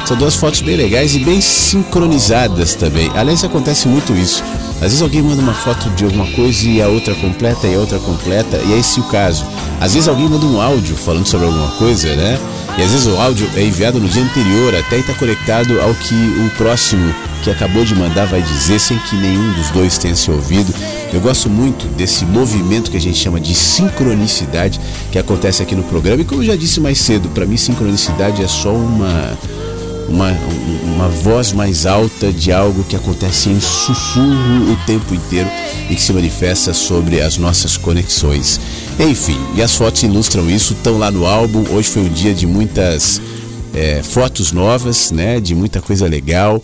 São duas fotos bem legais e bem sincronizadas também. Aliás, acontece muito isso Às vezes alguém manda uma foto de alguma coisa e a outra completa e a outra completa, e é esse o caso. Às vezes alguém manda um áudio falando sobre alguma coisa, né? E às vezes o áudio é enviado no dia anterior, até está conectado ao que o próximo que acabou de mandar vai dizer, sem que nenhum dos dois tenha se ouvido. Eu gosto muito desse movimento que a gente chama de sincronicidade que acontece aqui no programa. E como eu já disse mais cedo, para mim sincronicidade é só uma uma, uma voz mais alta de algo que acontece em sussurro o tempo inteiro e que se manifesta sobre as nossas conexões. Enfim, e as fotos ilustram isso, estão lá no álbum. Hoje foi um dia de muitas é, fotos novas, né? De muita coisa legal.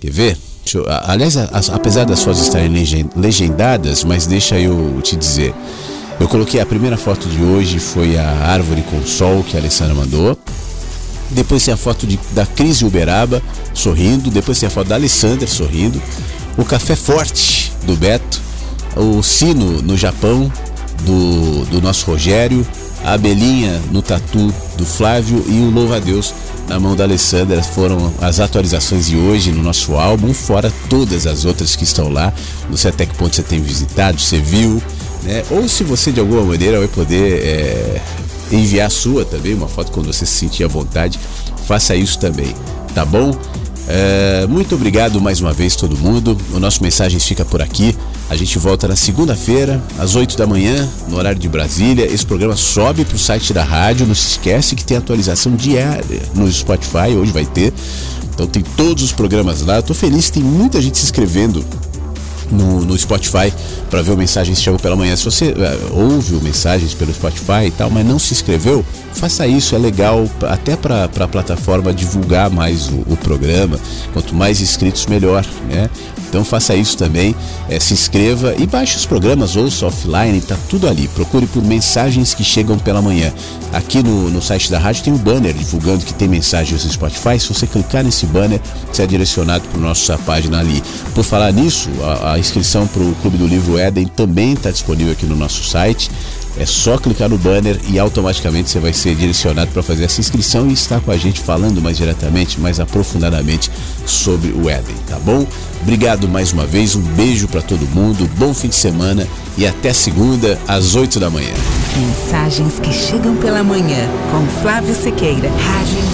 Quer ver? Eu, aliás, apesar das fotos estarem legendadas, mas deixa eu te dizer. Eu coloquei a primeira foto de hoje foi a árvore com sol que a Alessandra mandou. Depois tem a foto de, da Cris Uberaba sorrindo. Depois tem a foto da Alessandra sorrindo. O café forte do Beto. O sino no Japão do, do nosso Rogério. A abelhinha no tatu do Flávio e o louva a Deus na mão da Alessandra foram as atualizações de hoje no nosso álbum, fora todas as outras que estão lá. Não sei até que ponto você tem visitado, você viu, né? Ou se você de alguma maneira vai poder é, enviar a sua também, uma foto quando você se sentir à vontade, faça isso também, tá bom? É, muito obrigado mais uma vez todo mundo. O nosso Mensagens fica por aqui. A gente volta na segunda-feira, às 8 da manhã, no horário de Brasília. Esse programa sobe para o site da rádio. Não se esquece que tem atualização diária no Spotify, hoje vai ter. Então tem todos os programas lá. Estou feliz, tem muita gente se inscrevendo no, no Spotify para ver o Mensagens Chegam pela Manhã. Se você uh, ouve o Mensagens pelo Spotify e tal, mas não se inscreveu, faça isso, é legal até para a plataforma divulgar mais o, o, programa. Quanto mais inscritos, melhor, né? Então faça isso também, é, se inscreva e baixe os programas, ouça offline, tá tudo ali. Procure por mensagens que chegam pela manhã. Aqui no, no site da rádio tem um banner divulgando que tem mensagens no Spotify. Se você clicar nesse banner, você é direcionado para nossa página ali. Por falar nisso, a, a inscrição para o Clube do Livro Éden também está disponível aqui no nosso site. É só clicar no banner e automaticamente você vai ser direcionado para fazer essa inscrição e estar com a gente falando mais diretamente, mais aprofundadamente sobre o Éden, tá bom? Obrigado mais uma vez, um beijo para todo mundo, bom fim de semana e até segunda às 8 da manhã. Mensagens que chegam pela manhã com Flávio Sequeira, Rádio